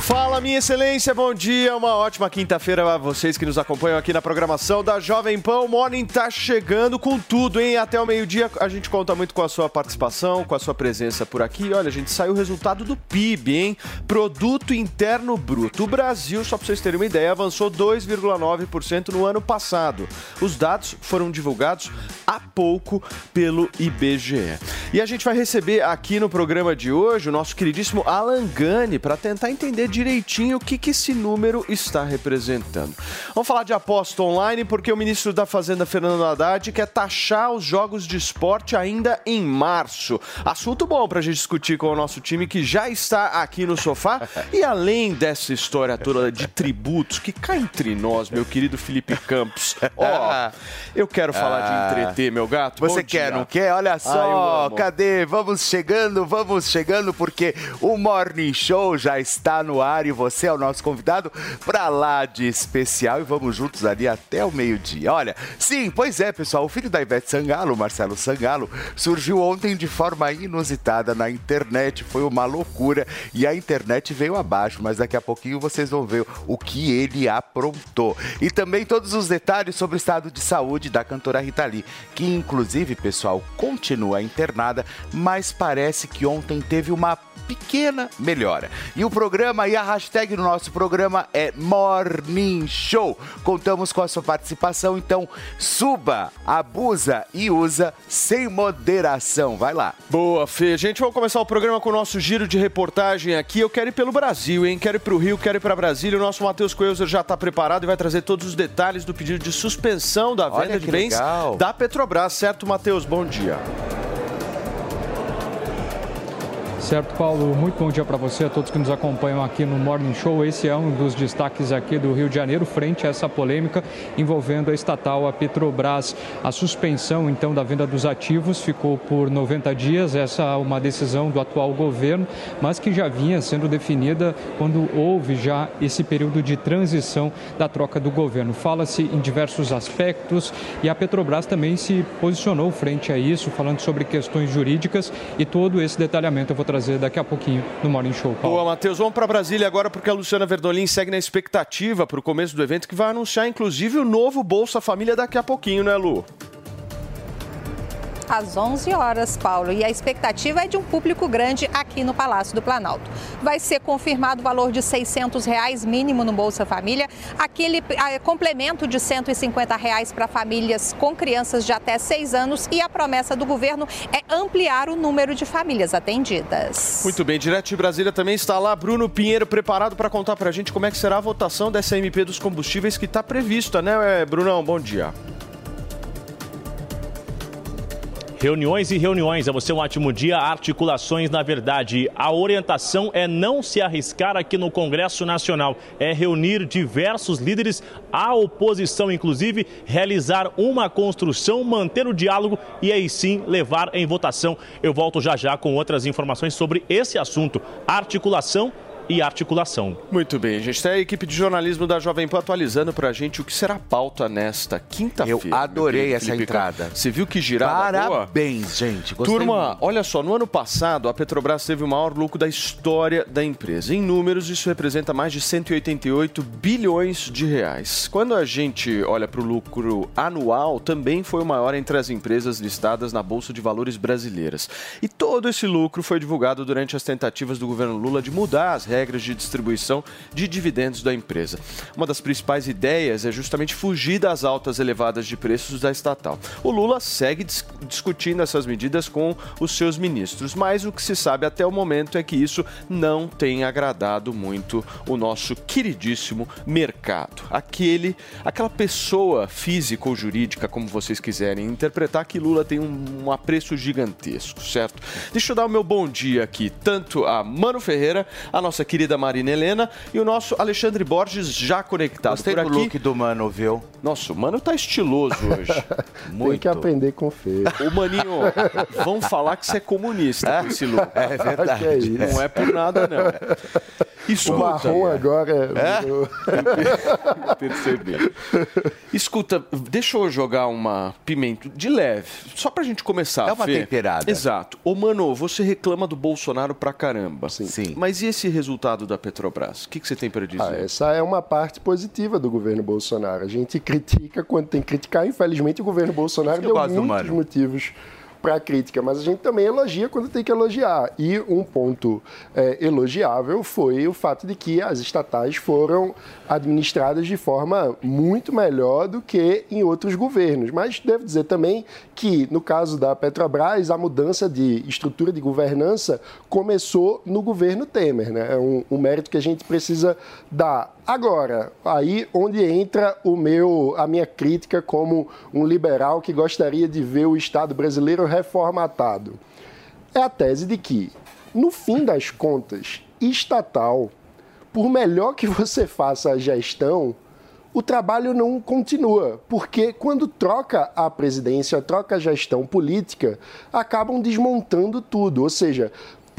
Fala, minha excelência, bom dia. Uma ótima quinta-feira a vocês que nos acompanham aqui na programação da Jovem Pan. O Morning tá chegando com tudo, hein? Até o meio-dia a gente conta muito com a sua participação, com a sua presença por aqui. Olha, a gente saiu o resultado do PIB, hein? Produto Interno Bruto. O Brasil, só para vocês terem uma ideia, avançou 2,9% no ano passado. Os dados foram divulgados há pouco pelo IBGE. E a gente vai receber aqui no programa de hoje o nosso queridíssimo Alan Gani para tentar entender direitinho o que, que esse número está representando. Vamos falar de aposta online porque o ministro da Fazenda, Fernando Haddad, quer taxar os jogos de esporte ainda em março. Assunto bom para a gente discutir com o nosso time que já está aqui no sofá. E além dessa história toda de tributos que cá entre nós, meu querido Felipe Campos, ó, eu quero falar Ah. de entreter, meu gato. Você quer, não quer? Olha Ah, só, amo. cadê? Vamos chegando, vamos chegando, porque o Morning Show já está no ar e você é o nosso convidado para lá de especial e vamos juntos ali até o meio-dia. Olha, sim, pois é, pessoal, o filho da Ivete Sangalo, Marcelo Sangalo, surgiu ontem de forma inusitada na internet, foi uma loucura e a internet veio abaixo, mas daqui a pouquinho vocês vão ver o que ele aprontou. E também todos os detalhes sobre o estado de saúde da cantora Rita Lee, que inclusive, pessoal, continua internada, mas parece que ontem teve uma pequena melhora. E o programa e a hashtag no nosso programa é Morning Show. Contamos com a sua participação, então suba, abusa e usa sem moderação. Vai lá. Boa, Fê. Gente, vamos começar o programa com o nosso giro de reportagem aqui. Eu quero ir pelo Brasil, hein? Quero ir para o Rio, quero ir para Brasília. O nosso Matheus Coelho já está preparado e vai trazer todos os detalhes do pedido de suspensão da venda de bens legal. da Petrobras, certo, Matheus? Bom dia. Certo, Paulo, muito bom dia para você, a todos que nos acompanham aqui no Morning Show. Esse é um dos destaques aqui do Rio de Janeiro, frente a essa polêmica envolvendo a estatal, a Petrobras. A suspensão, então, da venda dos ativos ficou por 90 dias. Essa é uma decisão do atual governo, mas que já vinha sendo definida quando houve já esse período de transição da troca do governo. Fala-se em diversos aspectos e a Petrobras também se posicionou frente a isso, falando sobre questões jurídicas e todo esse detalhamento eu vou trazer daqui a pouquinho no Morning Show. Paulo. Boa, Matheus. Vamos para Brasília agora porque a Luciana Verdolim segue na expectativa para o começo do evento que vai anunciar, inclusive, o novo Bolsa Família daqui a pouquinho, né, Lu? Às 11 horas, Paulo. E a expectativa é de um público grande aqui no Palácio do Planalto. Vai ser confirmado o valor de 600 reais mínimo no Bolsa Família, aquele complemento de 150 reais para famílias com crianças de até 6 anos e a promessa do governo é ampliar o número de famílias atendidas. Muito bem, direto de Brasília também está lá Bruno Pinheiro preparado para contar para a gente como é que será a votação dessa MP dos combustíveis que está prevista, né, Brunão? Bom dia. Reuniões e reuniões, a você um ótimo dia. Articulações, na verdade, a orientação é não se arriscar aqui no Congresso Nacional, é reunir diversos líderes, a oposição, inclusive, realizar uma construção, manter o diálogo e aí sim levar em votação. Eu volto já já com outras informações sobre esse assunto, articulação e articulação. Muito bem, gente. Tem a equipe de jornalismo da Jovem Pan atualizando pra gente o que será a pauta nesta quinta-feira. Eu adorei essa Felipe entrada. Você viu que girada boa? Parabéns, gente. Gostei Turma, muito. olha só, no ano passado a Petrobras teve o maior lucro da história da empresa. Em números, isso representa mais de 188 bilhões de reais. Quando a gente olha para o lucro anual, também foi o maior entre as empresas listadas na Bolsa de Valores brasileiras. E todo esse lucro foi divulgado durante as tentativas do governo Lula de mudar as regras regras de distribuição de dividendos da empresa. Uma das principais ideias é justamente fugir das altas elevadas de preços da estatal. O Lula segue dis discutindo essas medidas com os seus ministros, mas o que se sabe até o momento é que isso não tem agradado muito o nosso queridíssimo mercado. Aquele, aquela pessoa física ou jurídica, como vocês quiserem interpretar, que Lula tem um, um apreço gigantesco, certo? Deixa eu dar o meu bom dia aqui, tanto a Mano Ferreira, a nossa querida Marina Helena e o nosso Alexandre Borges já conectado Gostei por do aqui. look do mano, viu? Nossa, o Mano tá estiloso hoje. Tem que aprender com feio. Ô, Maninho, vão falar que você é comunista com esse look. É verdade. É. Não é por nada, não. O Escuta, marrom agora é. percebi. Escuta, deixa eu jogar uma pimenta de leve, só pra gente começar. É uma Fê. temperada. Exato. Ô, mano, você reclama do Bolsonaro pra caramba. Sim. Sim. Mas e esse resultado da Petrobras? O que, que você tem pra dizer? Ah, essa é uma parte positiva do governo Bolsonaro. A gente critica quando tem que criticar. Infelizmente, o governo Bolsonaro Eu deu muitos motivos para crítica, mas a gente também elogia quando tem que elogiar. E um ponto é, elogiável foi o fato de que as estatais foram administradas de forma muito melhor do que em outros governos. Mas devo dizer também que, no caso da Petrobras, a mudança de estrutura de governança começou no governo Temer. Né? É um, um mérito que a gente precisa dar. Agora, aí onde entra o meu, a minha crítica como um liberal que gostaria de ver o Estado brasileiro reformatado. É a tese de que, no fim das contas, estatal, por melhor que você faça a gestão, o trabalho não continua, porque quando troca a presidência, troca a gestão política, acabam desmontando tudo. Ou seja,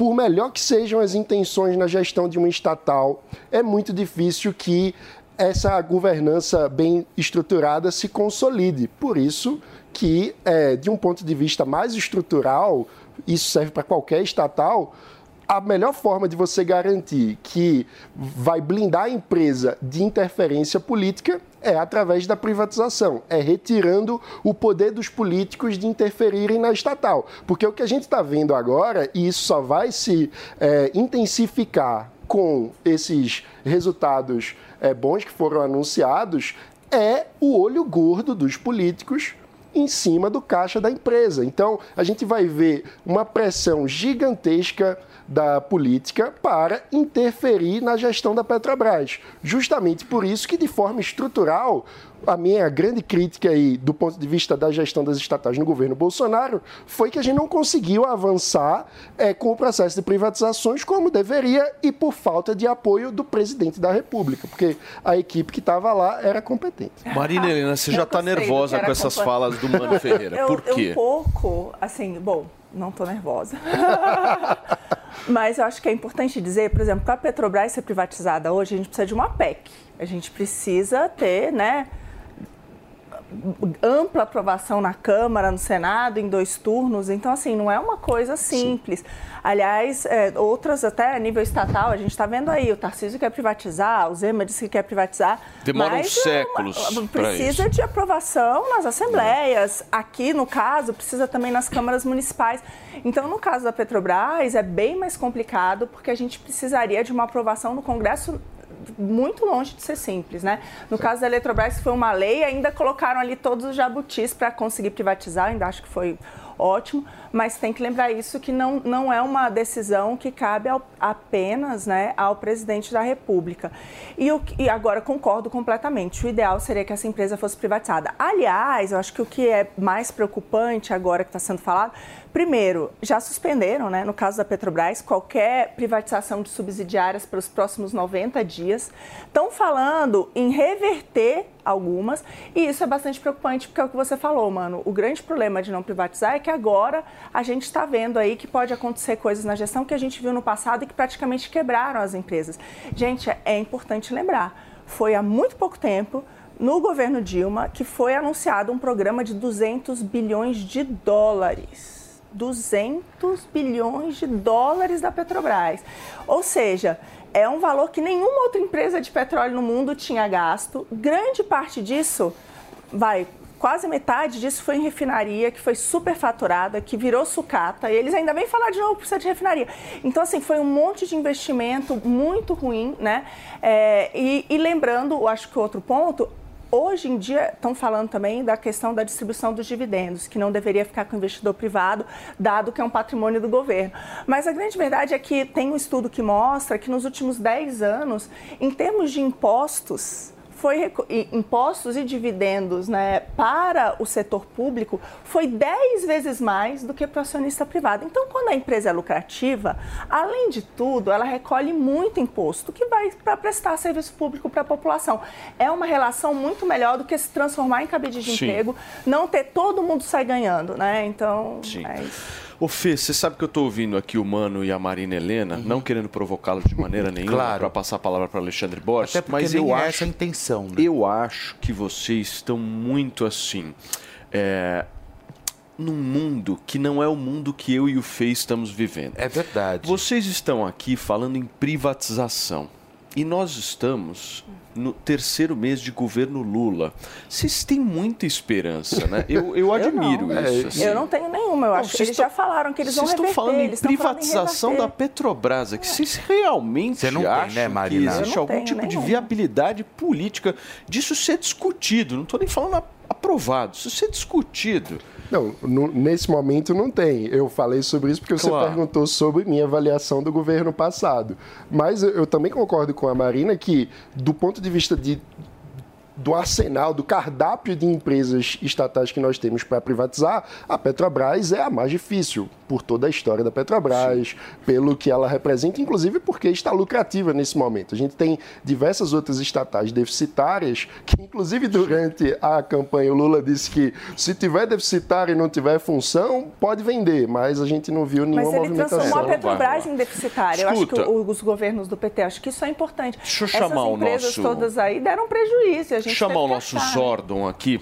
por melhor que sejam as intenções na gestão de uma estatal, é muito difícil que essa governança bem estruturada se consolide. Por isso que, é, de um ponto de vista mais estrutural, isso serve para qualquer estatal, a melhor forma de você garantir que vai blindar a empresa de interferência política é através da privatização, é retirando o poder dos políticos de interferirem na estatal. Porque o que a gente está vendo agora, e isso só vai se é, intensificar com esses resultados é, bons que foram anunciados, é o olho gordo dos políticos em cima do caixa da empresa. Então, a gente vai ver uma pressão gigantesca da política para interferir na gestão da Petrobras. Justamente por isso que, de forma estrutural, a minha grande crítica aí, do ponto de vista da gestão das estatais no governo Bolsonaro, foi que a gente não conseguiu avançar é, com o processo de privatizações como deveria e por falta de apoio do presidente da República, porque a equipe que estava lá era competente. Marina Helena, você já tá do nervosa com essas falas do Mano Ferreira. Eu, Por eu quê? um pouco, assim, bom, não tô nervosa. Mas eu acho que é importante dizer, por exemplo, para a Petrobras ser privatizada hoje, a gente precisa de uma PEC. A gente precisa ter, né, ampla aprovação na Câmara, no Senado, em dois turnos. Então, assim, não é uma coisa simples. Aliás, é, outras até a nível estatal, a gente está vendo aí, o Tarcísio quer privatizar, o Zema disse que quer privatizar. Demoram mas é uma- séculos Precisa de aprovação nas assembleias. Aqui, no caso, precisa também nas câmaras municipais. Então, no caso da Petrobras, é bem mais complicado, porque a gente precisaria de uma aprovação no Congresso muito longe de ser simples, né? No caso da Eletrobras, foi uma lei, ainda colocaram ali todos os jabutis para conseguir privatizar, ainda acho que foi ótimo, mas tem que lembrar isso que não, não é uma decisão que cabe ao- apenas né, ao presidente da República. E, o, e agora concordo completamente, o ideal seria que essa empresa fosse privatizada. Aliás, eu acho que o que é mais preocupante agora que está sendo falado, primeiro, já suspenderam, né, no caso da Petrobras, qualquer privatização de subsidiárias para os próximos 90 dias. Estão falando em reverter algumas, e isso é bastante preocupante, porque é o que você falou, mano. O grande problema de não privatizar é que agora a gente está vendo aí que pode acontecer coisas na gestão que a gente viu no passado e que praticamente quebraram as empresas. Gente, é importante lembrar, foi há muito pouco tempo, no governo Dilma, que foi anunciado um programa de 200 bilhões de dólares. 200 bilhões de dólares da Petrobras. Ou seja, é um valor que nenhuma outra empresa de petróleo no mundo tinha gasto. Grande parte disso vai quase metade disso foi em refinaria, que foi superfaturada, que virou sucata, e eles ainda vêm falar de novo precisa de refinaria. Então, assim, foi um monte de investimento muito ruim, né? É, e, e lembrando, acho que outro ponto, Hoje em dia, estão falando também da questão da distribuição dos dividendos, que não deveria ficar com o investidor privado, dado que é um patrimônio do governo. Mas a grande verdade é que tem um estudo que mostra que nos últimos 10 anos, em termos de impostos, foi impostos e dividendos né, para o setor público foi 10 vezes mais do que para o acionista privado. Então, quando a empresa é lucrativa, além de tudo, ela recolhe muito imposto que vai para prestar serviço público para a população. É uma relação muito melhor do que se transformar em cabide de Sim. emprego, não ter todo mundo sai ganhando, né? Então, Sim. é isso. Ô Fê, você sabe que eu estou ouvindo aqui o Mano e a Marina Helena, uhum. não querendo provocá-los de maneira nenhuma claro. para passar a palavra para Alexandre Borges, Até mas eu é acho essa a intenção. Né? Eu acho que vocês estão muito assim. É, num mundo que não é o mundo que eu e o Fê estamos vivendo. É verdade. Vocês estão aqui falando em privatização. E nós estamos no terceiro mês de governo Lula. Vocês têm muita esperança, né? Eu, eu admiro eu isso. Assim. Eu não tenho nenhuma. Eu não, acho que eles estão, já falaram que eles vão reverter. Vocês estão falando em privatização da Petrobras. É que vocês realmente Você não acham tem, né, Marina? que existe algum tipo nenhuma. de viabilidade política disso ser discutido? Não estou nem falando aprovado. Isso ser discutido. Não, no, nesse momento não tem. Eu falei sobre isso porque claro. você perguntou sobre minha avaliação do governo passado. Mas eu, eu também concordo com a Marina que, do ponto de vista de do arsenal, do cardápio de empresas estatais que nós temos para privatizar, a Petrobras é a mais difícil, por toda a história da Petrobras, Sim. pelo que ela representa, inclusive porque está lucrativa nesse momento. A gente tem diversas outras estatais deficitárias, que inclusive durante a campanha o Lula disse que se tiver deficitária e não tiver função, pode vender, mas a gente não viu nenhuma movimentação. Mas ele transformou a Petrobras em deficitária. Escuta, Eu acho que os governos do PT, acho que isso é importante. Deixa eu chamar Essas empresas o nosso... todas aí deram prejuízo. A gente chamar o nosso achar. Zordon aqui.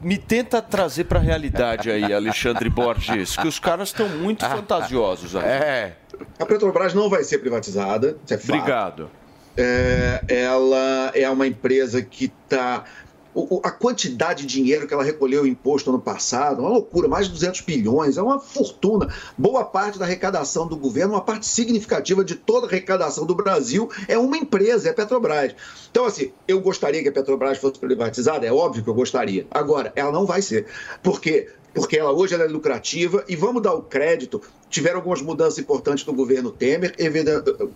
Me tenta trazer para a realidade aí, Alexandre Borges, que os caras estão muito fantasiosos aí. É. A Petrobras não vai ser privatizada, isso é fato. Obrigado. É, ela é uma empresa que está a quantidade de dinheiro que ela recolheu em imposto ano passado, uma loucura, mais de 200 bilhões, é uma fortuna. Boa parte da arrecadação do governo, uma parte significativa de toda a arrecadação do Brasil é uma empresa, é a Petrobras. Então, assim, eu gostaria que a Petrobras fosse privatizada, é óbvio que eu gostaria. Agora, ela não vai ser. Por quê? Porque ela hoje ela é lucrativa e vamos dar o crédito. Tiveram algumas mudanças importantes no governo Temer,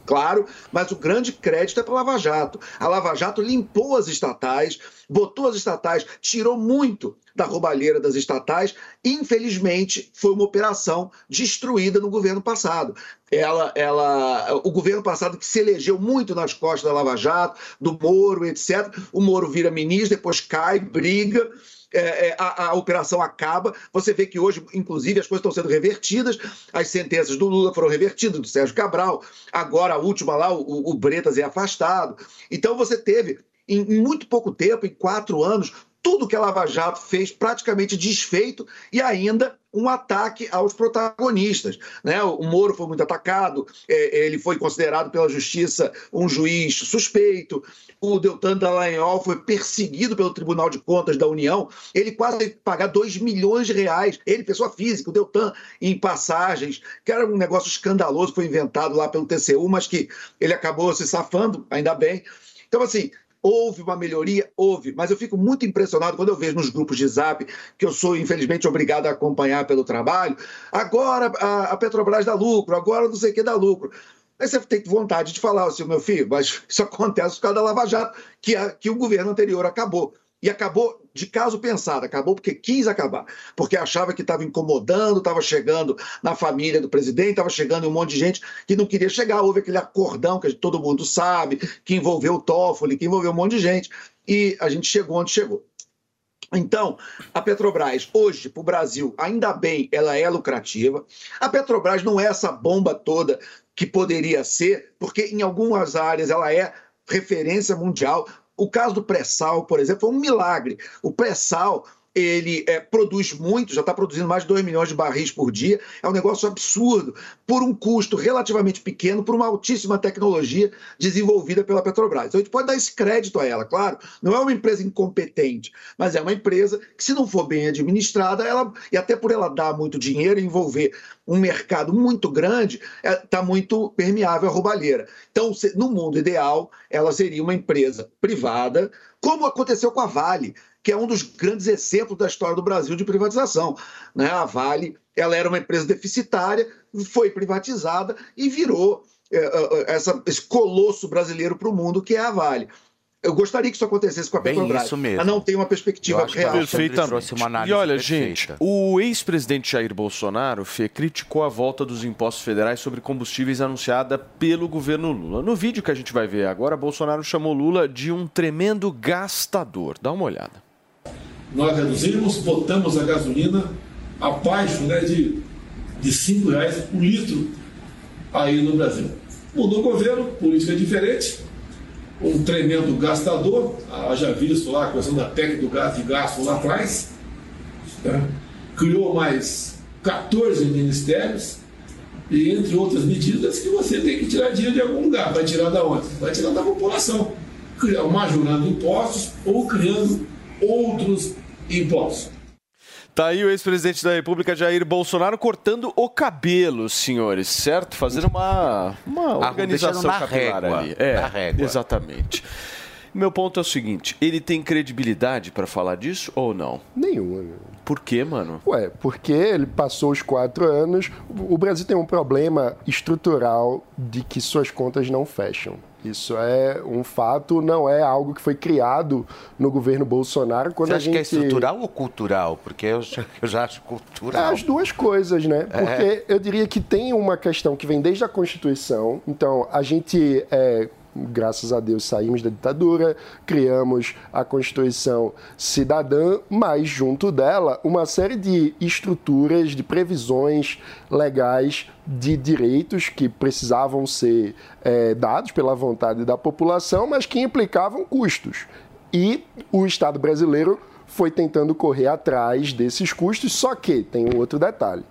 claro, mas o grande crédito é para a Lava Jato. A Lava Jato limpou as estatais, botou as estatais, tirou muito da roubalheira das estatais. Infelizmente, foi uma operação destruída no governo passado. Ela, ela, o governo passado que se elegeu muito nas costas da Lava Jato, do Moro, etc. O Moro vira ministro, depois cai, briga é, é, a, a, operação acaba. Você vê que hoje, inclusive, as coisas estão sendo revertidas. As sentenças do Lula foram revertidas, do Sérgio Cabral. Agora, a última lá, o, o Bretas é afastado. Então, você teve, em, em muito pouco tempo, em quatro anos, tudo que a Lava Jato fez praticamente desfeito e ainda um ataque aos protagonistas. Né? O Moro foi muito atacado, é, ele foi considerado pela justiça um juiz suspeito, o Deltan Dallagnol foi perseguido pelo Tribunal de Contas da União, ele quase teve que pagar 2 milhões de reais, ele, pessoa física, o Deltan, em passagens, que era um negócio escandaloso, foi inventado lá pelo TCU, mas que ele acabou se safando, ainda bem. Então, assim, Houve uma melhoria? Houve, mas eu fico muito impressionado quando eu vejo nos grupos de zap, que eu sou infelizmente obrigado a acompanhar pelo trabalho, agora a, Petrobras dá lucro, agora não sei o que dá lucro. Aí você tem vontade de falar assim, meu filho, mas isso acontece por causa da Lava Jato, que, a, que o governo anterior acabou. E acabou de caso pensado, acabou porque quis acabar, porque achava que estava incomodando, estava chegando na família do presidente, estava chegando um monte de gente que não queria chegar. Houve aquele acordão que todo mundo sabe, que envolveu o Toffoli, que envolveu um monte de gente, e a gente chegou onde chegou. Então, a Petrobras, hoje, para o Brasil, ainda bem, ela é lucrativa. A Petrobras não é essa bomba toda que poderia ser, porque em algumas áreas ela é referência mundial. O caso do pré-sal, por exemplo, foi um milagre. O pré-sal ele é, produz muito, já está produzindo mais de 2 milhões de barris por dia, é um negócio absurdo, por um custo relativamente pequeno, por uma altíssima tecnologia desenvolvida pela Petrobras. Então a gente pode dar esse crédito a ela, claro, não é uma empresa incompetente, mas é uma empresa que, se não for bem administrada, ela, e até por ela dar muito dinheiro e envolver um mercado muito grande, está muito permeável à roubalheira. Então, se- no mundo ideal, ela seria uma empresa privada, como aconteceu com a Vale, que é um dos grandes exemplos da história do Brasil de privatização. Né? A Vale ela era uma empresa deficitária, foi privatizada e virou eh, eh, essa- esse colosso brasileiro para o mundo, que é a Vale. Eu gostaria que isso acontecesse com a Bem Petrobras, isso mesmo. mas não tem uma perspectiva real. Perfeitamente. trouxe uma análise E olha, perfeita. gente, o ex-presidente Jair Bolsonaro, Fê, criticou a volta dos impostos federais sobre combustíveis anunciada pelo governo Lula. No vídeo que a gente vai ver agora, Bolsonaro chamou Lula de um tremendo gastador. Dá uma olhada. Nós reduzimos, botamos a gasolina abaixo né, de, de 5 reais por litro aí no Brasil. Mudou o governo, política diferente, um tremendo gastador, haja visto lá a questão da PEC do gás de gasto lá atrás, né? criou mais 14 ministérios, e entre outras medidas que você tem que tirar dinheiro de algum lugar. Vai tirar da onde? Vai tirar da população. Majorando impostos ou criando outros impostos. Tá aí o ex-presidente da República, Jair Bolsonaro, cortando o cabelo, senhores, certo? Fazendo uma, uma Ah, organização na capilar régua, ali. É, na régua. exatamente. Meu ponto é o seguinte, ele tem credibilidade para falar disso ou não? Nenhuma. né? Por quê, mano? Ué, porque ele passou os quatro anos. O o Brasil tem um problema estrutural de que suas contas não fecham. Isso é um fato, não é algo que foi criado no governo Bolsonaro. Quando Você a acha gente... que é estrutural ou cultural? Porque eu já, eu já acho É cultural. as duas coisas, né? É. Porque eu diria que tem uma questão que vem desde a Constituição. Então, a gente, é, graças a Deus, saímos da ditadura, criamos a Constituição Cidadã, mas junto dela, uma série de estruturas, de previsões legais de direitos que precisavam ser é, dados pela vontade da população, mas que implicavam custos. E o Estado brasileiro foi tentando correr atrás desses custos, só que tem um outro detalhe.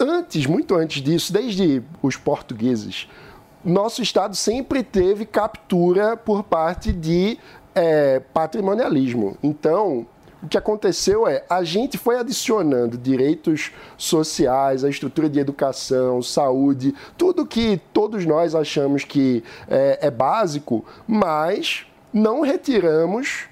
Antes, muito antes disso, desde os portugueses, nosso Estado sempre teve captura por parte de é, patrimonialismo. Então, o que aconteceu é a gente foi adicionando direitos sociais, a estrutura de educação, saúde, tudo que todos nós achamos que é, é básico, mas não retiramos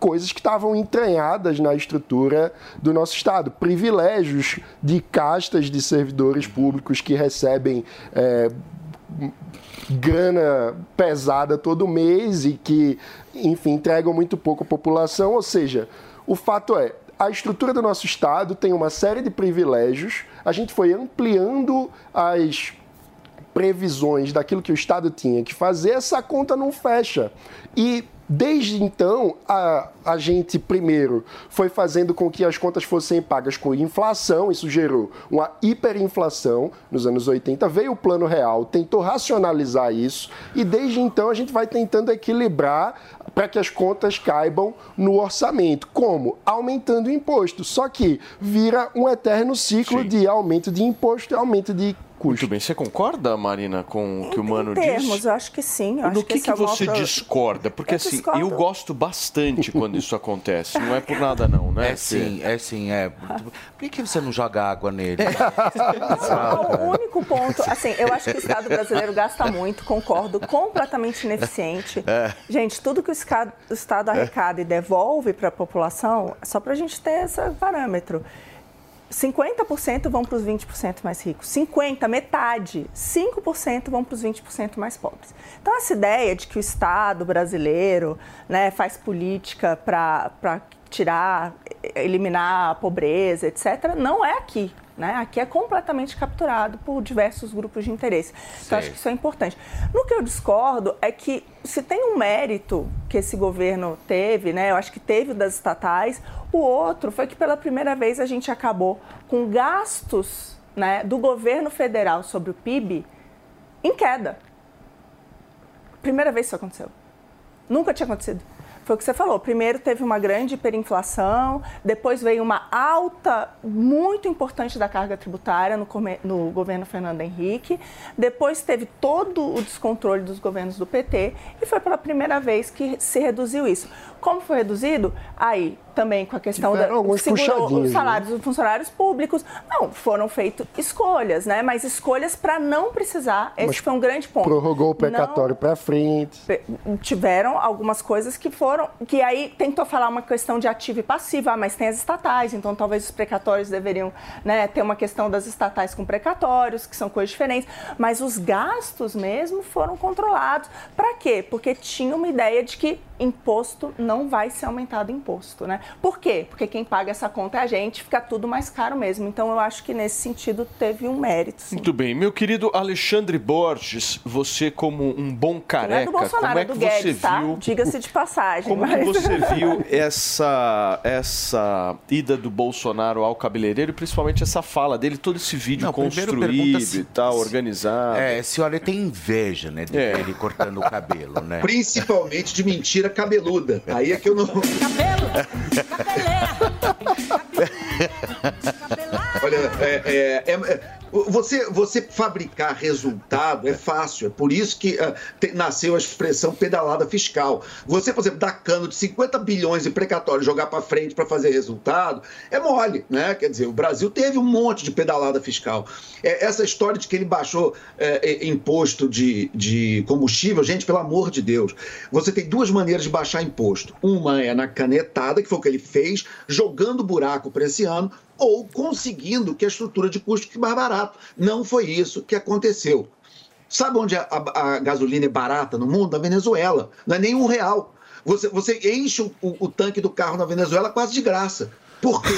coisas que estavam entranhadas na estrutura do nosso Estado. Privilégios de castas de servidores públicos que recebem é, grana pesada todo mês e que, enfim, entregam muito pouco à população. Ou seja, o fato é, a estrutura do nosso Estado tem uma série de privilégios, a gente foi ampliando as previsões daquilo que o Estado tinha que fazer, essa conta não fecha. E desde então, a, a gente primeiro foi fazendo com que as contas fossem pagas com inflação, isso gerou uma hiperinflação nos anos 80, veio o Plano Real, tentou racionalizar isso, e desde então a gente vai tentando equilibrar para que as contas caibam no orçamento. Como? Aumentando o imposto. Só que vira um eterno ciclo de aumento de imposto e aumento de custo. Muito bem, você concorda, Marina, com o que o Mano Em termos, disse? eu acho que sim. Eu acho No que, esse que é você pro- discorda? Porque Eu assim, discordo. eu gosto bastante quando isso acontece. Não é por nada não, né? É sim, é sim, é. Por que, que você não joga água nele? Não, o único ponto, assim, eu acho que o Estado brasileiro gasta muito, concordo, completamente ineficiente. É. Gente, tudo que o Estado, o Estado arrecada e devolve para a população, só para a gente ter esse parâmetro. 50% vão para os 20% mais ricos, 50%, metade, 5% vão para os 20% mais pobres. Então, essa ideia de que o Estado brasileiro né, faz política para tirar, eliminar a pobreza, etc., não é aqui. Né? Aqui é completamente capturado por diversos grupos de interesse. Então, acho que isso é importante. No que eu discordo é que se tem um mérito que esse governo teve, né? eu acho que teve o das estatais, o outro foi que pela primeira vez a gente acabou com gastos né, do governo federal sobre o PIB em queda. Primeira vez que isso aconteceu. Nunca tinha acontecido. Foi o que você falou. Primeiro teve uma grande hiperinflação, depois veio uma alta muito importante da carga tributária no, no, governo Fernando Henrique, depois teve todo o descontrole dos governos do PT e foi pela primeira vez que se reduziu isso. Como foi reduzido? Aí, também com a questão da segurou os salários né? dos funcionários públicos. Não, foram feitas escolhas, né? Mas escolhas para não precisar. Esse Mas foi um grande ponto. Prorrogou o precatório para frente. Tiveram algumas coisas que foram. Que aí tentou falar uma questão de ativo e passivo, ah, mas tem as estatais, então talvez os precatórios deveriam né, ter uma questão das estatais com precatórios, que são coisas diferentes. Mas os gastos mesmo foram controlados. Para quê? Porque tinha uma ideia de que imposto não vai ser aumentado imposto, né? Por quê? Porque quem paga essa conta é a gente, fica tudo mais caro mesmo. Então eu acho que nesse sentido teve um mérito. Sim. Muito bem, meu querido Alexandre Borges, você como um bom careca, não é do Bolsonaro, como é, é que do Guedes, você tá? viu? Diga-se de passagem. Como mas... que você viu essa essa ida do Bolsonaro ao cabeleireiro, principalmente essa fala dele, todo esse vídeo não, construído se, e tal, organizado? É, a senhora tem inveja, né, de é. cortando o cabelo, né? Principalmente de mentira cabeluda. Aí é que eu não. Cabelo! Olha, é, é, é, você, você fabricar resultado é fácil, é por isso que uh, te, nasceu a expressão pedalada fiscal. Você, por exemplo, dar cano de 50 bilhões em precatório, jogar para frente para fazer resultado, é mole, né? Quer dizer, o Brasil teve um monte de pedalada fiscal. É, essa história de que ele baixou é, é, imposto de, de combustível, gente, pelo amor de Deus, você tem duas maneiras de baixar imposto. Uma é na canetada, que foi o que ele fez, jogando buraco para esse ano, ou conseguindo que a estrutura de custo fique mais barato. Não foi isso que aconteceu. Sabe onde a, a, a gasolina é barata no mundo? Na Venezuela. Não é nem um real. Você, você enche o, o, o tanque do carro na Venezuela quase de graça. Por quê?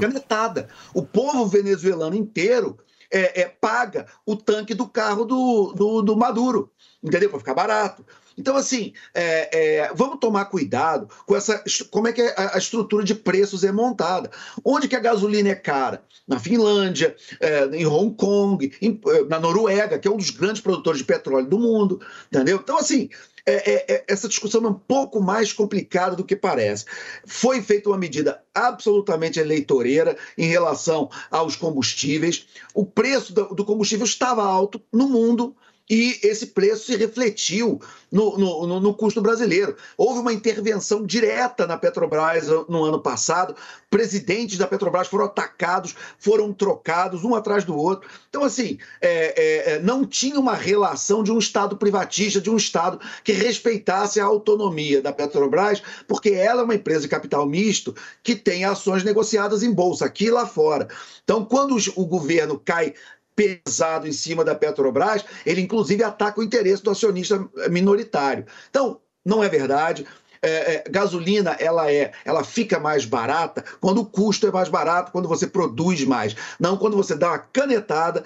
Canetada. O povo venezuelano inteiro é, é, paga o tanque do carro do, do, do Maduro, entendeu? Para ficar barato. Então, assim, é, é, vamos tomar cuidado com essa. Como é que a, estrutura de preços é montada? Onde que a gasolina é cara? Na Finlândia, é, em Hong Kong, em, é, na Noruega, que é um dos grandes produtores de petróleo do mundo, entendeu? Então, assim, é, é, essa discussão é um pouco mais complicada do que parece. Foi feita uma medida absolutamente eleitoreira em relação aos combustíveis. O preço do combustível estava alto no mundo e esse preço se refletiu no, no, no, custo brasileiro. Houve uma intervenção direta na Petrobras no ano passado, presidentes da Petrobras foram atacados, foram trocados um atrás do outro. Então, assim, é, é, é não tinha uma relação de um Estado privatista, de um Estado que respeitasse a autonomia da Petrobras, porque ela é uma empresa de capital misto que tem ações negociadas em bolsa, aqui e lá fora. Então, quando o governo cai pesado em cima da Petrobras, ele inclusive ataca o interesse do acionista minoritário. Então, não é verdade. É, é, gasolina ela é ela fica mais barata quando o custo é mais barato quando você produz mais não quando você dá uma canetada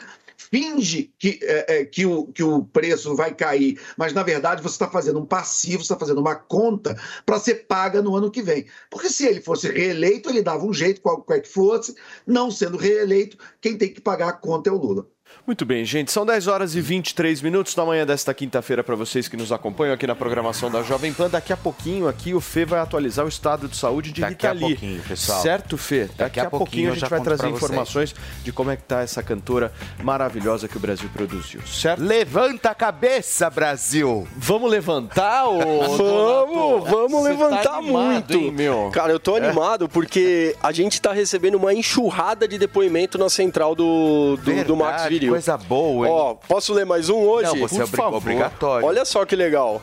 finge que, é, é, que, o, que o preço vai cair, mas na verdade você está fazendo um passivo, está fazendo uma conta para ser paga no ano que vem. Porque se ele fosse reeleito, ele dava um jeito, qualquer que fosse, não sendo reeleito, quem tem que pagar a conta é o Lula. Muito bem, gente. São 10 horas e 23 minutos da manhã desta quinta-feira para vocês que nos acompanham aqui na programação da Jovem Pan. Daqui a pouquinho aqui o Fê vai atualizar o estado de saúde de Daqui Rita Lee. a pouquinho, pessoal. Certo, Fê? Daqui, Daqui a, a, pouquinho, a gente vai trazer informações de como é que tá essa cantora maravilhosa que o Brasil produziu, certo? Levanta a cabeça, Brasil! Vamos levantar ou Vamos, vamos Você levantar tá animado, muito. Hein, meu? Cara, eu tô é. animado porque a gente tá recebendo uma enxurrada de depoimento na central do, do, do Max Coisa boa, hein? Ó, posso ler mais um hoje? Não, você Por é favor. obrigatório. Olha só que legal.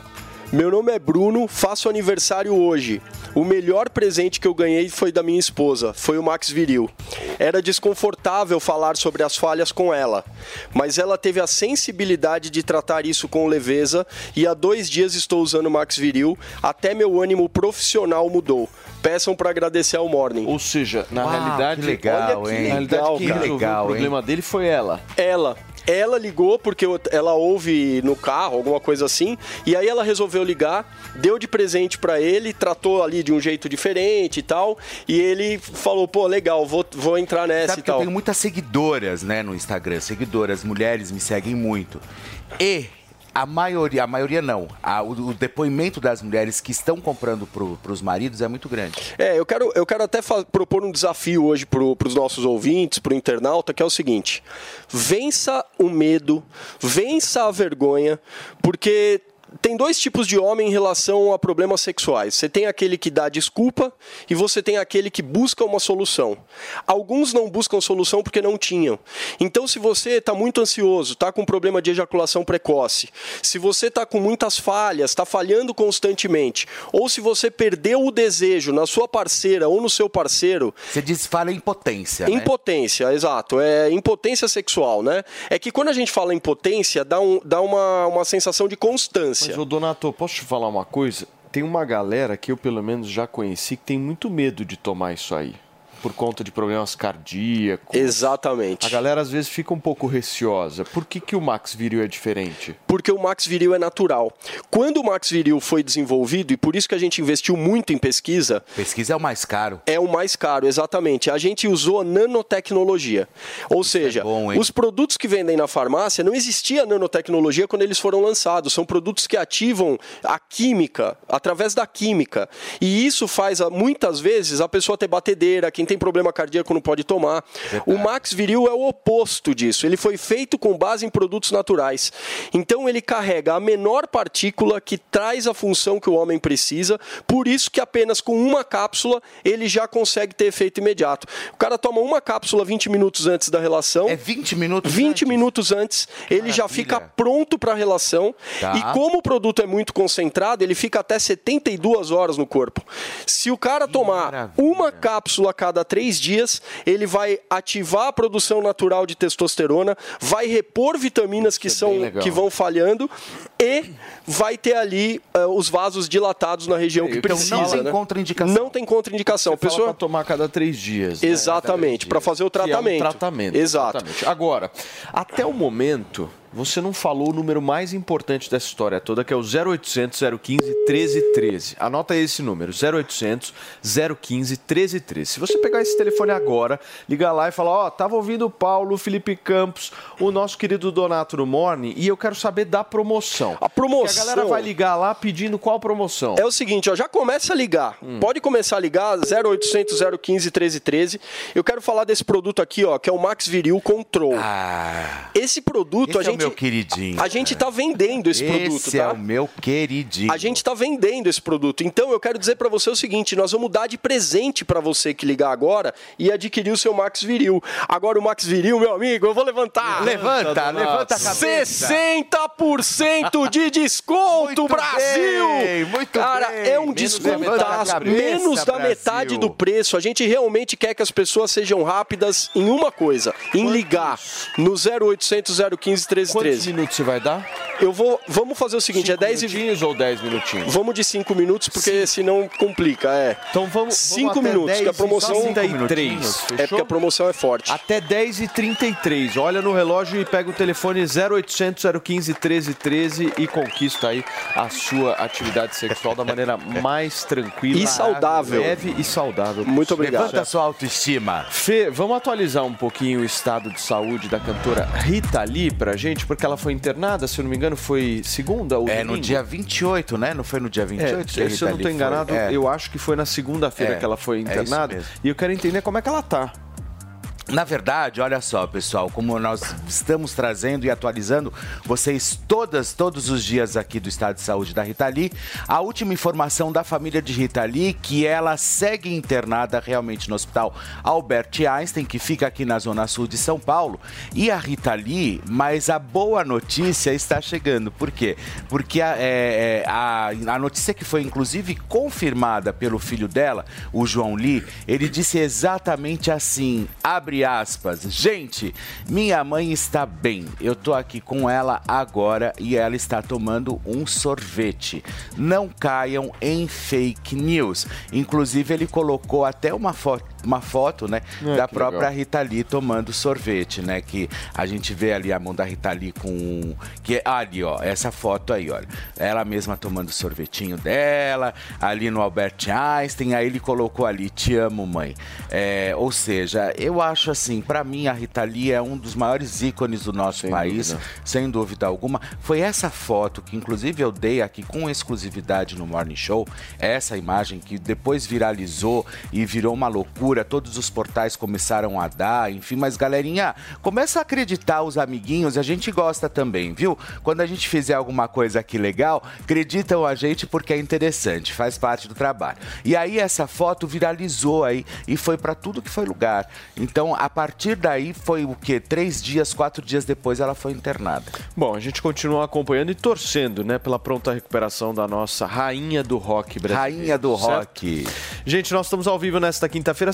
Meu nome é Bruno, faço aniversário hoje. O melhor presente que eu ganhei foi da minha esposa, foi o Max Viril. Era desconfortável falar sobre as falhas com ela, mas ela teve a sensibilidade de tratar isso com leveza e há dois dias estou usando o Max Viril, até meu ânimo profissional mudou. Peçam para agradecer ao Morning. Ou seja, na Uau, realidade, que legal, olha que hein? Na realidade, quem legal, o problema hein? dele foi ela. Ela. Ela ligou porque ela ouve no carro, alguma coisa assim, e aí ela resolveu ligar, deu de presente para ele, tratou ali de um jeito diferente e tal, e ele falou, pô, legal, vou, vou entrar nessa Sabe e tal. eu tenho muitas seguidoras, né, no Instagram, seguidoras, mulheres me seguem muito. E a maioria, a maioria não, a- o, o depoimento das mulheres que estão comprando para os maridos é muito grande. É, eu quero, eu quero até propor um desafio hoje para os nossos ouvintes, para o internauta, que é o seguinte: vença o medo, vença a vergonha, porque tem dois tipos de homem em relação a problemas sexuais. Você tem aquele que dá desculpa e você tem aquele que busca uma solução. Alguns não buscam solução porque não tinham. Então, se você está muito ansioso, está com problema de ejaculação precoce, se você está com muitas falhas, está falhando constantemente, ou se você perdeu o desejo na sua parceira ou no seu parceiro. Você diz fala impotência. né? Impotência, exato. É impotência sexual, né? É que quando a gente fala impotência, dá, um, dá uma, uma sensação de constância. Mas, ô Donato, posso te falar uma coisa? Tem uma galera que eu, pelo menos, já conheci que tem muito medo de tomar isso aí. Por conta de problemas cardíacos. Exatamente. A galera às vezes fica um pouco receosa. Por que, que o Max Viril é diferente? Porque o Max Viril é natural. Quando o Max Viril foi desenvolvido, e por isso que a gente investiu muito em pesquisa. Pesquisa é o mais caro. É o mais caro, exatamente. A gente usou nanotecnologia. Ou seja, os produtos que vendem na farmácia, não existia nanotecnologia quando eles foram lançados. São produtos que ativam a química, através da química. E isso faz, muitas vezes, a pessoa ter batedeira, quem tem problema cardíaco não pode tomar. O Max Viril é o oposto disso. Ele foi feito com base em produtos naturais. Então ele carrega a menor partícula que traz a função que o homem precisa, por isso que apenas com uma cápsula ele já consegue ter efeito imediato. O cara toma uma cápsula 20 minutos antes da relação. É 20 minutos 20 minutos antes, ele já fica pronto para a relação. Tá. E como o produto é muito concentrado, ele fica até 72 horas no corpo. Se o cara tomar uma cápsula a cada três dias, ele vai ativar a produção natural de testosterona, vai repor vitaminas que, são, legal. que vão falhando e vai ter ali eh, os vasos dilatados na região que Então, precisa. não tem né? contraindicação. Não tem contraindicação. Fala pessoa pra tomar cada três dias. né? Exatamente, para fazer o Que é um tratamento. tratamento. Exato. exatamente. Agora, até o momento, você não falou o número mais importante dessa história toda, que é o 0800 015 1313. Anota esse número, 0800 015 1313. Se você pegar esse telefone agora, ligar lá e falar, ó, tava ouvindo o Paulo, o Felipe Campos, o nosso querido Donato no Morning, e eu quero saber da promoção. A promoção. Porque a galera vai ligar lá pedindo qual promoção. É o seguinte, ó, já começa a ligar. Hum. Pode começar a ligar 0800 015 1313. Eu quero falar desse produto aqui, ó, que é o Max Viril Control. esse produto Ah. Esse a é gente meu queridinho. A gente tá vendendo esse, produto, Esse tá? é o meu queridinho. A gente tá vendendo esse produto. Então eu quero dizer para você o seguinte, nós vamos dar de presente para você que ligar agora e adquirir o seu Max Viril. Agora o Max Viril, meu amigo, eu vou levantar. Levanta, levanta a cabeça. 60% de desconto, Brasil! bem, muito Cara, bem. é um descontaço, cabeça, menos da Brasil. metade do preço. A gente realmente quer que as pessoas sejam rápidas em uma coisa, em ligar no 0800 015 1313. Quantos minutos você vai dar? Eu vou, vamos fazer o seguinte, Cinco é 10 e minutinhos ou 10 minutinhos? Vamos de 5 minutos, porque senão complica, é. Então vamos. 5 minutos, que a promoção. 33. É porque a promoção é forte. Até 10 e 33 Olha no relógio e pega o telefone 0800 015 1313 e conquista aí a sua atividade sexual da maneira mais tranquila E saudável. leve e saudável. Muito obrigado. Levanta a sua autoestima. Fê, vamos atualizar um pouquinho o estado de saúde da cantora Rita Lee pra gente, porque ela foi internada, se eu não me engano, foi segunda ou É no domingo? dia 28, né? Não foi no dia 28? É, se eu não estou foi? enganado, É. eu acho que foi na segunda-feira É, que ela foi é internada. e eu quero entender como é que ela tá. Na verdade, olha só, pessoal, como nós estamos trazendo e atualizando vocês todas, todos os dias aqui do estado de saúde da Rita Lee, a última informação da família de Rita Lee, que ela segue internada realmente no hospital Albert Einstein, que fica aqui na zona sul de São Paulo, e a Rita Lee, mas a boa notícia está chegando. Por quê? Porque a, é, é, a, a notícia que foi inclusive confirmada pelo filho dela, o João Lee, ele disse exatamente assim, abre aspas, gente, minha mãe está bem, eu tô aqui com ela agora e ela está tomando um sorvete. Não caiam em fake news. Inclusive ele colocou até uma foto uma foto, né, Ah, da própria legal. Rita Lee tomando sorvete, né, que a gente vê ali a mão da Rita Lee com que é ali, ó, essa foto aí, olha. Ela mesma tomando o sorvetinho dela, ali no Albert Einstein, aí ele colocou ali, te amo, mãe. É, ou seja, eu acho acho assim, para mim a Rita Lee é um dos maiores ícones do nosso Sem país, dúvida. sem dúvida alguma. Foi essa foto que inclusive eu dei aqui com exclusividade no Morning Show, essa imagem que depois viralizou e virou uma loucura, todos os portais começaram a dar, enfim, mas galerinha, começa a acreditar os amiguinhos, a gente gosta também, viu? Quando a gente fizer alguma coisa aqui legal, acreditam a gente porque é interessante, faz parte do trabalho. E aí essa foto viralizou aí e foi para tudo que foi lugar. Então, a partir daí foi o quê? Três dias, quatro dias depois ela foi internada. Bom, a gente continua acompanhando e torcendo, né, pela pronta recuperação da nossa rainha do rock brasileiro. Rainha do certo? rock. Gente, nós estamos ao vivo nesta quinta-feira,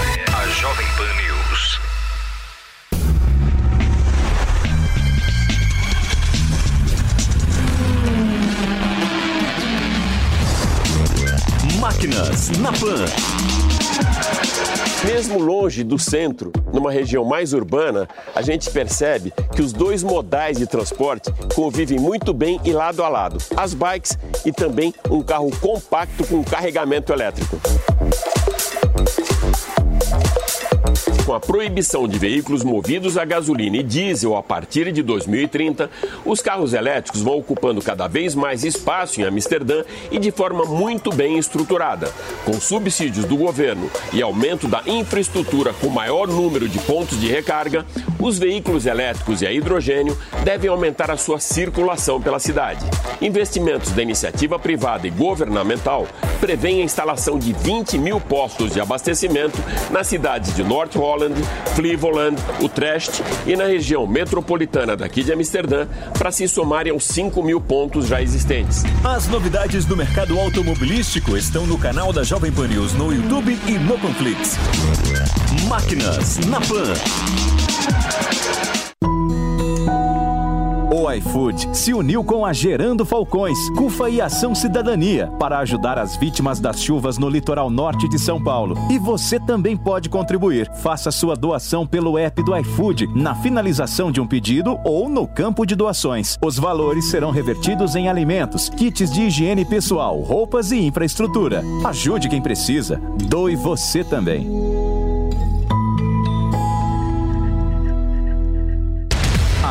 Jovem Pan News. Máquinas na Pan. Mesmo longe do centro, numa região mais urbana, a gente percebe que os dois modais de transporte convivem muito bem e lado a lado: as bikes e também um carro compacto com carregamento elétrico. Com a proibição de veículos movidos a gasolina e diesel a partir de 2030, os carros elétricos vão ocupando cada vez mais espaço em Amsterdã e de forma muito bem estruturada. Com subsídios do governo e aumento da infraestrutura com maior número de pontos de recarga, os veículos elétricos e a hidrogênio devem aumentar a sua circulação pela cidade. Investimentos da iniciativa privada e governamental prevêem a instalação de 20 mil postos de abastecimento nas cidades de North Holland, Cleveland, Utrecht e na região metropolitana daqui de Amsterdã, para se somarem aos 5 mil pontos já existentes. As novidades do mercado automobilístico estão no canal da Jovem Pan News no YouTube e no Panflix. Máquinas na Pan. O iFood se uniu com a Gerando Falcões, CUFA e Ação Cidadania para ajudar as vítimas das chuvas no litoral norte de São Paulo. E você também pode contribuir. Faça sua doação pelo app do iFood na finalização de um pedido ou no campo de doações. Os valores serão revertidos em alimentos, kits de higiene pessoal, roupas e infraestrutura. Ajude quem precisa. Doe você também.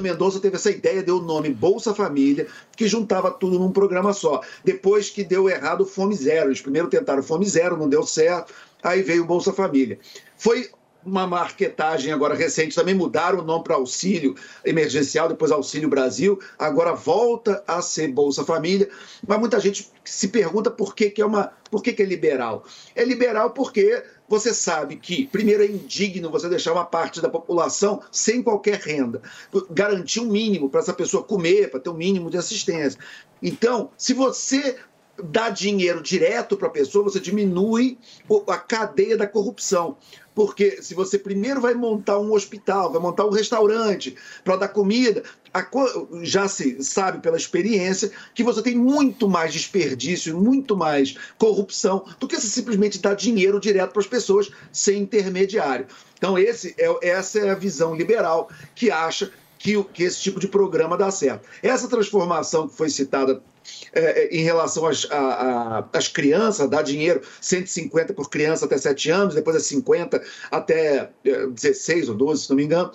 Mendonça teve essa ideia, deu o nome Bolsa Família, que juntava tudo num programa só. Depois que deu errado Fome Zero. Eles primeiro tentaram Fome Zero, não deu certo, aí veio Bolsa Família. Foi uma marketagem agora recente, também mudaram o nome para Auxílio Emergencial, depois Auxílio Brasil, agora volta a ser Bolsa Família, mas muita gente se pergunta por que, que é uma, por que, que é liberal. É liberal porque você sabe que, primeiro, é indigno você deixar uma parte da população sem qualquer renda. Garantir um mínimo para essa pessoa comer, para ter um mínimo de assistência. Então, se você dá dinheiro direto para a pessoa, você diminui a cadeia da corrupção. Porque se você primeiro vai montar um hospital, vai montar um restaurante para dar comida, já se sabe pela experiência que você tem muito mais desperdício, muito mais corrupção do que se simplesmente dar dinheiro direto para as pessoas sem intermediário. Então esse é, essa é a visão liberal que acha que, que esse tipo de programa dá certo. Essa transformação que foi citada é, é, em relação às, a- a- às crianças, dar dinheiro 150 por criança até 7 anos, depois é 50 até é, 16 ou 12, se não me engano,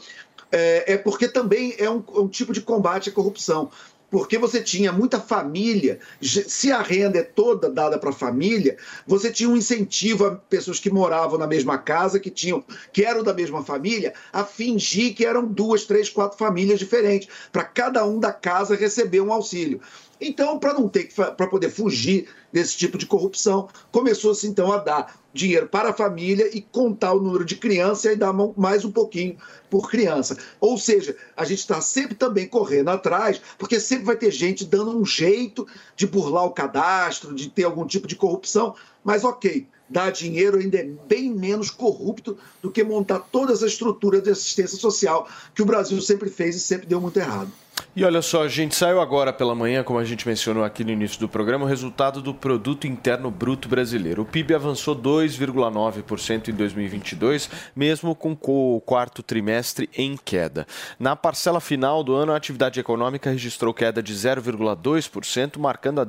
é, é porque também é um, um tipo de combate à corrupção. Porque você tinha muita família, se a renda é toda dada para a família, você tinha um incentivo a pessoas que moravam na mesma casa, que tinham, que eram da mesma família, a fingir que eram duas, três, quatro famílias diferentes, para cada um da casa receber um auxílio. Então, para não ter para poder fugir desse tipo de corrupção, começou-se então a dar dinheiro para a família e contar o número de crianças e dar mais um pouquinho por criança. Ou seja, a gente está sempre também correndo atrás, porque sempre vai ter gente dando um jeito de burlar o cadastro, de ter algum tipo de corrupção, mas ok. Dar dinheiro ainda é bem menos corrupto do que montar toda essa estrutura de assistência social que o Brasil sempre fez e sempre deu muito errado. E olha só, a gente saiu agora pela manhã, como a gente mencionou aqui no início do programa, o resultado do Produto Interno Bruto Brasileiro. O PIB avançou 2,9% em 2022, mesmo com o quarto trimestre em queda. Na parcela final do ano, a atividade econômica registrou queda de 0,2%, marcando a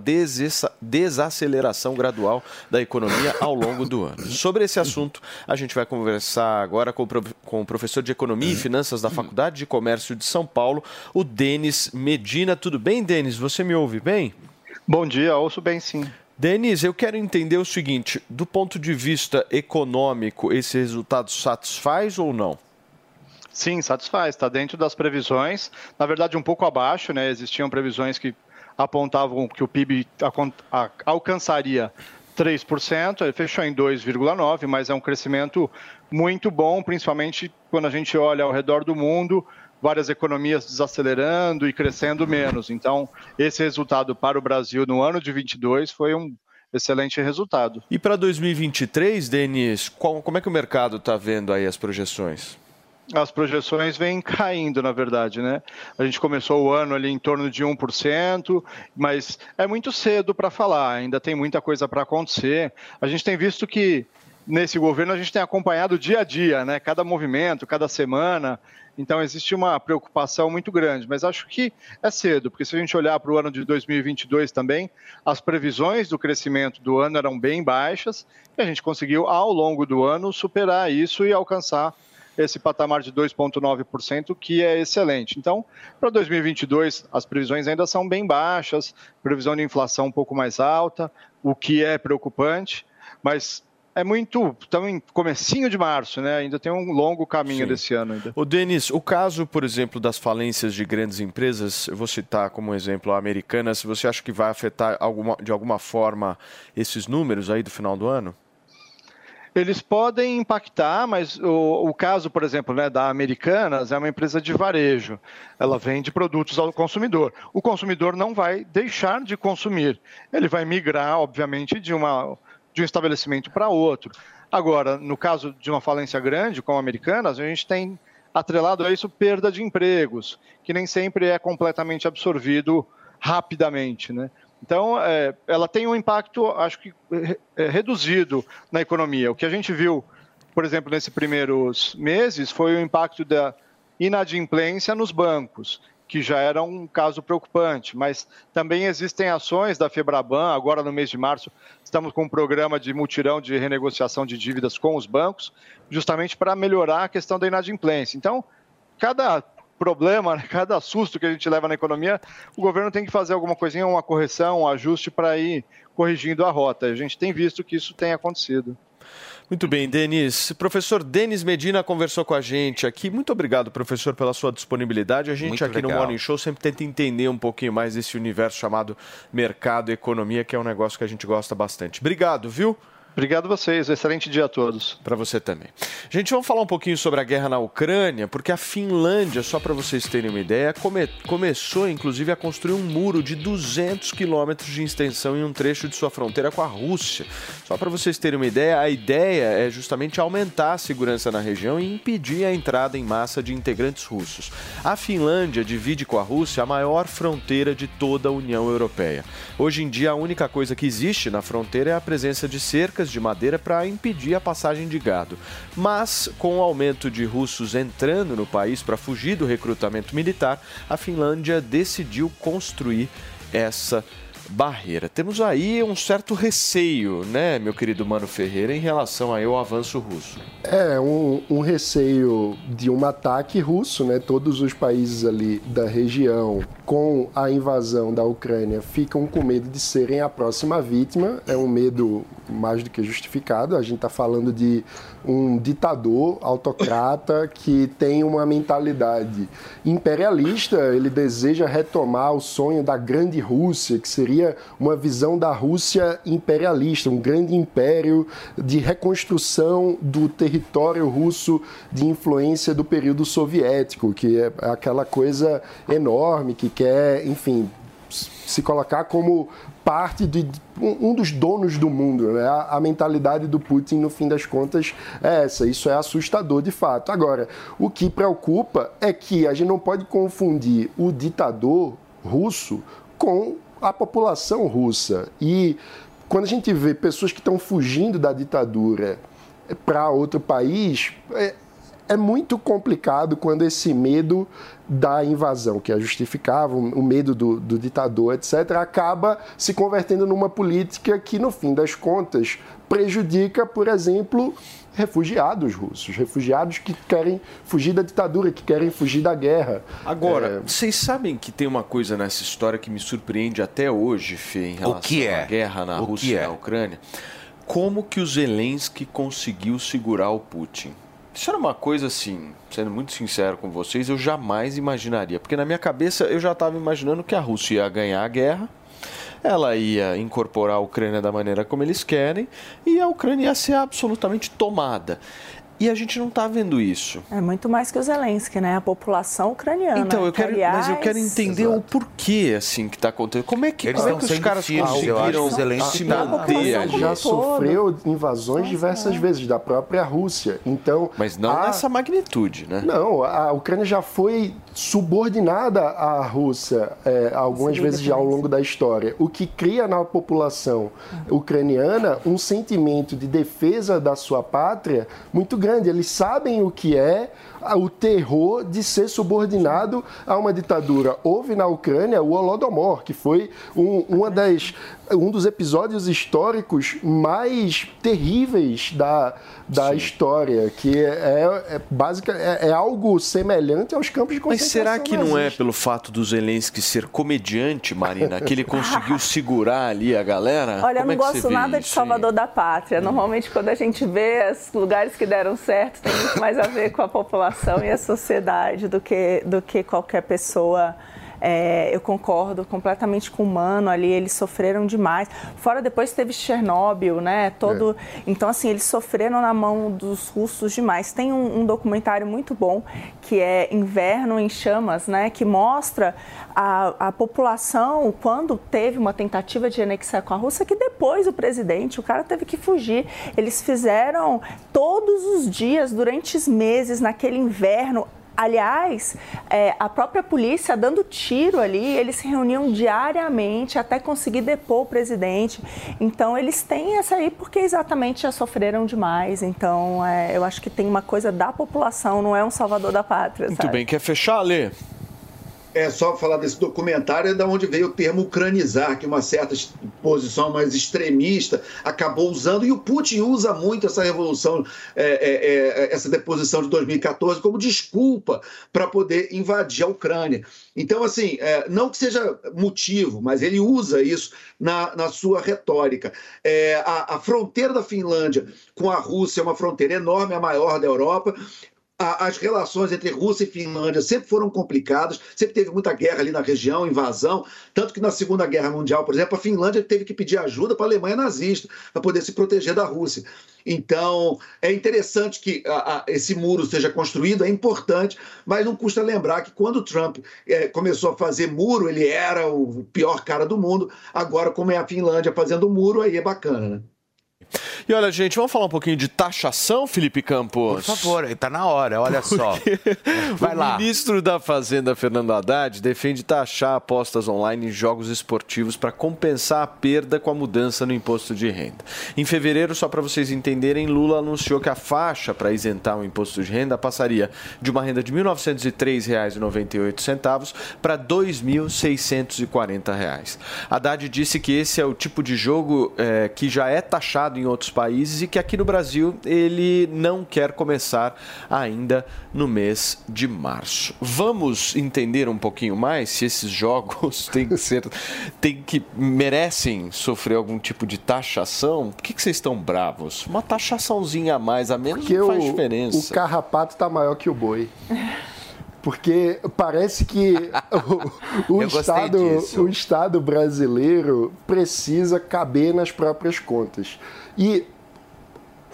desaceleração gradual da economia ao longo do ano. Sobre esse assunto, a gente vai conversar agora com o professor de Economia e Finanças da Faculdade de Comércio de São Paulo, o Denis Medina. Tudo bem, Denis? Você me ouve bem? Bom dia, ouço bem sim. Denis, eu quero entender o seguinte: do ponto de vista econômico, esse resultado satisfaz ou não? Sim, satisfaz, está dentro das previsões. Na verdade, um pouco abaixo, né? Existiam previsões que apontavam que o PIB alcançaria 3%, ele fechou em 2,9%, mas é um crescimento muito bom, principalmente quando a gente olha ao redor do mundo, várias economias desacelerando e crescendo menos. Então, esse resultado para o Brasil no ano de 22 foi um excelente resultado. E para 2023, Denis, qual- como é que o mercado está vendo aí as projeções? as projeções vêm caindo, na verdade, né? A gente começou o ano ali em torno de 1%, mas é muito cedo para falar, ainda tem muita coisa para acontecer. A gente tem visto que nesse governo a gente tem acompanhado dia a dia, né? Cada movimento, cada semana. Então existe uma preocupação muito grande, mas acho que é cedo, porque se a gente olhar para o ano de 2022 também, as previsões do crescimento do ano eram bem baixas e a gente conseguiu ao longo do ano superar isso e alcançar esse patamar de 2,9%, que é excelente. Então, para 2022, as previsões ainda são bem baixas, previsão de inflação um pouco mais alta, o que é preocupante, mas é muito. Estamos em comecinho de março, né? Ainda tem um longo caminho Sim. desse ano ainda. O Denis, o caso, por exemplo, das falências de grandes empresas, eu vou citar como exemplo a Americanas, você acha que vai afetar alguma, de alguma forma esses números aí do final do ano? Eles podem impactar, mas o, o caso, por exemplo, né, da Americanas é uma empresa de varejo. Ela vende produtos ao consumidor. O consumidor não vai deixar de consumir. Ele vai migrar, obviamente, de, uma, de um estabelecimento para outro. Agora, no caso de uma falência grande, como a Americanas, a gente tem atrelado a isso perda de empregos, que nem sempre é completamente absorvido rapidamente, né? Então, é, ela tem um impacto, acho que, é, reduzido na economia. O que a gente viu, por exemplo, nesses primeiros meses, foi o impacto da inadimplência nos bancos, que já era um caso preocupante. Mas também existem ações da Febraban, agora no mês de março, estamos com um programa de mutirão de renegociação de dívidas com os bancos, justamente para melhorar a questão da inadimplência. Então, cada problema, né, cada susto que a gente leva na economia, o governo tem que fazer alguma coisinha, uma correção, um ajuste para ir corrigindo a rota. A gente tem visto que isso tem acontecido. Muito bem, Denis. Professor Denis Medina conversou com a gente aqui. Muito obrigado, professor, pela sua disponibilidade. A gente Muito aqui no legal. Morning Show sempre tenta entender um pouquinho mais desse universo chamado mercado e economia, que é um negócio que a gente gosta bastante. Obrigado, viu? Obrigado a vocês, excelente dia a todos. Para você também. Gente, vamos falar um pouquinho sobre a guerra na Ucrânia, porque a Finlândia, só para vocês terem uma ideia, come começou inclusive a construir um muro de 200 quilômetros de extensão em um trecho de sua fronteira com a Rússia. Só para vocês terem uma ideia, a ideia é justamente aumentar a segurança na região e impedir a entrada em massa de integrantes russos. A Finlândia divide com a Rússia a maior fronteira de toda a União Europeia. Hoje em dia, a única coisa que existe na fronteira é a presença de cercas de madeira para impedir a passagem de gado. Mas, com o aumento de russos entrando no país para fugir do recrutamento militar, a Finlândia decidiu construir essa barreira. Temos aí um certo receio, né, meu querido Mano Ferreira, em relação aí ao avanço russo. É, um, um receio de um ataque russo, né? Todos os países ali da região, com a invasão da Ucrânia, ficam com medo de serem a próxima vítima. É um medo mais do que justificado. A gente está falando de um ditador autocrata que tem uma mentalidade imperialista. Ele deseja retomar o sonho da grande Rússia, que seria uma visão da Rússia imperialista, um grande império de reconstrução do território russo de influência do período soviético, que é aquela coisa enorme que quer, enfim, se colocar como parte de um dos donos do mundo. Né? A, a, mentalidade do Putin, no fim das contas, é essa. Isso é assustador de fato. Agora, o que preocupa é que a gente não pode confundir o ditador russo com a população russa. E quando a gente vê pessoas que estão fugindo da ditadura para outro país, é, é muito complicado quando esse medo da invasão, que é justificável, o medo do, do, ditador, etc., acaba se convertendo numa política que, no fim das contas, prejudica, por exemplo, refugiados russos, refugiados que querem fugir da ditadura, que querem fugir da guerra. Agora, é... vocês sabem que tem uma coisa nessa história que me surpreende até hoje, Fê, em relação o que é? à guerra na o Rússia e é? na Ucrânia. Como que o Zelensky conseguiu segurar o Putin? Isso era uma coisa assim, sendo muito sincero com vocês, eu jamais imaginaria. Porque na minha cabeça eu já estava imaginando que a Rússia ia ganhar a guerra, ela ia incorporar a Ucrânia da maneira como eles querem e a Ucrânia ia ser absolutamente tomada. E a gente não está vendo isso. É muito mais que o Zelensky, né? A população ucraniana. Então, eu quero, aliás... mas eu quero entender Exato. o porquê assim que está acontecendo. Como é que, Eles como é que os caras firmes, conseguiram Zelensky se tá manter já sofreu invasões diversas vezes da própria Rússia. Então, mas não a... nessa magnitude, né? Não, a Ucrânia já foi subordinada à Rússia é, algumas vezes já ao longo da história, o que cria na população ucraniana um sentimento de defesa da sua pátria muito grande. Eles sabem o que é o terror de ser subordinado a uma ditadura. Houve na Ucrânia o Holodomor, que foi um, uma das, um dos episódios históricos mais terríveis da, da história, que é, é, básica, é, é, algo semelhante aos campos de Mas concentração. será que não é pelo fato do Zelensky ser comediante, Marina, que ele conseguiu segurar ali a galera? Olha, Como eu não é gosto nada de Salvador da Pátria. Normalmente, quando a gente vê os lugares que deram certo, tem muito mais a ver com a população e a sociedade do que, do que qualquer pessoa. É, eu concordo completamente com o Mano ali, eles sofreram demais. Fora depois teve Chernobyl, né? Todo, é. Então, assim, eles sofreram na mão dos russos demais. Tem um, um, documentário muito bom que é Inverno em Chamas, né? Que mostra a, a população quando teve uma tentativa de anexar com a Rússia, que depois o presidente, o cara teve que fugir. Eles fizeram todos os dias, durante meses, naquele inverno, Aliás, é, a própria polícia dando tiro ali, eles se reuniam diariamente até conseguir depor o presidente. Então, eles têm essa aí porque exatamente já sofreram demais. Então, é, eu acho que tem uma coisa da população, não é um salvador da pátria. Muito sabe? bem, quer fechar, Lê? É só falar desse documentário, é da onde veio o termo ucranizar, que uma certa posição mais extremista acabou usando, e o Putin usa muito essa revolução, é, é, é, essa deposição de 2014 como desculpa para poder invadir a Ucrânia. Então, assim, é, não que seja motivo, mas ele usa isso na, na sua retórica. É, a, a fronteira da Finlândia com a Rússia é uma fronteira enorme, a maior da Europa as relações entre Rússia e Finlândia sempre foram complicadas, sempre teve muita guerra ali na região, invasão, tanto que na Segunda Guerra Mundial, por exemplo, a Finlândia teve que pedir ajuda para a Alemanha nazista para poder se proteger da Rússia. Então, é interessante que a, a, esse muro seja construído, é importante, mas não custa lembrar que quando Trump é, começou a fazer muro, ele era o pior cara do mundo. Agora, como é a Finlândia fazendo muro, aí é bacana, né? E olha, gente, vamos falar um pouquinho de taxação, Felipe Campos? Por favor, está na hora, olha Porque só. Vai o lá. ministro da Fazenda, Fernando Haddad, defende taxar apostas online em jogos esportivos para compensar a perda com a mudança no imposto de renda. Em fevereiro, só para vocês entenderem, Lula anunciou que a faixa para isentar o imposto de renda passaria de uma renda de R$ 1.903,98 para R$ 2.640. Haddad disse que esse é o tipo de jogo eh, que já é taxado em outros países e que aqui no Brasil ele não quer começar ainda no mês de março. Vamos entender um pouquinho mais se esses jogos têm que ser, têm que merecem sofrer algum tipo de taxação? Por que, que vocês estão bravos? Uma taxaçãozinha a mais, a menos Porque não faz o, diferença. o carrapato está maior que o boi. Porque parece que o, o Estado, disso. o Estado brasileiro precisa caber nas próprias contas. E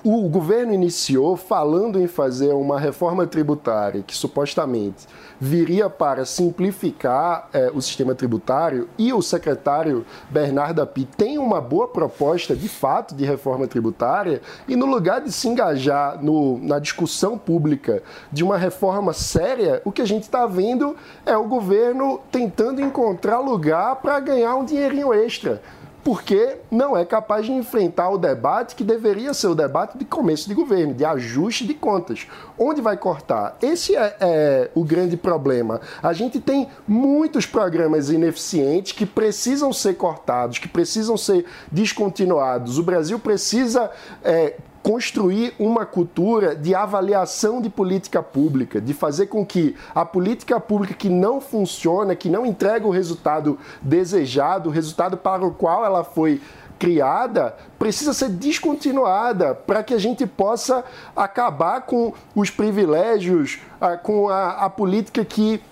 o governo iniciou falando em fazer uma reforma tributária que supostamente viria para simplificar eh, o sistema tributário e o secretário Bernardo Api tem uma boa proposta de fato de reforma tributária e no lugar de se engajar no- na discussão pública de uma reforma séria, o que a gente está vendo é o governo tentando encontrar lugar para ganhar um dinheirinho extra porque não é capaz de enfrentar o debate que deveria ser o debate de começo de governo, de ajuste de contas. Onde vai cortar? Esse é, é o grande problema. A gente tem muitos programas ineficientes que precisam ser cortados, que precisam ser descontinuados. O Brasil precisa. é, construir uma cultura de avaliação de política pública, de fazer com que a política pública que não funciona, que não entrega o resultado desejado, o resultado para o qual ela foi criada, precisa ser descontinuada para que a gente possa acabar com os privilégios, ah, com a, a política que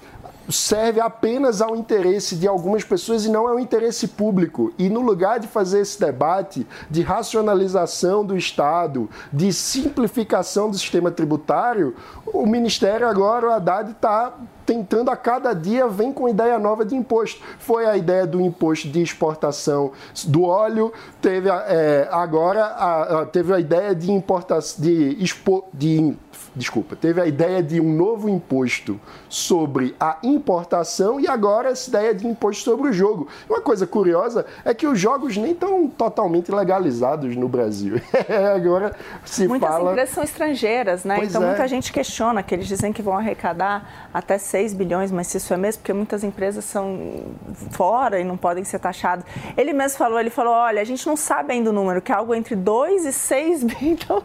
serve apenas ao interesse de algumas pessoas e não ao interesse público. E no lugar de fazer esse debate de racionalização do Estado, de simplificação do sistema tributário, o Ministério agora, o Haddad, está tentando a cada dia, vem com ideia nova de imposto. Foi a ideia do imposto de exportação do óleo, teve é, agora a- a- teve a ideia de importação de, expo, de desculpa, teve a ideia de um novo imposto sobre a importação e agora essa ideia de imposto sobre o jogo. Uma coisa curiosa é que os jogos nem estão totalmente legalizados no Brasil. agora se Muitas fala empresas são estrangeiras, né? Pois então é. muita gente questiona que eles dizem que vão arrecadar até 6 bilhões, mas se isso é mesmo, porque muitas empresas são fora e não podem ser taxadas. Ele mesmo falou, ele falou, olha, a gente não sabe ainda o número, que é algo entre 2 e 6 bilhões. Então,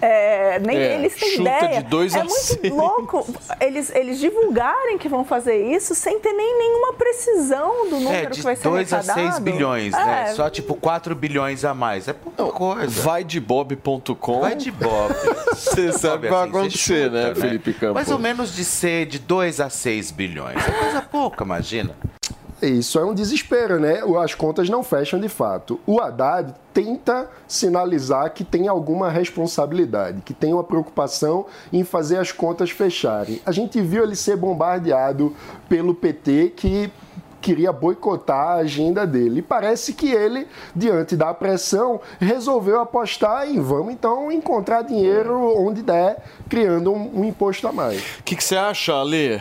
é, nem É, eles têm chuta ideia. de dois é a muito seis. louco eles, eles divulgarem que vão fazer isso sem ter nem nenhuma precisão do número É, que de vai ser 2 a arrecadado. 6 bilhões, né? É, Só tipo 4 bilhões a mais. É pouca coisa. Vai de bob.com. Vai de Bob. Você sabe o que vai Assim, você acontecer, chuta, né, Felipe Campos? Mais ou menos de ser de 2 a 6 bilhões. É coisa pouca, imagina. Isso é um desespero, né? As contas não fecham de fato. O Haddad tenta sinalizar que tem alguma responsabilidade, que tem uma preocupação em fazer as contas fecharem. A gente viu ele ser bombardeado pelo PT que queria boicotar a agenda dele. E parece que ele, diante da pressão, resolveu apostar em vamos então encontrar dinheiro onde der, criando um, um imposto a mais. O que, que você acha, Ale?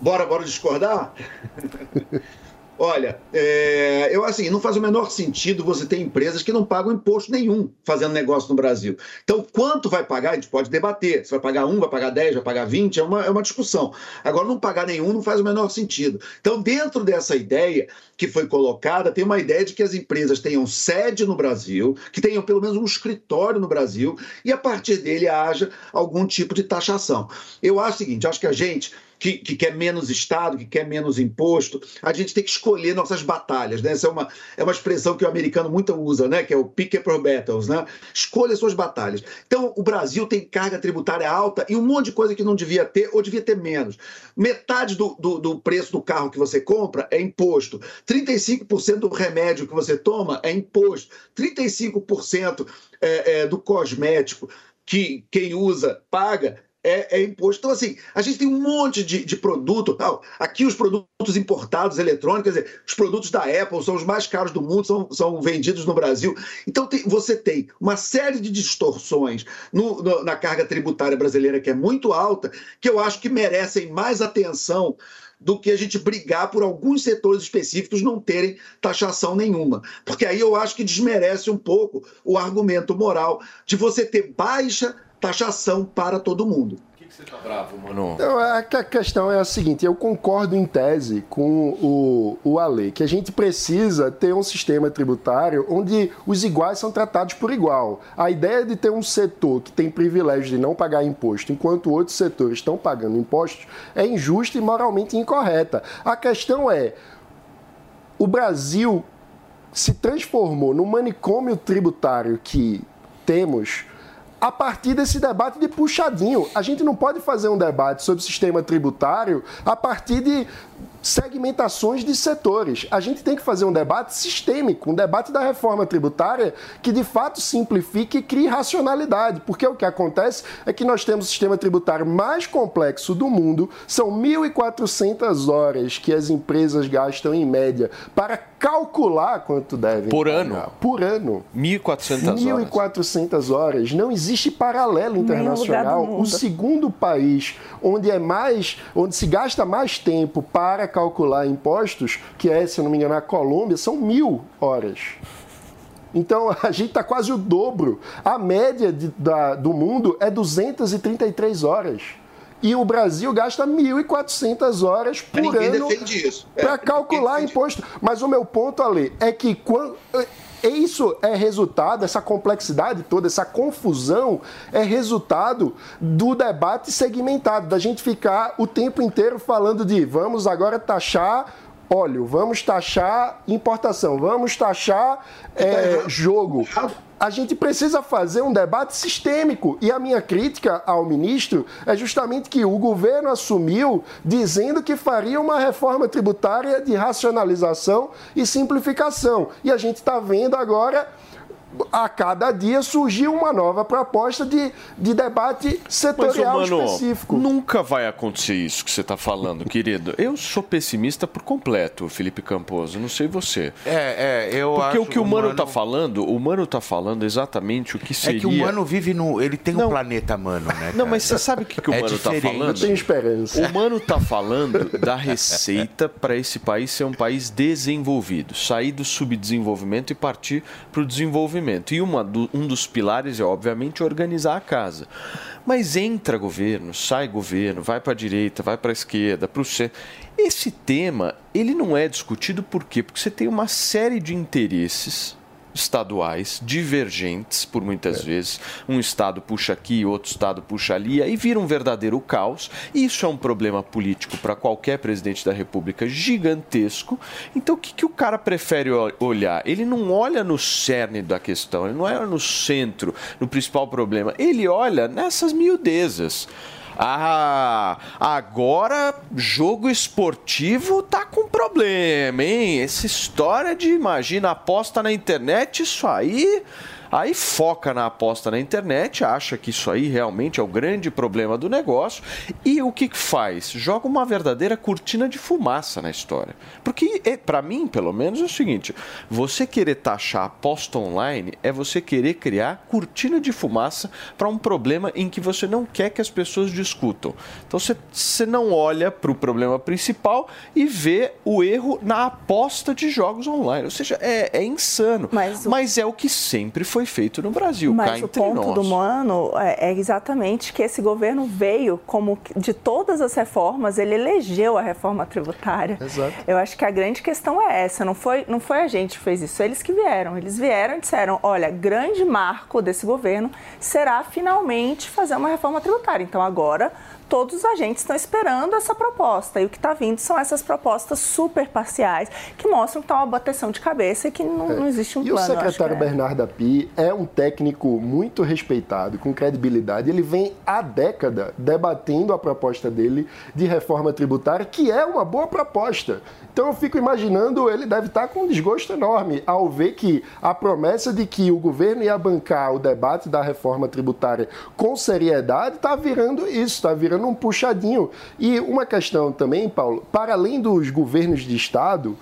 Bora, bora discordar? Olha, é, eu assim, não faz o menor sentido você ter empresas que não pagam imposto nenhum fazendo negócio no Brasil. Então, quanto vai pagar, a gente pode debater. Se vai pagar um, vai pagar 10, vai pagar 20, é uma, é uma discussão. Agora, não pagar nenhum não faz o menor sentido. Então, dentro dessa ideia que foi colocada, tem uma ideia de que as empresas tenham sede no Brasil, que tenham pelo menos um escritório no Brasil, e a partir dele haja algum tipo de taxação. Eu acho o seguinte, acho que a gente que, que quer menos Estado, que quer menos imposto. A gente tem que escolher nossas batalhas, né? Essa é uma, é uma expressão que o americano muito usa, né? Que é o pick up battles, né? Escolha suas batalhas. Então, o Brasil tem carga tributária alta e um monte de coisa que não devia ter ou devia ter menos. Metade do, do, do preço do carro que você compra é imposto. 35% do remédio que você toma é imposto. 35% é, é, do cosmético que quem usa paga é, é, imposto. Então, assim, a gente tem um monte de, de produto. Tal. Aqui, os produtos importados eletrônicos, quer dizer, os produtos da Apple são os mais caros do mundo, são, são vendidos no Brasil. Então, tem, você tem uma série de distorções no, no, na carga tributária brasileira que é muito alta, que eu acho que merecem mais atenção do que a gente brigar por alguns setores específicos não terem taxação nenhuma. Porque aí eu acho que desmerece um pouco o argumento moral de você ter baixa taxação para todo mundo. Você tá bravo, mano? Então, a questão é a seguinte: eu concordo em tese com o, o Ale, que a gente precisa ter um sistema tributário onde os iguais são tratados por igual. A ideia de ter um setor que tem privilégio de não pagar imposto, enquanto outros setores estão pagando impostos, é injusta e moralmente incorreta. A questão é: o Brasil se transformou no manicômio tributário que temos a partir desse debate de puxadinho. A gente não pode fazer um debate sobre sistema tributário a partir de segmentações de setores. A gente tem que fazer um debate sistêmico, um debate da reforma tributária que de fato simplifique e crie racionalidade, porque o que acontece é que nós temos o sistema tributário mais complexo do mundo, são 1.400 horas que as empresas gastam em média para calcular quanto devem por pagar. ano. Por ano. 1.400 horas. 1.400 horas. Não existe paralelo internacional. O segundo país onde é mais, onde se gasta mais tempo para calcular impostos, que é, se não me engano, a Colômbia, são mil horas. Então a gente está quase o dobro. A média de, da, do mundo é 233 horas. E o Brasil gasta 1.400 horas por Ninguém ano. É, para ninguém calcular imposto. Mas o meu ponto, Ale, é que quando. Isso é resultado, essa complexidade toda, essa confusão, é resultado do debate segmentado, da gente ficar o tempo inteiro falando de vamos agora taxar óleo, vamos taxar importação, vamos taxar é, jogo. A gente precisa fazer um debate sistêmico. E a minha crítica ao ministro é justamente que o governo assumiu dizendo que faria uma reforma tributária de racionalização e simplificação. E a gente está vendo agora a cada dia surgiu uma nova proposta de, de debate setorial Mas, mano, específico. Nunca vai acontecer isso que você está falando, querido. Eu sou pessimista por completo, Felipe Camposo. Não sei você. É, é, eu Porque acho o que o Mano Mano- tá falando, o Mano tá falando exatamente o que seria. É que o Mano vive no. Ele tem um Não. planeta Mano, né? Não, cara? mas você sabe o que, que o É Mano tá diferente. falando? Eu tenho esperança. O Mano tá falando da receita para esse país ser um país desenvolvido, sair do subdesenvolvimento e partir para o desenvolvimento. E uma do- um dos pilares é, obviamente, organizar a casa. Mas entra governo, sai governo, vai para a direita, vai para a esquerda, para o centro. Esse tema, ele não é discutido por quê? Porque você tem uma série de interesses estaduais divergentes por muitas vezes. Um estado puxa aqui, outro estado puxa ali, aí vira um verdadeiro caos. Isso é um problema político para qualquer presidente da República gigantesco. Então o que, que o cara prefere olhar? Ele não olha no cerne da questão, ele não olha no centro, no principal problema. Ele olha nessas miudezas. Ah, agora jogo esportivo tá com problema, hein? Essa história de imagina aposta na internet, isso aí, aí foca na aposta na internet, acha que isso aí realmente é o grande problema do negócio e o que faz? Joga uma verdadeira cortina de fumaça na história. Porque é, para mim, pelo menos, é o seguinte, você querer taxar aposta online é você querer criar cortina de fumaça para um problema em que você não quer que as pessoas discutam. Então você, não olha para o problema principal e vê o erro na aposta de jogos online. Ou seja, é, é insano. Mas, é o que sempre foi foi feito no Brasil, Mas o ponto nós. do Moano é, é exatamente que esse governo veio como de todas as reformas, ele elegeu a reforma tributária. Exato. Eu acho que a grande questão é essa, não foi, não foi a gente que fez isso, eles que vieram. Eles vieram e disseram, olha, grande marco desse governo será finalmente fazer uma reforma tributária. Então agora todos os agentes estão esperando essa proposta. E o que está vindo são essas propostas super parciais que mostram que está uma bateção de cabeça e que não, não existe um É. E plano. o eu acho secretário é. Bernardo Api é um técnico muito respeitado, com credibilidade. Ele vem há década debatendo a proposta dele de reforma tributária, que é uma boa proposta. Então eu fico imaginando, ele deve estar com um desgosto enorme ao ver que a promessa de que o governo ia bancar o debate da reforma tributária com seriedade está virando isso, está virando um puxadinho. E uma questão também, Paulo, para além dos governos de Estado,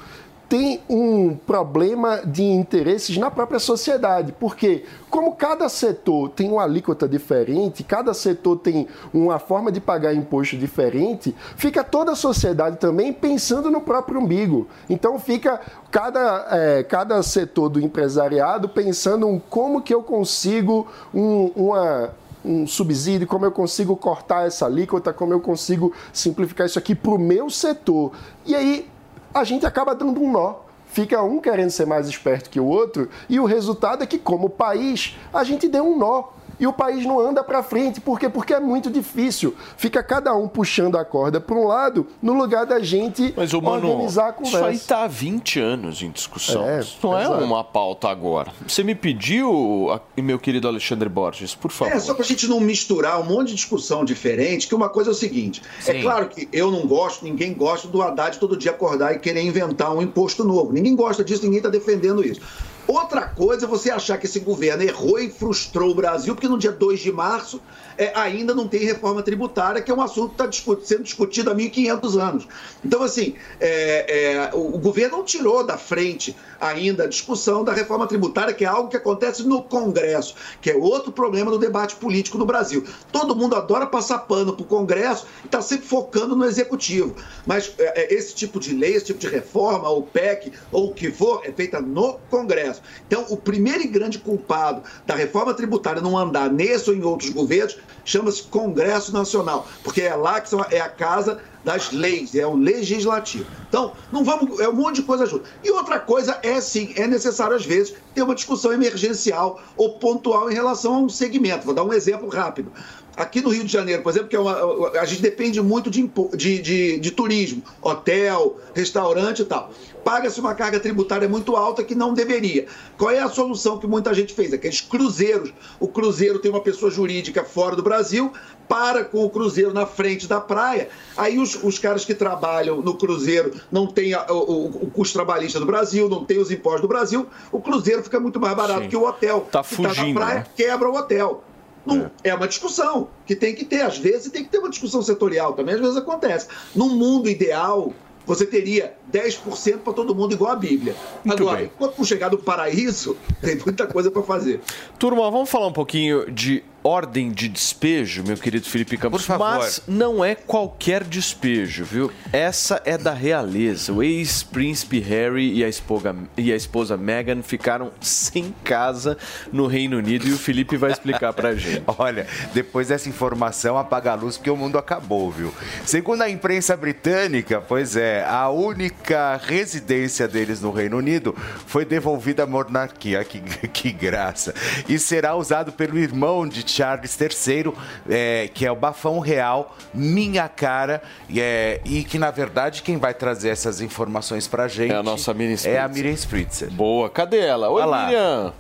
tem um problema de interesses na própria sociedade, porque como cada setor tem uma alíquota diferente, cada setor tem uma forma de pagar imposto diferente, fica toda a sociedade também pensando no próprio umbigo. Então fica cada, é, cada setor do empresariado pensando como que eu consigo um, uma um subsídio, como eu consigo cortar essa alíquota, como eu consigo simplificar isso aqui para o meu setor. E aí a gente acaba dando um nó. Fica um querendo ser mais esperto que o outro, e o resultado é que, como país, a gente deu um nó. E o país não anda para frente. Por quê? Porque é muito difícil. Fica cada um puxando a corda para um lado, no lugar da gente Mas, ô, mano, organizar a isso aí conversa. está há 20 anos em discussão. É, isso não é exato. uma pauta agora. Você me pediu, a- meu querido Alexandre Borges, por favor. É, só pra gente não misturar um monte de discussão diferente, que uma coisa é o seguinte: é Sim. claro que eu não gosto, ninguém gosta do Haddad todo dia acordar e querer inventar um imposto novo. Ninguém gosta disso, ninguém está defendendo isso. Outra coisa é você achar que esse governo errou e frustrou o Brasil, porque no dia 2 de março é, ainda não tem reforma tributária, que é um assunto que está sendo discutido há 1.500 anos. Então, assim, é, é, o, o governo não tirou da frente ainda a discussão da reforma tributária, que é algo que acontece no Congresso, que é outro problema do debate político no Brasil. Todo mundo adora passar pano para o Congresso e está sempre focando no Executivo. Mas é, é, esse tipo de lei, esse tipo de reforma, ou PEC, ou o que for, é feita no Congresso. Então, o primeiro e grande culpado da reforma tributária não andar nesse ou em outros governos chama-se Congresso Nacional, porque é lá que é a casa das leis, é o legislativo. Então, não vamos, é um monte de coisa junto. E outra coisa é sim, é necessário às vezes ter uma discussão emergencial ou pontual em relação a um segmento. Vou dar um exemplo rápido. Aqui no Rio de Janeiro, por exemplo, que é uma, a gente depende muito de, de, de, de turismo, hotel, restaurante e tal. Paga-se uma carga tributária muito alta que não deveria. Qual é a solução que muita gente fez? Aqueles cruzeiros. O cruzeiro tem uma pessoa jurídica fora do Brasil, para com o cruzeiro na frente da praia. Aí os, os caras que trabalham no cruzeiro não têm a- o, o- custo trabalhista do Brasil, não tem os impostos do Brasil, o cruzeiro fica muito mais barato Sim. que o hotel. Tá que tá fugindo, na praia, né? quebra o hotel. Não, é. uma discussão que tem que ter. Às vezes tem que ter uma discussão setorial também, às vezes acontece. Num mundo ideal, você teria 10% para todo mundo igual a Bíblia. Agora, bem. enquanto não chegar no paraíso, tem muita coisa para fazer. Turma, vamos falar um pouquinho de ordem de despejo, meu querido Felipe Campos. Por favor. Mas não é qualquer despejo, viu? Essa é da realeza. O ex-príncipe Harry e a, esposa, e a esposa Meghan ficaram sem casa no Reino Unido e o Felipe vai explicar pra gente. Olha, depois dessa informação, apaga a luz porque o mundo acabou, viu? Segundo a imprensa britânica, pois é, a única residência deles no Reino Unido foi devolvida à monarquia. Que, que graça. E será usado pelo irmão de Charles III, é, que é o bafão real, minha cara, e, é, e que na verdade quem vai trazer essas informações pra gente É a nossa Miriam é a Spritzer. Miriam Spritzer. Boa, cadê ela? Oi, Olha lá. Miriam.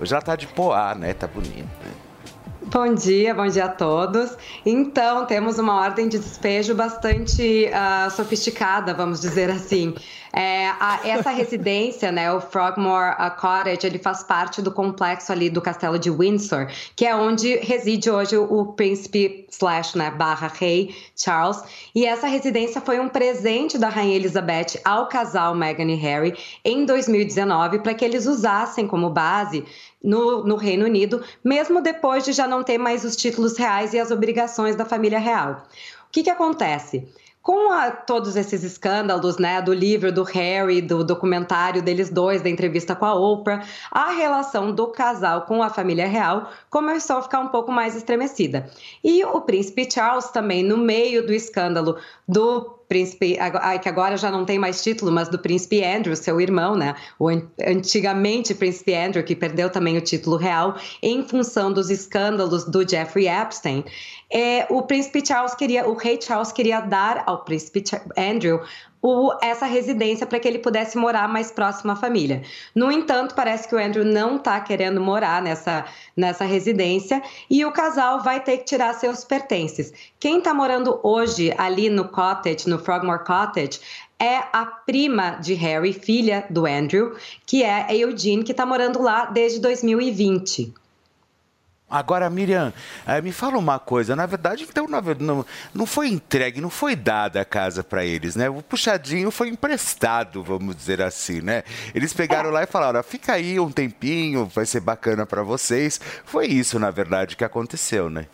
Hoje ela tá de poá, né? Tá bonita. Bom dia, bom dia a todos. Então, temos uma ordem de despejo bastante ah, sofisticada, vamos dizer assim. É, a- essa residência, né, o Frogmore ah, Cottage, ele faz parte do complexo ali do Castelo de Windsor, que é onde reside hoje o, o príncipe slash, né, barra rei Charles. E essa residência foi um presente da rainha Elizabeth ao casal Meghan e Harry em 2019 para que eles usassem como base no, no Reino Unido, mesmo depois de já não ter mais os títulos reais e as obrigações da família real. O que, que acontece? Com a, todos esses escândalos, né, do livro do Harry, do documentário deles dois, da entrevista com a Oprah, a relação do casal com a família real começou a ficar um pouco mais estremecida. E o príncipe Charles também, no meio do escândalo do príncipe, que agora já não tem mais título, mas do príncipe Andrew, seu irmão, né? O antigamente príncipe Andrew, que perdeu também o título real em função dos escândalos do Jeffrey Epstein. É, o príncipe Charles queria, o rei Charles queria dar ao príncipe Andrew o, essa residência para que ele pudesse morar mais próximo à família. No entanto, parece que o Andrew não está querendo morar nessa, nessa residência e o casal vai ter que tirar seus pertences. Quem está morando hoje ali no cottage, no Frogmore Cottage, é a prima de Harry, filha do Andrew, que é a Eugene, que está morando lá desde 2020. Agora, Miriam, eh, me fala uma coisa. Na verdade, então, não, não foi entregue, não foi dada a casa para eles, né? O puxadinho foi emprestado, vamos dizer assim, né? Eles pegaram lá e falaram: fica aí um tempinho, vai ser bacana para vocês. Foi isso, na verdade, que aconteceu, né?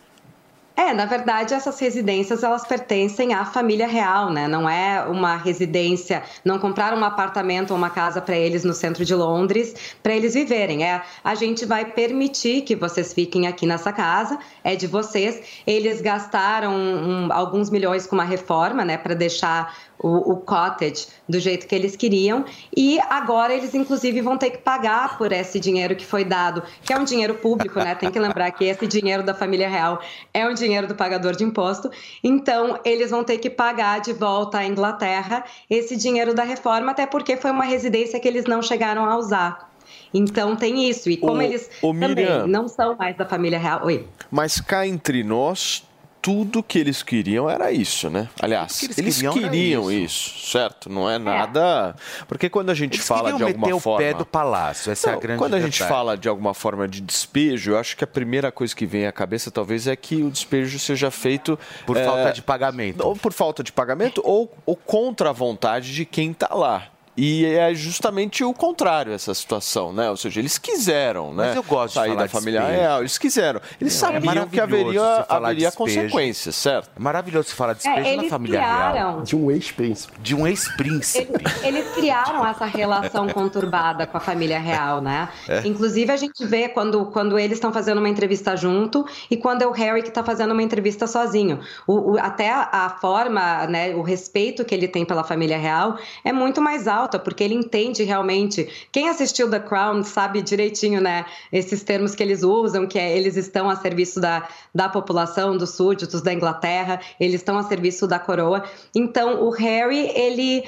É, na verdade, essas residências elas pertencem à família real, né? Não é uma residência, não compraram um apartamento ou uma casa para eles no centro de Londres para eles viverem. É, a gente vai permitir que vocês fiquem aqui nessa casa, é de vocês. Eles gastaram um, alguns milhões com uma reforma, né, para deixar o, o, cottage do jeito que eles queriam e agora eles inclusive vão ter que pagar por esse dinheiro que foi dado, que é um dinheiro público, né? Tem que lembrar que esse dinheiro da família real é um dinheiro do pagador de imposto. Então, eles vão ter que pagar de volta à Inglaterra esse dinheiro da reforma, até porque foi uma residência que eles não chegaram a usar. Então tem isso. E como o, eles o também Miriam, não são mais da família real. Oi. Mas cá entre nós, tudo que eles queriam era isso, né? Aliás, eles, eles, queriam, queriam isso. isso. certo? Não é nada. Porque quando a gente eles fala de alguma meter forma. o pé do palácio, essa Não, é a grande Quando a verdade. gente fala de alguma forma de despejo, eu acho que a primeira coisa que vem à cabeça talvez é que o despejo seja feito. Por é, falta de pagamento. Ou por falta de pagamento, ou, ou contra a vontade de quem está lá. E é justamente o contrário essa situação, né? Ou seja, eles quiseram, né? Mas eu gosto sair de falar da família real, eles quiseram. Eles é sabiam que haveria, haveria consequências, certo? É maravilhoso falar de despejo é, na família criaram, real. De um ex-príncipe. De um ex-príncipe. Eles, eles, criaram essa relação conturbada com a família real, né? É. Inclusive, a gente vê quando, quando eles estão fazendo uma entrevista junto e quando é o Harry que está fazendo uma entrevista sozinho. O, o, até a, a forma, né, o respeito que ele tem pela família real é muito mais alto porque ele entende realmente. Quem assistiu The Crown sabe direitinho, né? Esses termos que eles usam, que é eles estão a serviço da, da população, dos súditos da Inglaterra, eles estão a serviço da coroa. Então, o Harry, ele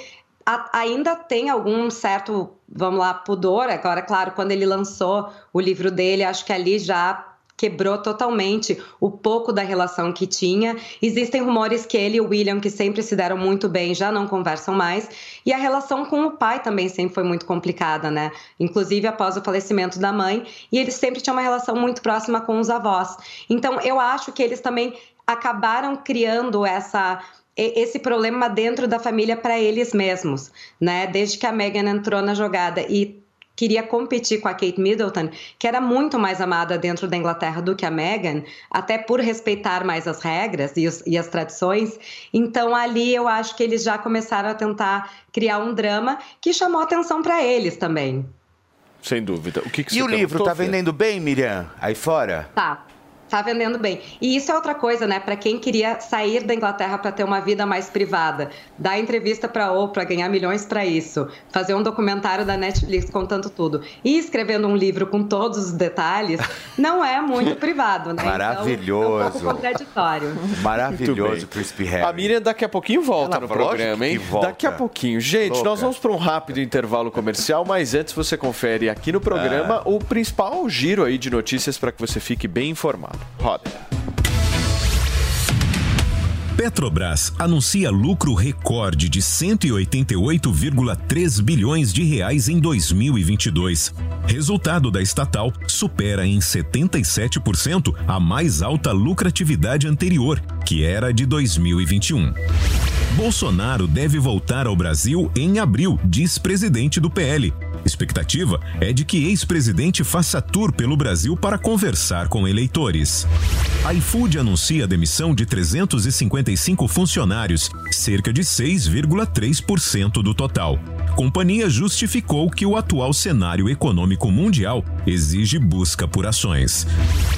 ainda tem algum certo, vamos lá, pudor. Agora, claro, quando ele lançou o livro dele, acho que ali já quebrou totalmente o pouco da relação que tinha. Existem rumores que ele e o William, que sempre se deram muito bem, já não conversam mais. E a relação com o pai também sempre foi muito complicada, né? Inclusive após o falecimento da mãe. E eles sempre tinham uma relação muito próxima com os avós. Então eu acho que eles também acabaram criando essa esse problema dentro da família para eles mesmos, né? Desde que a Meghan entrou na jogada e queria competir com a Kate Middleton, que era muito mais amada dentro da Inglaterra do que a Meghan, até por respeitar mais as regras e, os, e as tradições. Então ali eu acho que eles já começaram a tentar criar um drama que chamou atenção para eles também. Sem dúvida. O que, que e o livro tá vendendo bem, Miriam, aí fora? Tá. Tá vendendo bem. E isso é outra coisa, né? Para quem queria sair da Inglaterra para ter uma vida mais privada, dar entrevista para Oprah, ganhar milhões para isso, fazer um documentário da Netflix contando tudo e escrevendo um livro com todos os detalhes, não é muito privado, né? Maravilhoso. Então, é um pouco contraditório. Maravilhoso, Crispy Harry. A Miriam daqui a pouquinho volta Ela, no programa, hein? Volta. Daqui a pouquinho. Gente, Louca. nós vamos para um rápido intervalo comercial, mas antes você confere aqui no programa ah. o principal giro aí de notícias para que você fique bem informado. Roda. Petrobras anuncia lucro recorde de 188,3 bilhões de reais em 2022. Resultado da estatal supera em 77% a mais alta lucratividade anterior, que era de 2021. Bolsonaro deve voltar ao Brasil em abril, diz presidente do PL. Expectativa é de que ex-presidente faça tour pelo Brasil para conversar com eleitores. A iFood anuncia a demissão de 355 funcionários, cerca de 6,3% do total. Companhia justificou que o atual cenário econômico mundial exige busca por ações.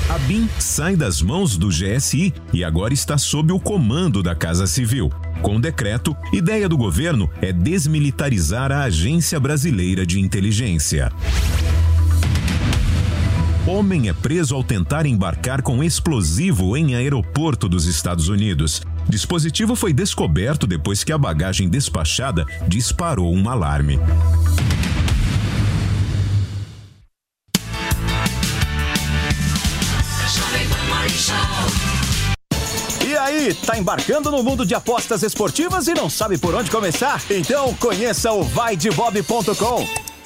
A BIM sai das mãos do GSI e agora está sob o comando da Casa Civil. Com o decreto, ideia do governo é desmilitarizar a Agência Brasileira de Inteligência. Homem é preso ao tentar embarcar com explosivo em aeroporto dos Estados Unidos. Dispositivo foi descoberto depois que a bagagem despachada disparou um alarme. E aí, tá embarcando no mundo de apostas esportivas e não sabe por onde começar? Então conheça o vaidebob.com.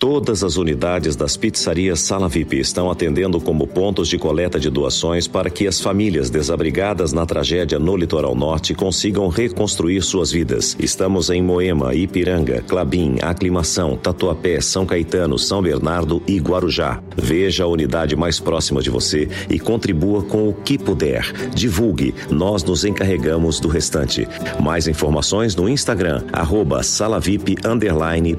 Todas as unidades das pizzarias Sala VIP estão atendendo como pontos de coleta de doações para que as famílias desabrigadas na tragédia no litoral norte consigam reconstruir suas vidas. Estamos em Moema, Ipiranga, Clabim, Aclimação, Tatuapé, São Caetano, São Bernardo e Guarujá. Veja a unidade mais próxima de você e contribua com o que puder. Divulgue, nós nos encarregamos do restante. Mais informações no Instagram, arroba underline.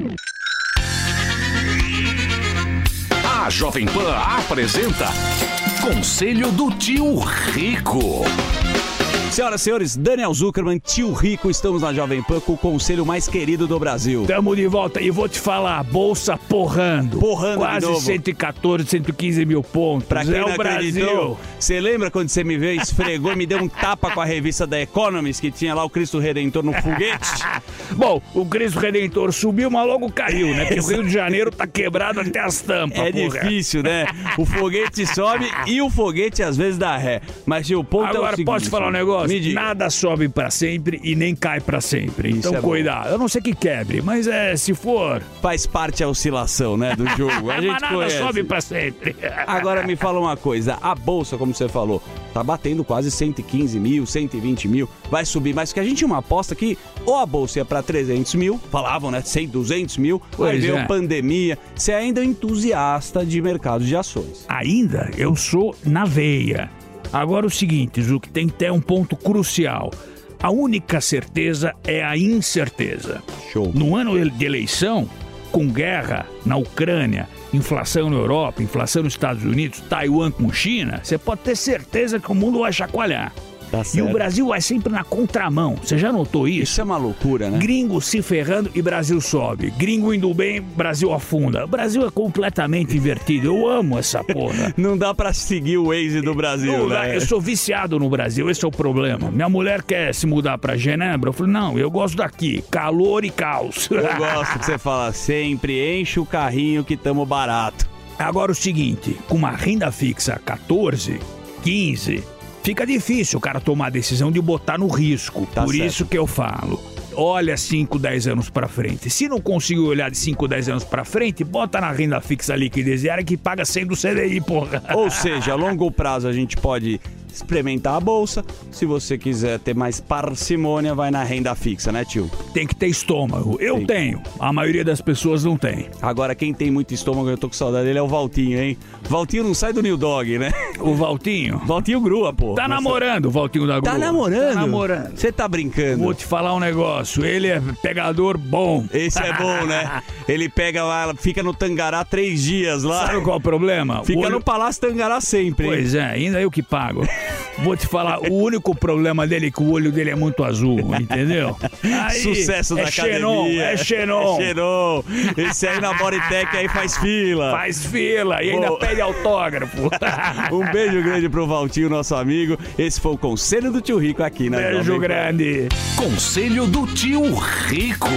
A Jovem Pan apresenta Conselho do Tio Rico. Senhoras e senhores, Daniel Zuckerman, tio Rico, estamos na Jovem Pan com o conselho mais querido do Brasil. Tamo de volta e vou te falar, a bolsa porrando. Porrando Quase de novo. 114, 115 mil pontos. Pra quem é não o Brasil. acreditou, você lembra quando você me veio, esfregou e me deu um tapa com a revista da Economist que tinha lá o Cristo Redentor no foguete? Bom, o Cristo Redentor subiu, mas logo caiu, né? Porque o Rio de Janeiro tá quebrado até as tampas. É porra. difícil, né? O foguete sobe e o foguete às vezes dá ré. Mas o ponto é o Agora, seguinte, posso te falar um negócio? Nada sobe pra sempre e nem cai pra sempre. Então, é bom. cuidado. Eu não sei que quebre, mas é, se for... Faz parte a oscilação, né, do jogo. A Mas gente nada conhece. sobe pra sempre. Agora me fala uma coisa, a bolsa, como você falou, tá batendo quase 115 mil, 120 mil, vai subir, mas que a gente tinha uma aposta que ou a bolsa ia pra 300 mil, falavam, né, 100, 200 mil, aí Pois veio é. pandemia, você ainda é entusiasta de mercado de ações. Ainda eu sou na veia. Agora o seguinte, tem que ter um ponto crucial. A única certeza é a incerteza. Show. No ano de eleição, com guerra na Ucrânia, inflação na Europa, inflação nos Estados Unidos, Taiwan com China, você pode ter certeza que o mundo vai chacoalhar. Tá E o. Brasil vai sempre na contramão. Você já notou isso? Isso é uma loucura, né? Gringo se ferrando e Brasil sobe. Gringo indo bem, Brasil afunda. O Brasil é completamente invertido. Eu amo essa porra. Não dá pra seguir o Waze do Brasil, Não né? Eu sou viciado no Brasil, esse é o problema. Minha mulher quer se mudar pra Genebra. Eu falei, não, eu gosto daqui. Calor e caos. Eu gosto que você fala sempre, enche o carrinho que tamo barato. Agora o seguinte, com uma renda fixa 14, 15, fica difícil o cara tomar a decisão de botar no risco. Tá Por certo. isso que eu falo. Olha 5, 10 anos pra frente. Se não conseguir olhar de 5, 10 anos pra frente, bota na renda fixa liquidez diária que paga 100 do CDI, porra. Ou seja, a longo prazo a gente pode experimentar a bolsa. Se você quiser ter mais parcimônia, vai na renda fixa, né, tio? Tem que ter estômago. Eu tenho. A maioria das pessoas não tem. Agora, quem tem muito estômago, eu tô com saudade dele, é o Valtinho, hein? Valtinho não sai do New Dog, né? O Valtinho? Valtinho grua, pô. Tá namorando o Valtinho da Grua. Tá namorando? Tá namorando. Você tá brincando? Vou te falar um negócio. Ele é pegador bom. Esse é bom, né? Ele pega lá, fica no Tangará três dias lá. Sabe qual é o problema? Fica O no Palácio Tangará sempre. hein? Pois é, ainda eu que pago. Vou te falar, o único problema dele é que o olho dele é muito azul, entendeu? Aí, Sucesso é da Xenon, academia. é Xenon. É Xenon. Esse aí na Bodytech aí faz fila. Faz fila e ainda pede autógrafo. Um beijo grande pro Valtinho, nosso amigo. Esse foi o Conselho do Tio Rico aqui na Beijo grande. Conselho do Tio Rico.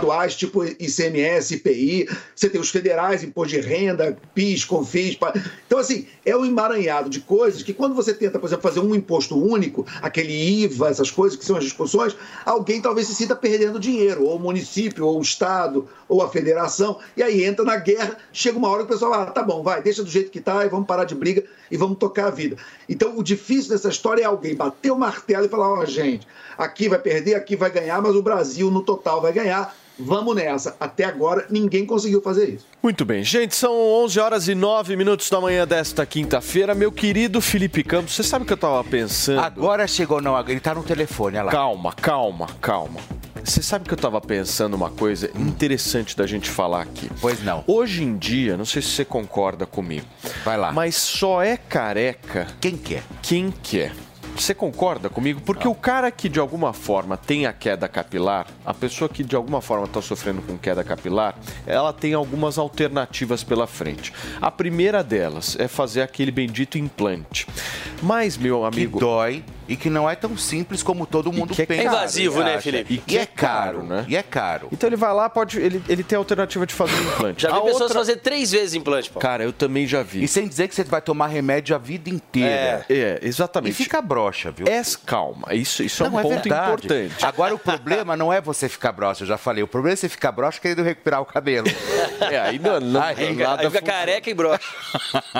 Estaduais, tipo ICMS, IPI, você tem os federais, imposto de renda, PIS, CONFIS. pa- Então, assim, é um emaranhado de coisas que quando você tenta, por exemplo, fazer um imposto único, aquele IVA, essas coisas que são as discussões, alguém talvez se sinta perdendo dinheiro, ou o município, ou o Estado, ou a federação, e aí entra na guerra, chega uma hora que o pessoal, ah, tá bom, vai, deixa do jeito que tá, e vamos parar de briga e vamos tocar a vida. Então, o difícil dessa história é alguém bater o martelo e falar, ó, gente, aqui vai perder, aqui vai ganhar, mas o Brasil no total vai ganhar. Vamos nessa. Até agora, ninguém conseguiu fazer isso. Muito bem, gente, são 11 horas e 9 minutos da manhã desta quinta-feira. Meu querido Felipe Campos, você sabe o que eu tava pensando? Agora chegou, não, ele tá no telefone, olha lá. Calma, calma, calma. Você sabe que eu tava pensando uma coisa interessante da gente falar aqui. Pois não. Hoje em dia, não sei se você concorda comigo. Vai lá. Mas só é careca Quem quer? quem quer. Você concorda comigo? Porque o cara que de alguma forma tem a queda capilar, a pessoa que de alguma forma está sofrendo com queda capilar, ela tem algumas alternativas pela frente. A primeira delas é fazer aquele bendito implante. Mas, meu amigo. Que dói e que não é tão simples como todo mundo que é pensa. caro, invasivo, né. Felipe? E que é caro, né? E é caro. Então ele vai lá, pode. Ele, ele tem a alternativa de fazer um implante. Já vi A pessoas outra- fazer três vezes implante, Paulo. Cara, eu também já vi. E sem dizer que você vai tomar remédio a vida inteira. É, E exatamente. fica broxa, viu? É, calma, isso, isso é um Não, ponto verdade. importante. Agora, o problema não é você ficar broxa, eu já falei. O problema é você ficar broxa querendo recuperar o cabelo. É, aí não, não, Aí, Aí nada fica funciona. careca e broxa.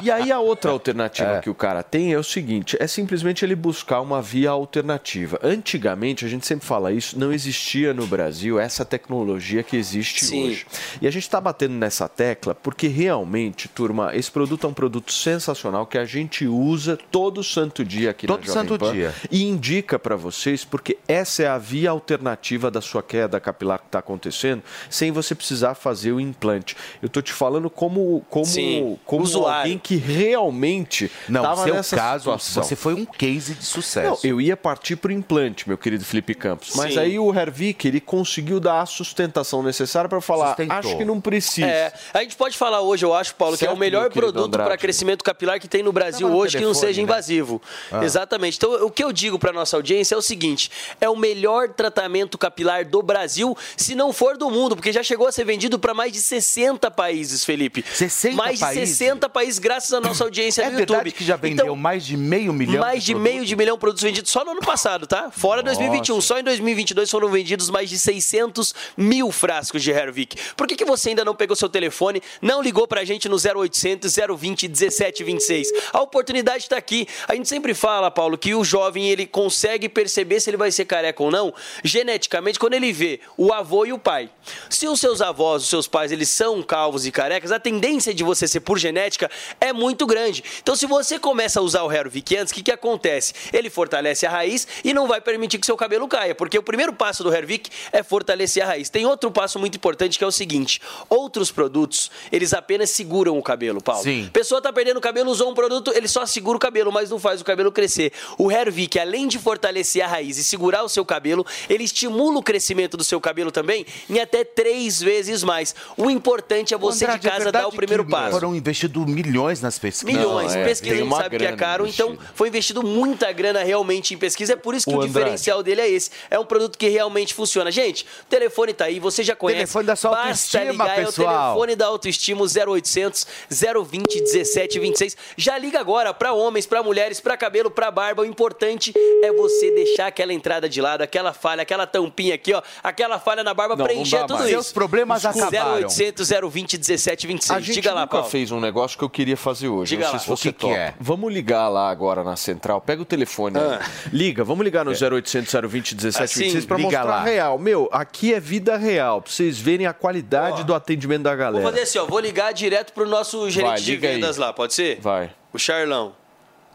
E aí a outra alternativa que o cara tem é o seguinte, é simplesmente ele buscar uma via alternativa. Antigamente, a gente sempre fala isso, não existia no Brasil essa tecnologia que existe Sim. hoje. E a gente está batendo nessa tecla porque realmente, turma, esse produto é um produto sensacional que a gente usa todo santo dia aqui Todo na Jovem santo Pan dia. e indica para vocês porque essa é a via alternativa da sua queda capilar que está acontecendo, sem você precisar fazer o implante. Eu tô te falando como como Sim, como usuário. alguém que realmente Não, seu nessa caso, situação. você foi um case de Não, eu ia partir para o implante, meu querido Felipe Campos. Mas Sim. aí o Hervik, ele conseguiu dar a sustentação necessária para falar, Sustentou. acho que não precisa. É, a gente pode falar hoje, eu acho, Paulo, que é Certo, o melhor produto para crescimento capilar que tem no Brasil Tava no hoje que não telefone, seja né? invasivo. Ah. Exatamente. Então, o que eu digo para nossa audiência é o seguinte: é o melhor tratamento capilar do Brasil, se não for do mundo, porque já chegou a ser vendido para mais de 60 países, Felipe. 60 mais de países? 60 países, graças à nossa audiência É no verdade YouTube. que já vendeu Então, mais de meio milhão mais de meio de milhão de produtos vendidos só no ano passado, tá? Fora 2021. Só em 2022 foram vendidos mais de 600 mil frascos de Hervik. Por que, que você ainda não pegou seu telefone, não ligou pra gente no 0800 020 1726? A oportunidade tá aqui. A gente sempre fala, Paulo, que o jovem ele consegue perceber se ele vai ser careca ou não geneticamente quando ele vê o avô e o pai. Se os seus avós, os seus pais, eles são calvos e carecas, a tendência de você ser por genética é muito grande. Então, se você começa a usar o Hervik antes, o que, que acontece? Ele fortalece a raiz e não vai permitir que seu cabelo caia, porque o primeiro passo do Hervik é fortalecer a raiz. Tem outro passo muito importante que é o seguinte: outros produtos, eles apenas seguram o cabelo, Paulo. Sim. A pessoa tá perdendo o cabelo, usou um produto, ele só segura o cabelo, mas não faz o cabelo crescer. O Hervik, além de fortalecer a raiz e segurar o seu cabelo, ele estimula o crescimento do seu cabelo também em até três vezes mais. O importante é você Andrade, de é casa verdade dar o primeiro que passo. Foram investidos milhões nas pesquisas. Milhões. Não, é, Pesquisa, a gente sabe que é caro. Então, Então, foi investido muita grana realmente em pesquisa. É por isso que O o, diferencial dele é esse. É um produto que realmente funciona. Gente, o telefone tá aí, você já conhece. Telefone da sua Basta ligar, é o pessoal. telefone da autoestima, o 0800 020 1726. Já liga agora para homens, para mulheres, para cabelo, para barba. O importante é você deixar aquela entrada de lado, aquela falha, aquela tampinha aqui, ó, aquela falha na barba, Não, preencher tudo mais. isso. Seus problemas acabaram. 0800 020 1726. A gente Diga lá, nunca Paulo. fez um negócio que eu queria fazer hoje. Diga não sei lá. se você O que que é? Vamos ligar lá agora na central. Pega o telefone. Aí. Ah. Liga, vamos ligar no 0800 020 1726 Assim, pra liga mostrar lá. real. Meu, aqui é vida real, pra vocês verem a qualidade do atendimento da Vou galera. fazer assim, ó, vou ligar direto pro nosso gerente Vai, de liga aí. vendas lá, pode ser? Vai. O Charlão.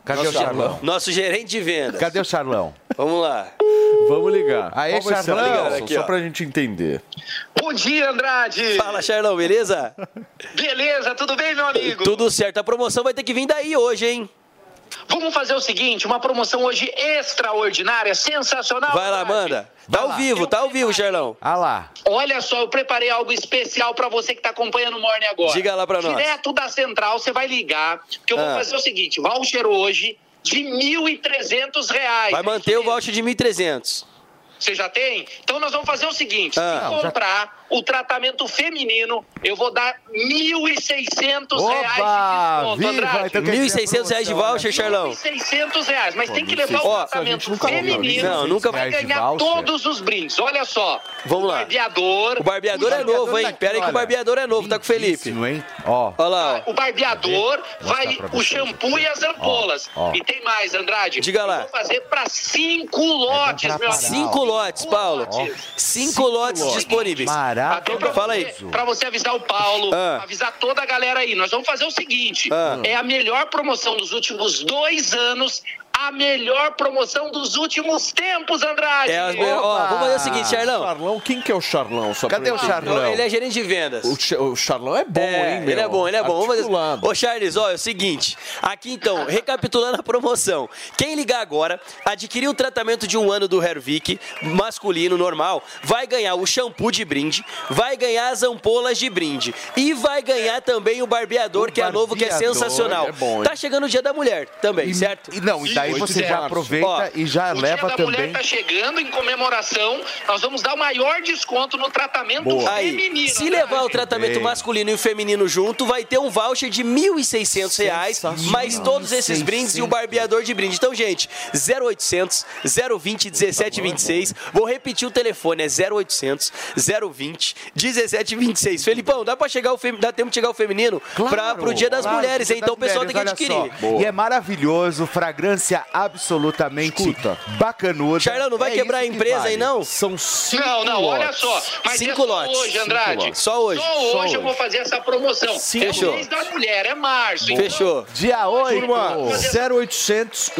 Cadê nosso, o Charlão? Nosso gerente de vendas. Cadê o Charlão? Vamos lá. Vamos ligar. Aê, Qual vai ser a Charlão. ligação? Aqui, Só pra gente entender. Bom dia, Andrade! Fala, Charlão, beleza? Beleza, tudo bem, meu amigo? Tudo certo. A promoção vai ter que vir daí hoje, hein? Vamos fazer o seguinte, uma promoção hoje extraordinária, sensacional. Vai lá, manda. Tá ao vivo, tá ao vivo, Charlão. Ah lá. Olha só, eu preparei algo especial pra você que tá acompanhando o Morning agora. Diga lá pra nós. Direto da central, você vai ligar, que eu Ah. vou fazer o seguinte, voucher hoje de 1.300 reais. Vai manter o voucher de 1.300. Você já tem? Então nós vamos fazer o seguinte: Ah. se comprar o tratamento feminino, eu vou dar R$ 1.600 Opa, reais de desconto, Andrade. então 1.600 reais de promoção, voucher, Charlão. 600 reais, mas tem que levar o tratamento nunca feminino. não, nunca vai ganhar todos os brindes. Olha só. Vamos lá. Barbeador. O barbeador é novo, hein? Pera aí que o barbeador é novo, tá com o Felipe. Hein? Ó. Olha lá, ó. O barbeador, vai o shampoo e as ampolas. Ó, ó. E tem mais, Andrade. Diga lá. Eu vou fazer para cinco lotes, meu amigo. Cinco lotes, Paulo. Cinco lotes disponíveis. Até pra Fala aí. você- Pra você avisar o Paulo, Ah. avisar toda a galera aí. Nós vamos fazer o seguinte: Ah. é a melhor promoção dos últimos dois anos, a melhor promoção dos últimos tempos, Andrade. É, ó, vamos fazer o seguinte, Charlão. Charlão, quem que é o Charlão? Só Cadê o Charlão? Ele é gerente de vendas. O, Cha- o Charlão é bom, É, hein, meu? ele é bom, ele é bom. Vamos fazer... Ô, Charles, ó, é o seguinte. Aqui então, recapitulando a promoção. Quem ligar agora, adquirir o tratamento de um ano do Hervik masculino normal, vai ganhar o shampoo de brinde, vai ganhar as ampolas de brinde e vai ganhar também o barbeador, O que é novo, que é barbeador, sensacional. é bom, tá chegando o dia da mulher também, certo? E não, e daí Oito você já março. aproveita Ó, e já O leva Dia da Mulher também. tá chegando em comemoração. Nós vamos dar o maior desconto no tratamento Aí, feminino. se Andrade. levar o tratamento Bem. masculino e o feminino junto, vai ter um voucher de 1.600 reais, mais todos esses brindes e o barbeador de brinde. Então, gente, 0800 020 1726. Vou repetir o telefone, é 0800 020 1726. Felipão, dá pra chegar o fem... dá tempo de chegar o feminino pra, pro Dia das claro, Mulheres, hein? Então o pessoal tem que adquirir. E é maravilhoso, fragrância absolutamente Escuta. bacanuda. Charlão, não vai É quebrar a isso que empresa vale. aí, não? São cinco Não, não, olha lotes. só. Mas Cinco é só lotes, hoje, cinco Andrade. lotes. Só hoje. Só Só hoje eu hoje. vou fazer essa promoção. Cinco. É o Fechou. mês da mulher, é março. então Fechou. Dia 8. Turma, 0800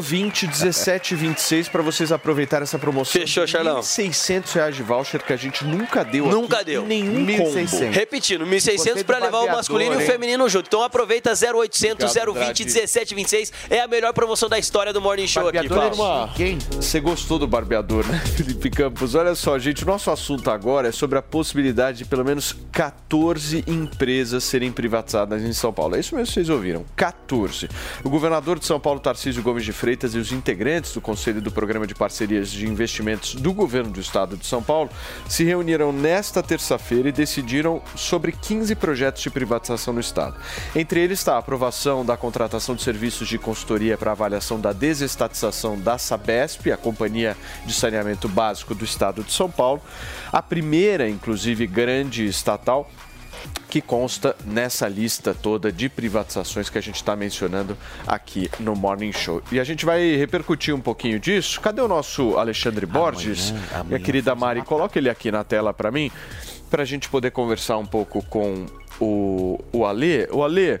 020 1726 para vocês aproveitarem essa promoção. Fechou, Charlão. 600 reais de voucher que a gente nunca deu Nunca aqui, deu. Nenhum 1.600. combo. Repetindo, 1.600 Gostei pra do levar o masculino e o hein? feminino junto. Então aproveita 0800 Obrigado, 020 Andrade. 1726. É a melhor promoção da história do Morning Show aqui, Barbeador é Paulo. hein? Você gostou do barbeador, né, Felipe Campos? Olha só, gente, o nosso assunto agora é sobre a possibilidade de pelo menos 14 empresas serem privatizadas em São Paulo. É isso mesmo que vocês ouviram, 14. O governador de São Paulo, Tarcísio Gomes de Freitas, e os integrantes do Conselho do Programa de Parcerias de Investimentos do governo do estado de São Paulo se reuniram nesta terça-feira e decidiram sobre 15 projetos de privatização no estado. Entre eles está a aprovação da contratação de serviços de consultoria para avaliação da desestatização da Sabesp, a Companhia de Saneamento Básico do Estado de São Paulo, a primeira, inclusive, grande estatal que consta nessa lista toda de privatizações que a gente está mencionando aqui no Morning Show. E a gente vai repercutir um pouquinho disso. Cadê o nosso Alexandre Borges? Minha querida Mari, coloca ele aqui na tela para mim, para a gente poder conversar um pouco com o, o Alê. O Alê,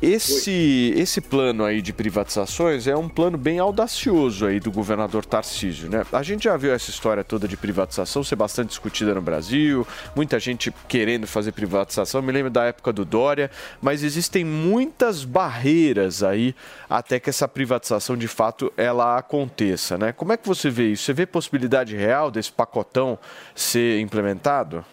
esse, esse plano aí de privatizações é um plano bem audacioso aí do governador Tarcísio, né? A gente já viu essa história toda de privatização ser bastante discutida no Brasil, muita gente querendo fazer privatização, me lembro da época do Dória, mas existem muitas barreiras aí até que essa privatização de fato ela aconteça, né? Como é que você vê isso? Você vê possibilidade real desse pacotão ser implementado?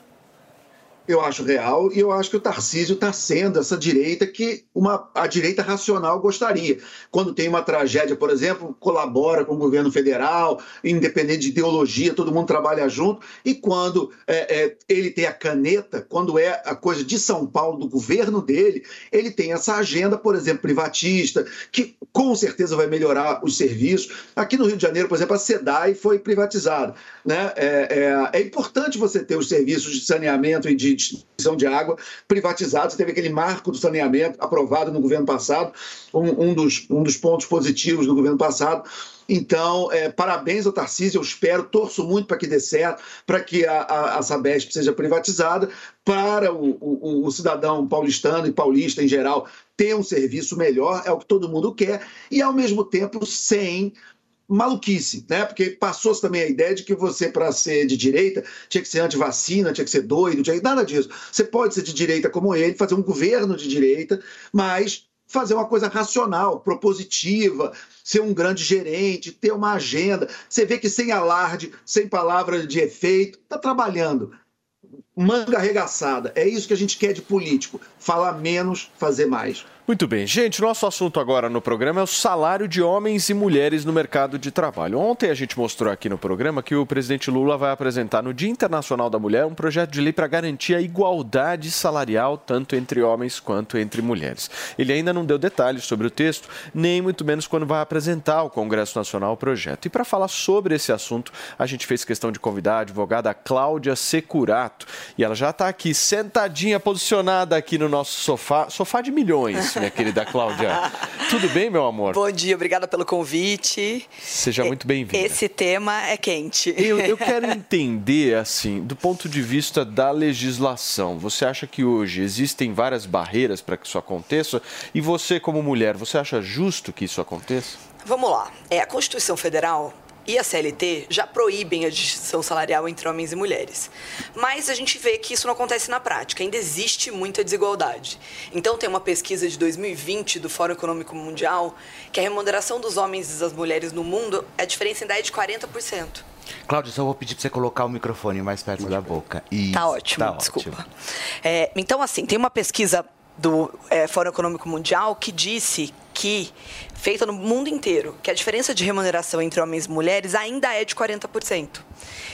Eu acho real e eu acho que o Tarcísio está sendo essa direita que uma, a direita racional gostaria. Quando tem uma tragédia, por exemplo, colabora com o governo federal, independente de ideologia, todo mundo trabalha junto. E quando é, é, ele tem a caneta, quando é a coisa de São Paulo, do governo dele, ele tem essa agenda, por exemplo, privatista, que com certeza vai melhorar os serviços. Aqui no Rio de Janeiro, por exemplo, a SEDAI foi privatizada. Né? É, é, é importante você ter os serviços de saneamento e de distribuição de água privatizados. Teve aquele marco do saneamento aprovado no governo passado, um, um, dos, um dos pontos positivos do governo passado. Então, é, parabéns ao Tarcísio, eu espero, torço muito para que dê certo, para que a, a, a, Sabesp seja privatizada, para o, o, o, cidadão paulistano e paulista em geral ter um serviço melhor, é o que todo mundo quer, e ao mesmo tempo sem maluquice, né? Porque passou-se também a ideia de que você, para ser de direita, tinha que ser anti-vacina, tinha que ser doido, tinha nada disso. Você pode ser de direita como ele, fazer um governo de direita, mas fazer uma coisa racional, propositiva, ser um grande gerente, ter uma agenda. Você vê que sem alarde, sem palavra de efeito, está trabalhando. Manga arregaçada. É isso que a gente quer de político. Falar menos, fazer mais. Muito bem, gente, nosso assunto agora no programa é o salário de homens e mulheres no mercado de trabalho. Ontem a gente mostrou aqui no programa que o presidente Lula vai apresentar no Dia Internacional da Mulher um projeto de lei para garantir a igualdade salarial tanto entre homens quanto entre mulheres. Ele ainda não deu detalhes sobre o texto, nem muito menos quando vai apresentar ao Congresso Nacional o projeto. E para falar sobre esse assunto, a gente fez questão de convidar a advogada Cláudia Securato. E ela já está aqui sentadinha, posicionada aqui no nosso sofá, sofá de milhões minha querida Cláudia. Tudo bem, meu amor? Bom dia, obrigada pelo convite. Seja muito bem-vinda. Esse tema é quente. Eu, eu quero entender, assim, do ponto de vista da legislação. Você acha que hoje existem várias barreiras para que isso aconteça? E você, como mulher, você acha justo que isso aconteça? Vamos lá. É, a Constituição Federal e a CLT já proíbem a distinção salarial entre homens e mulheres. Mas a gente vê que isso não acontece na prática, ainda existe muita desigualdade. Então, tem uma pesquisa de 2020 do Fórum Econômico Mundial que a remuneração dos homens e das mulheres no mundo, a diferença ainda é de 40%. Cláudio, só vou pedir para você colocar o microfone mais perto Muito da bem. boca. Isso, tá ótimo, tá desculpa. Ótimo. É, então, assim, tem uma pesquisa do é, Fórum Econômico Mundial que disse que, feita no mundo inteiro, que a diferença de remuneração entre homens e mulheres ainda é de 40%.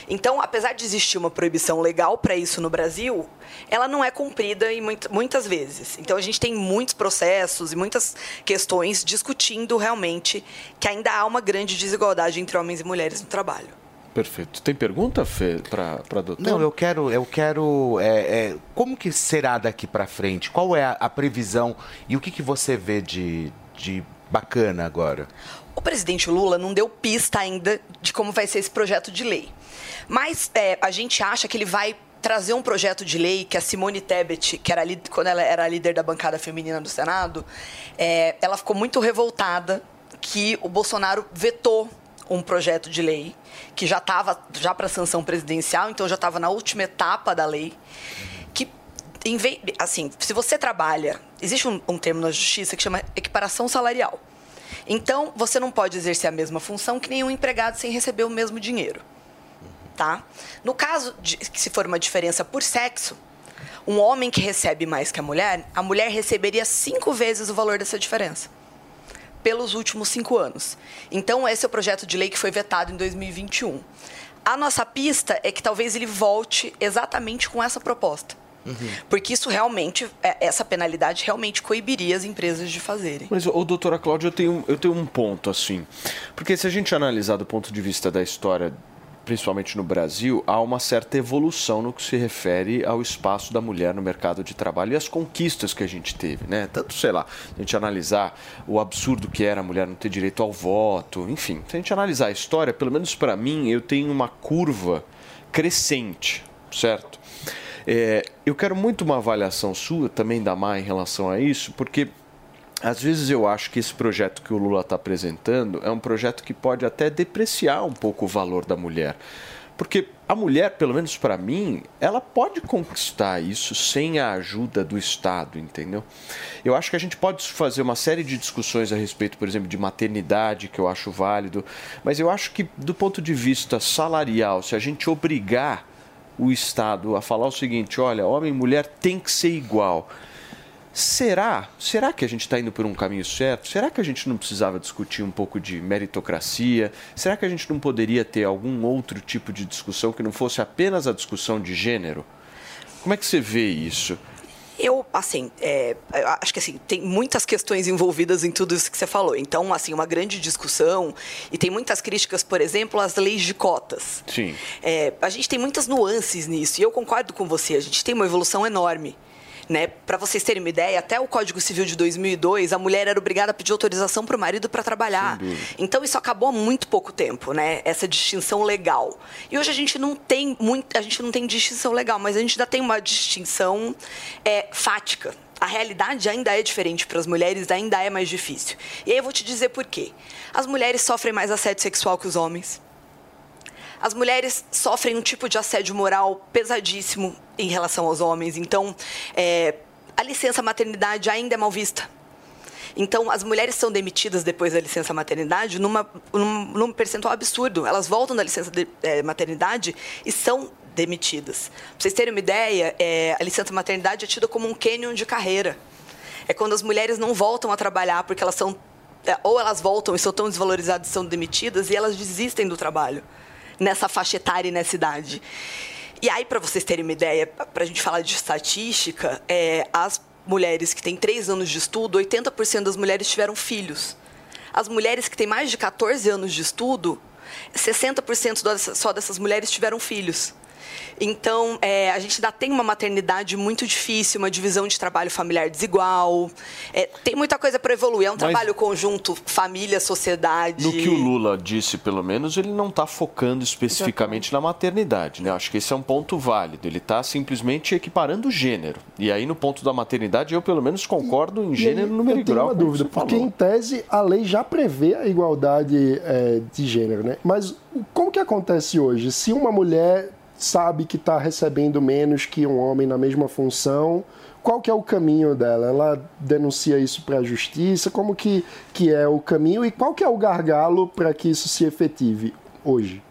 Então, apesar de existir uma proibição legal para isso no Brasil, ela não é cumprida em muitas vezes. Então, a gente tem muitos processos e muitas questões discutindo realmente que ainda há uma grande desigualdade entre homens e mulheres no trabalho. Perfeito. Tem pergunta, Fê, para a doutora? Não, eu quero, eu quero é, é, como que será daqui para frente? Qual é a, a, previsão e o que, que você vê de, de bacana agora? O presidente Lula não deu pista ainda de como vai ser esse projeto de lei. Mas é, a gente acha que ele vai trazer um projeto de lei que a Simone Tebet, que era quando ela era líder da bancada feminina do Senado, é, ela ficou muito revoltada que o Bolsonaro vetou um projeto de lei que já estava já para sanção presidencial, então já estava na última etapa da lei, assim, se você trabalha, existe um, um termo na justiça que chama equiparação salarial. Então, você não pode exercer a mesma função que nenhum empregado sem receber o mesmo dinheiro. Tá? No caso de que se for uma diferença por sexo, um homem que recebe mais que a mulher, a mulher receberia cinco vezes o valor dessa diferença pelos últimos cinco anos. Então, esse é o projeto de lei que foi vetado em 2021. A nossa pista é que talvez ele volte exatamente com essa proposta. Uhum. Porque isso realmente, é, essa penalidade realmente coibiria as empresas de fazerem. Mas, ô, doutora Cláudia, eu tenho, eu tenho um ponto, assim. Porque se a gente analisar do ponto de vista da história principalmente no Brasil, há uma certa evolução no que se refere ao espaço da mulher no mercado de trabalho e as conquistas que a gente teve, né? Tanto, sei lá, a gente analisar o absurdo que era a mulher não ter direito ao voto, enfim, se a gente analisar a história, pelo menos para mim, eu tenho uma curva crescente, certo? É, eu quero muito uma avaliação sua, também da Mar, em relação a isso, porque às vezes eu acho que esse projeto que o Lula está apresentando é um projeto que pode até depreciar um pouco o valor da mulher. Porque a mulher, pelo menos para mim, ela pode conquistar isso sem a ajuda do Estado, entendeu? Eu acho que a gente pode fazer uma série de discussões a respeito, por exemplo, de maternidade, que eu acho válido, mas eu acho que do ponto de vista salarial, se a gente obrigar o Estado a falar o seguinte: olha, homem e mulher tem que ser igual. Será? Será que a gente está indo por um caminho certo? Será que a gente não precisava discutir um pouco de meritocracia? Será que a gente não poderia ter algum outro tipo de discussão que não fosse apenas a discussão de gênero? Como é que você vê isso? Eu, assim, é, acho que assim, tem muitas questões envolvidas em tudo isso que você falou. Então, assim, uma grande discussão e tem muitas críticas, por exemplo, às leis de cotas. Sim. É, a gente tem muitas nuances nisso e eu concordo com você. A gente tem uma evolução enorme. Né? Para vocês terem uma ideia, até o Código Civil de 2002, a mulher era obrigada a pedir autorização para o marido para trabalhar. Então isso acabou há muito pouco tempo, né? Essa distinção legal. E hoje a gente não tem muito, a gente não tem distinção legal, mas a gente ainda tem uma distinção é, fática. A realidade ainda é diferente para as mulheres, ainda é mais difícil. E aí eu vou te dizer por quê. As mulheres sofrem mais assédio sexual que os homens. As mulheres sofrem um tipo de assédio moral pesadíssimo em relação aos homens. Então, é, a licença maternidade ainda é mal vista. Então, as mulheres são demitidas depois da licença maternidade numa, num, num percentual absurdo. Elas voltam da licença de, é, maternidade e são demitidas. Para vocês terem uma ideia, é, a licença maternidade é tida como um canyon de carreira. É quando as mulheres não voltam a trabalhar porque elas são é, ou elas voltam e são tão desvalorizadas e são demitidas e elas desistem do trabalho nessa faixa etária e nessa idade. E aí, para vocês terem uma ideia, para a gente falar de estatística, é, as mulheres que têm três anos de estudo, 80% das mulheres tiveram filhos. As mulheres que têm mais de 14 anos de estudo, 60% só dessas mulheres tiveram filhos. Então, é, a gente ainda tem uma maternidade muito difícil, uma divisão de trabalho familiar desigual. É, tem muita coisa para evoluir. É um Mas- trabalho conjunto, família, sociedade. No que o Lula disse, pelo menos, ele não está focando especificamente na maternidade, né? Acho que esse é um ponto válido. Ele está simplesmente equiparando o gênero. E aí, no ponto da maternidade, eu pelo menos concordo em gênero, E aí, número e eu tenho grau. uma dúvida, porque falou. em tese a lei já prevê a igualdade é, de gênero, né? Mas como que acontece hoje? Se uma mulher sabe que está recebendo menos que um homem na mesma função, qual que é o caminho dela? Ela denuncia isso para a justiça? Como que, que é o caminho e qual que é o gargalo para que isso se efetive hoje?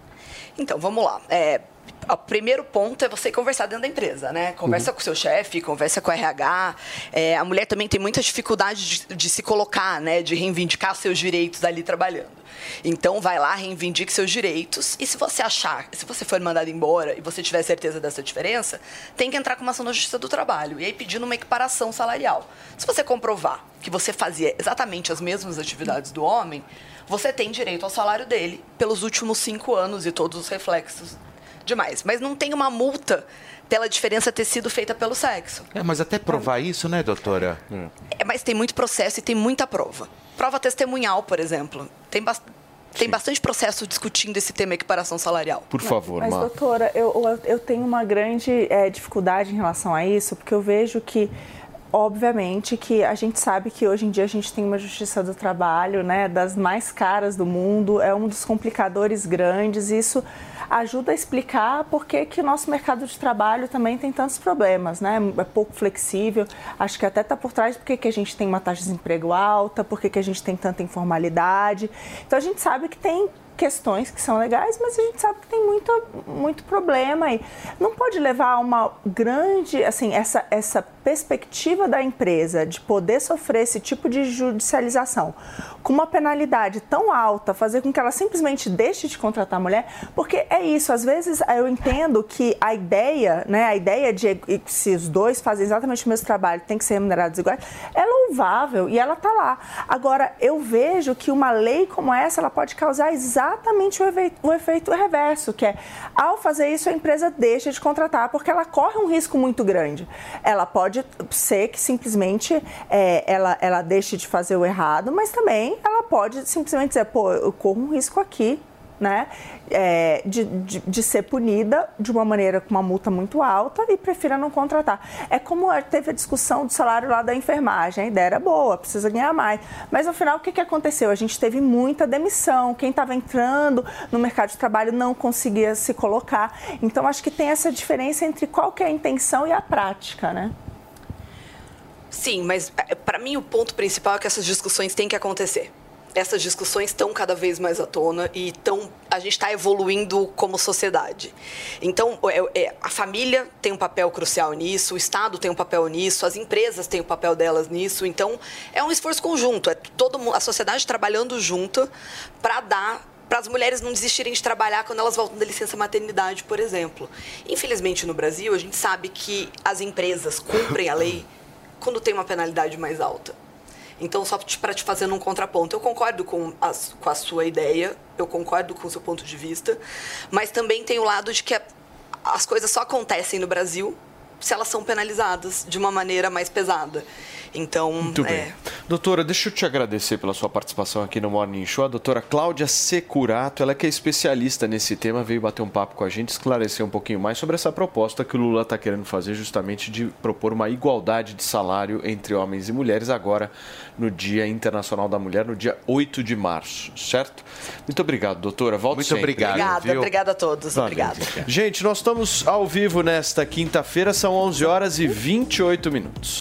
Então, vamos lá. É, o primeiro ponto é você conversar dentro da empresa, né? Conversa com o seu chefe, conversa com o RH. É, a mulher também tem muita dificuldade de, de se colocar, né? De reivindicar seus direitos ali trabalhando. Então, vai lá, reivindique seus direitos. E se você achar, se você for mandado embora e você tiver certeza dessa diferença, tem que entrar com uma ação na Justiça do Trabalho. E aí pedindo uma equiparação salarial. Se você comprovar que você fazia exatamente as mesmas atividades do homem, você tem direito ao salário dele pelos últimos cinco anos e todos os reflexos demais. Mas não tem uma multa pela diferença ter sido feita pelo sexo. É, mas até provar isso, né, doutora? É, mas tem muito processo e tem muita prova. Prova testemunhal, por exemplo. Tem, bas- tem bastante processo discutindo esse tema equiparação salarial. Por favor, Mas, Mar. doutora, eu, eu- tenho uma grande eh, dificuldade em relação a isso, porque eu vejo que, obviamente, que a gente sabe que hoje em dia a gente tem uma justiça do trabalho, né, das mais caras do mundo, é um dos complicadores grandes, isso ajuda a explicar por que, que o nosso mercado de trabalho também tem tantos problemas, né? É pouco flexível. Acho que até está por trás porque que a gente tem uma taxa de desemprego alta, porque que a gente tem tanta informalidade. Então a gente sabe que tem questões que são legais, mas a gente sabe que tem muito, muito problema aí. Não pode levar a uma grande, assim, essa, essa perspectiva da empresa de poder sofrer esse tipo de judicialização com uma penalidade tão alta, fazer com que ela simplesmente deixe de contratar a mulher, porque é isso, às vezes eu entendo que a ideia, né, a ideia de se os dois fazem exatamente o mesmo trabalho, tem que ser remunerados iguais, é louvável e ela está lá. Agora, eu vejo que uma lei como essa, ela pode causar exatamente o efeito, o efeito reverso, que é, ao fazer isso, a empresa deixa de contratar, porque ela corre um risco muito grande. Ela pode ser que simplesmente é, ela, ela deixe de fazer o errado, mas também ela pode simplesmente dizer, pô, eu corro um risco aqui, né, é, de, de, de ser punida de uma maneira com uma multa muito alta e prefira não contratar. É como teve a discussão do salário lá da enfermagem, a ideia era boa, precisa ganhar mais. Mas no final, o que, que aconteceu? A gente teve muita demissão, quem estava entrando no mercado de trabalho não conseguia se colocar. Então, acho que tem essa diferença entre qual que é a intenção e a prática, né? Sim, mas para mim o ponto principal é que essas discussões têm que acontecer. Essas discussões estão cada vez mais à tona e tão, a gente está evoluindo como sociedade. Então, é, é, a família tem um papel crucial nisso, o Estado tem um papel nisso, as empresas têm o um papel delas nisso. Então, é um esforço conjunto, é todo a sociedade trabalhando junto para dar para as mulheres não desistirem de trabalhar quando elas voltam da licença maternidade, por exemplo. Infelizmente, no Brasil, a gente sabe que as empresas cumprem a lei quando tem uma penalidade mais alta. Então, só para te fazer um contraponto, eu concordo com a, com a sua ideia, eu concordo com o seu ponto de vista, mas também tem o lado de que a, as coisas só acontecem no Brasil se elas são penalizadas de uma maneira mais pesada. Então, Muito bem. É... Doutora, deixa eu te agradecer pela sua participação aqui no Morning Show. A doutora Cláudia Securato, ela que é especialista nesse tema, veio bater um papo com a gente, esclarecer um pouquinho mais sobre essa proposta que o Lula está querendo fazer, justamente de propor uma igualdade de salário entre homens e mulheres agora no Dia Internacional da Mulher, no dia 8 de março, certo? Muito obrigado, doutora. Volto Muito sempre. obrigado. Obrigada, viu? obrigada a todos. Valeu. Obrigada. Gente, nós estamos ao vivo nesta quinta-feira, são 11 horas e 28 minutos.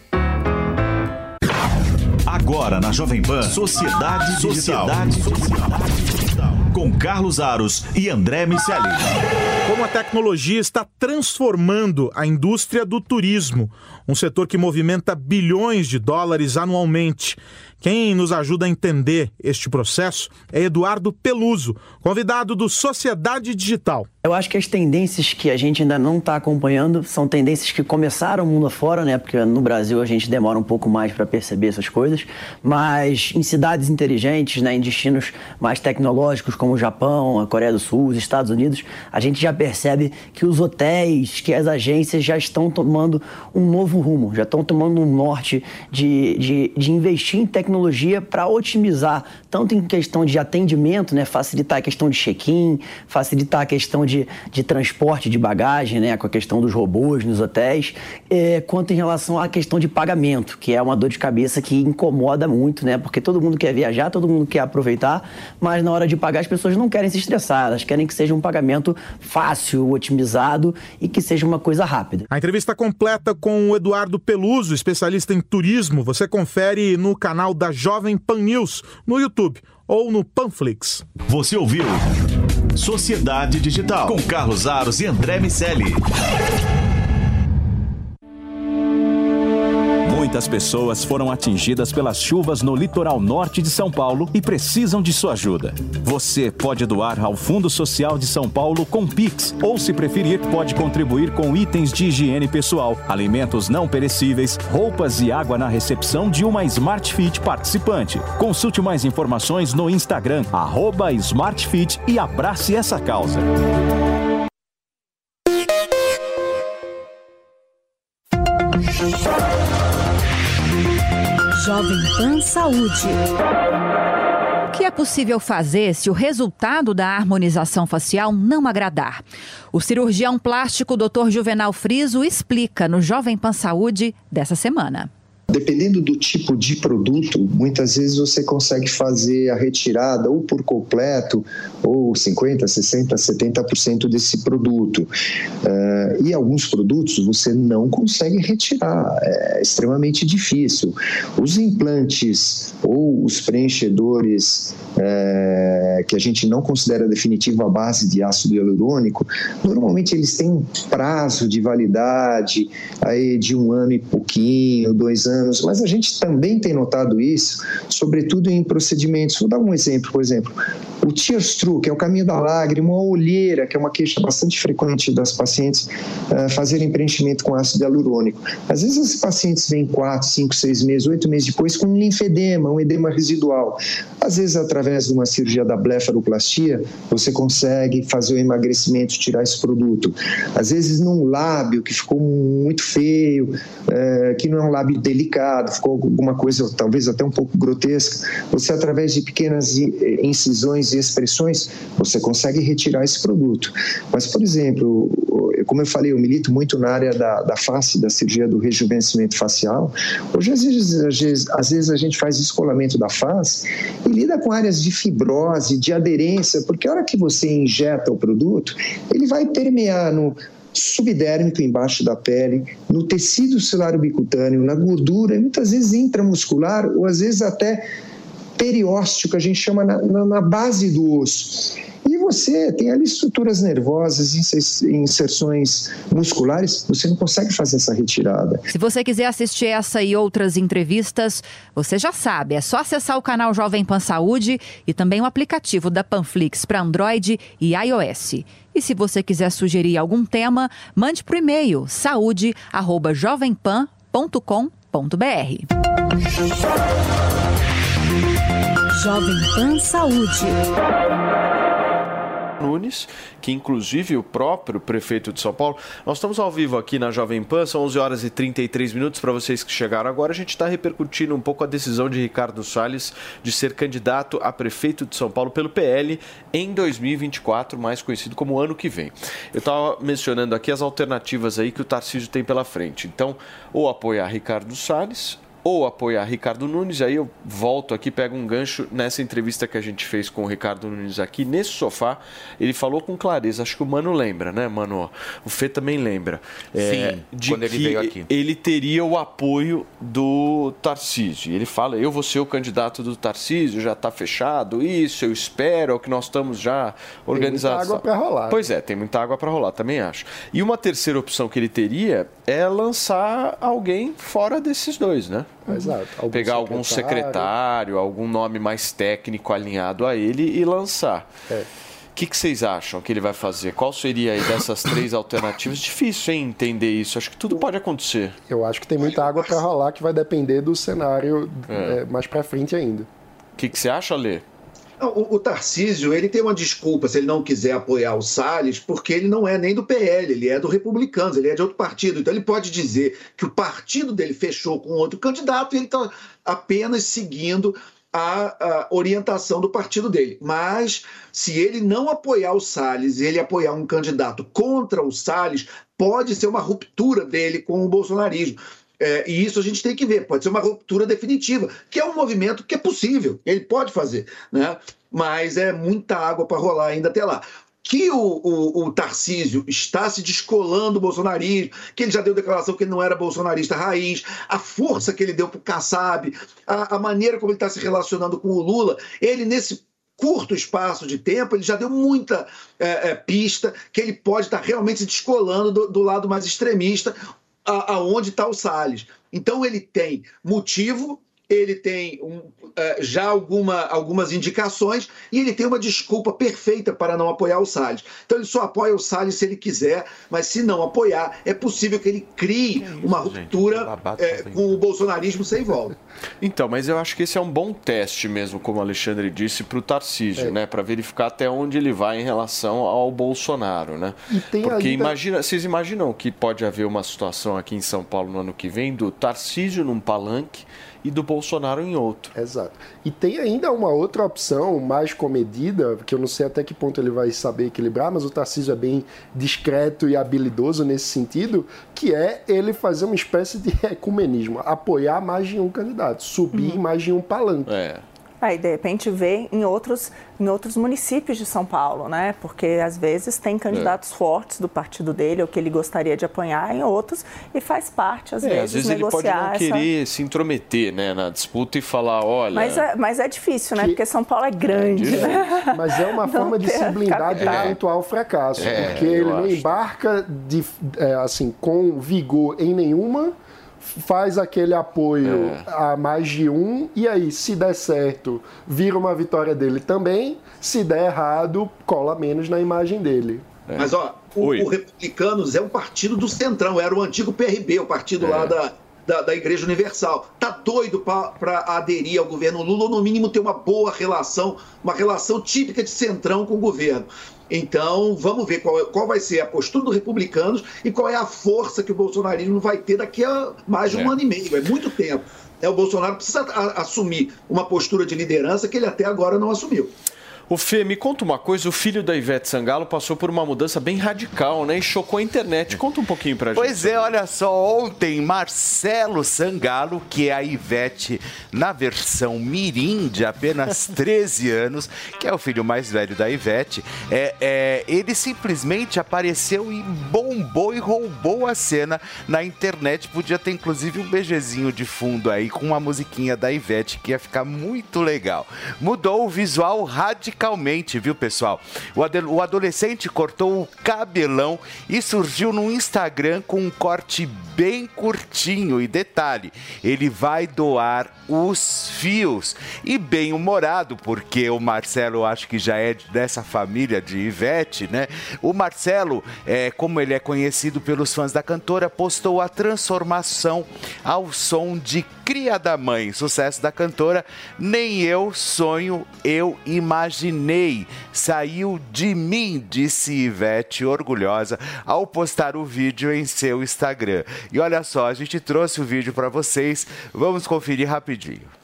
Agora na Jovem Pan, Sociedade Digital. Sociedade Digital. Com Carlos Aros e André Miceli. Como a tecnologia está transformando a indústria do turismo, um setor que movimenta bilhões de dólares anualmente. Quem nos ajuda a entender este processo é Eduardo Peluso, convidado do Sociedade Digital. Eu acho que as tendências que a gente ainda não está acompanhando são tendências que começaram mundo afora, né? Porque no Brasil a gente demora um pouco mais para perceber essas coisas, mas em cidades inteligentes, né, em destinos mais tecnológicos como o Japão, a Coreia do Sul, os Estados Unidos, a gente já percebe que os hotéis, que as agências já estão tomando um novo rumo, já estão tomando um norte de, de, de investir em tecnologia para otimizar, tanto em questão de atendimento, né, facilitar a questão de check-in, facilitar a questão de, de transporte de bagagem, né, com a questão dos robôs nos hotéis, é, quanto em relação à questão de pagamento, que é uma dor de cabeça que incomoda muito, né, porque todo mundo quer viajar, todo mundo quer aproveitar, mas na hora de pagar as pessoas não querem se estressar, elas querem que seja um pagamento fácil, otimizado e que seja uma coisa rápida. A entrevista completa com o Eduardo Peluso, especialista em turismo, você confere no canal da Jovem Pan News, no YouTube ou no Panflix. Você ouviu Sociedade Digital com Carlos Aros e André Miceli. Muitas pessoas foram atingidas pelas chuvas no litoral norte de São Paulo e precisam de sua ajuda. Você pode doar ao Fundo Social de São Paulo com Pix, ou, se preferir, pode contribuir com itens de higiene pessoal, alimentos não perecíveis, roupas e água na recepção de uma Smart Fit participante. Consulte mais informações no Instagram, SmartFit e abrace essa causa. Jovem Pan Saúde. O que é possível fazer se o resultado da harmonização facial não agradar? O cirurgião plástico Dr. Juvenal Friso explica no Jovem Pan Saúde dessa semana. Dependendo do tipo de produto, muitas vezes você consegue fazer a retirada ou por completo, ou 50%, 60%, 70% desse produto. Uh, e alguns produtos você não consegue retirar, é extremamente difícil. Os implantes ou os preenchedores é, que a gente não considera definitivo à base de ácido hialurônico, normalmente eles têm um prazo de validade aí de um ano e pouquinho, dois anos anos, mas a gente também tem notado isso, sobretudo em procedimentos. Vou dar um exemplo, por exemplo, o tears through, que é o caminho da lágrima, a olheira, que é uma queixa bastante frequente das pacientes uh, fazerem preenchimento com ácido hialurônico. Às vezes esses pacientes vêm 4, 5, 6 meses, 8 meses depois com um linfedema, um edema residual. Às vezes, através de uma cirurgia da blefaroplastia, você consegue fazer o emagrecimento, tirar esse produto. Às vezes, num lábio que ficou muito feio, uh, que não é um lábio delicado, ficou alguma coisa talvez até um pouco grotesca, você, através de pequenas incisões e expressões, você consegue retirar esse produto. Mas, por exemplo, como eu falei, eu milito muito na área da, da face, da cirurgia do rejuvenescimento facial. Hoje, às vezes, às vezes, às vezes a gente faz descolamento da face e lida com áreas de fibrose, de aderência, porque a hora que você injeta o produto, ele vai permear no subdérmico embaixo da pele, no tecido celular bicutâneo, na gordura, e muitas vezes intramuscular ou às vezes até periósteo, que a gente chama na, na, na base do osso. E você tem ali estruturas nervosas, inserções musculares, você não consegue fazer essa retirada. Se você quiser assistir essa e outras entrevistas, você já sabe, é só acessar o canal Jovem Pan Saúde e também o aplicativo da Panflix para Android e iOS. E se você quiser sugerir algum tema, mande por e-mail saúde@jovempan.com.br. Jovem Pan Saúde. Nunes, que inclusive o próprio prefeito de São Paulo. Nós estamos ao vivo aqui na Jovem Pan, são 11 horas e 33 minutos para vocês que chegaram agora. A gente está repercutindo um pouco a decisão de Ricardo Salles de ser candidato a prefeito de São Paulo pelo PL em 2024, mais conhecido como ano que vem. Eu estava mencionando aqui as alternativas aí que o Tarcísio tem pela frente. Então, ou apoiar Ricardo Salles ou apoiar Ricardo Nunes. Aí eu volto aqui, pego um gancho nessa entrevista que a gente fez com o Ricardo Nunes aqui nesse sofá. Ele falou com clareza, acho que o Mano lembra, né, Mano? O Fê também lembra. É, Sim, de quando ele veio aqui. Ele teria o apoio do Tarcísio. Ele fala: eu vou ser o candidato do Tarcísio, já está fechado, isso, eu espero, é o que nós estamos já organizados. Tem muita água para rolar. Pois é, tem muita água para rolar, também acho. E uma terceira opção que ele teria é lançar alguém fora desses dois, né? Exato. Algum Pegar secretário. algum secretário, algum nome mais técnico alinhado a ele e lançar. É. O que, que, vocês acham que ele vai fazer? Qual seria aí dessas três alternativas? Difícil, hein, entender isso. Acho que tudo pode acontecer. Eu acho que tem muita água para rolar que vai depender do cenário é. É, mais para frente ainda. O que, que você acha, Lê? O, o Tarcísio, ele tem uma desculpa se ele não quiser apoiar o Salles, porque ele não é nem do PL, ele é do Republicanos, ele é de outro partido. Então ele pode dizer que o partido dele fechou com outro candidato e ele está apenas seguindo a, a, orientação do partido dele. Mas se ele não apoiar o Salles e ele apoiar um candidato contra o Salles, pode ser uma ruptura dele com o bolsonarismo. É, e isso a gente tem que ver. Pode ser uma ruptura definitiva, que é um movimento que é possível, ele pode fazer, né? Mas é muita água para rolar ainda até lá que o, o, o, Tarcísio está se descolando do bolsonarismo, que ele já deu declaração que ele não era bolsonarista raiz, a força que ele deu para o Kassab, a, a, maneira como ele está se relacionando com o Lula, ele nesse curto espaço de tempo, ele já deu muita é, é, pista que ele pode estar tá realmente se descolando do, do lado mais extremista, aonde está o Salles. Então ele tem motivo, ele tem um, é, já alguma, algumas indicações e ele tem uma desculpa perfeita para não apoiar o Salles. Então ele só apoia o Salles se ele quiser, mas se não apoiar, é possível que ele crie isso, uma ruptura é, com o bolsonarismo sem volta. Então, mas eu acho que esse é um bom teste mesmo, como o Alexandre disse, para o Tarcísio, é. né? Para verificar até onde ele vai em relação ao Bolsonaro, né? Porque ainda... imagina, vocês imaginam que pode haver uma situação aqui em São Paulo no ano que vem do Tarcísio num palanque e do Bolsonaro em outro. Exato. E tem ainda uma outra opção mais comedida, que eu não sei até que ponto ele vai saber equilibrar, mas o Tarcísio é bem discreto e habilidoso nesse sentido, que é ele fazer uma espécie de ecumenismo, apoiar mais de um candidato, subir uhum. mais de um palanque. É. Aí, de repente, ver em outros, em outros municípios de São Paulo, né? Porque, às vezes, tem candidatos é. fortes do partido dele, ou que ele gostaria de apoiar em outros, e faz parte, às é, vezes, às vezes negociar ele pode não essa... querer se intrometer né, na disputa e falar, olha... Mas é, mas é difícil, né? Que... Porque São Paulo é grande, é né? Mas é uma forma de se blindar de eventual fracasso, É, porque ele não acho. embarca de, é, assim, com vigor em nenhuma faz aquele apoio É. a mais de um, e aí, se der certo, vira uma vitória dele também, se der errado, cola menos na imagem dele. Mas, ó, o, o Republicanos é um partido do Centrão, era o antigo PRB, o partido lá da, da, da Igreja Universal. Tá doido para aderir ao governo Lula, ou no mínimo ter uma boa relação, uma relação típica de Centrão com o governo. Então, vamos ver qual, qual vai ser a postura dos republicanos e qual é a força que o bolsonarismo vai ter daqui a mais de um É. ano e meio. É muito tempo. É, o Bolsonaro precisa assumir uma postura de liderança que ele até agora não assumiu. O Fê, me conta uma coisa, o filho da Ivete Sangalo passou por uma mudança bem radical, né? E chocou a internet. Conta um pouquinho pra gente. Pois é, olha só, ontem Marcelo Sangalo, que é a Ivete na versão mirim de apenas 13 anos, que é o filho mais velho da Ivete, é, é, ele simplesmente apareceu e bombou e roubou a cena na internet. Podia ter inclusive um beijezinho de fundo aí com uma musiquinha da Ivete que ia ficar muito legal. Mudou o visual viu, pessoal? O, ade- o adolescente cortou o cabelão e surgiu no Instagram com um corte bem curtinho. E detalhe, ele vai doar os fios. E bem humorado, porque o Marcelo, acho que já é dessa família de Ivete, né? O Marcelo, é, como ele é conhecido pelos fãs da cantora, postou a transformação ao som de Cria da Mãe, sucesso da cantora. Nem eu sonho, eu imaginei. Saiu de mim, disse Ivete, orgulhosa, ao postar o vídeo em seu Instagram. E olha só, a gente trouxe o vídeo para vocês. Vamos conferir rapidinho.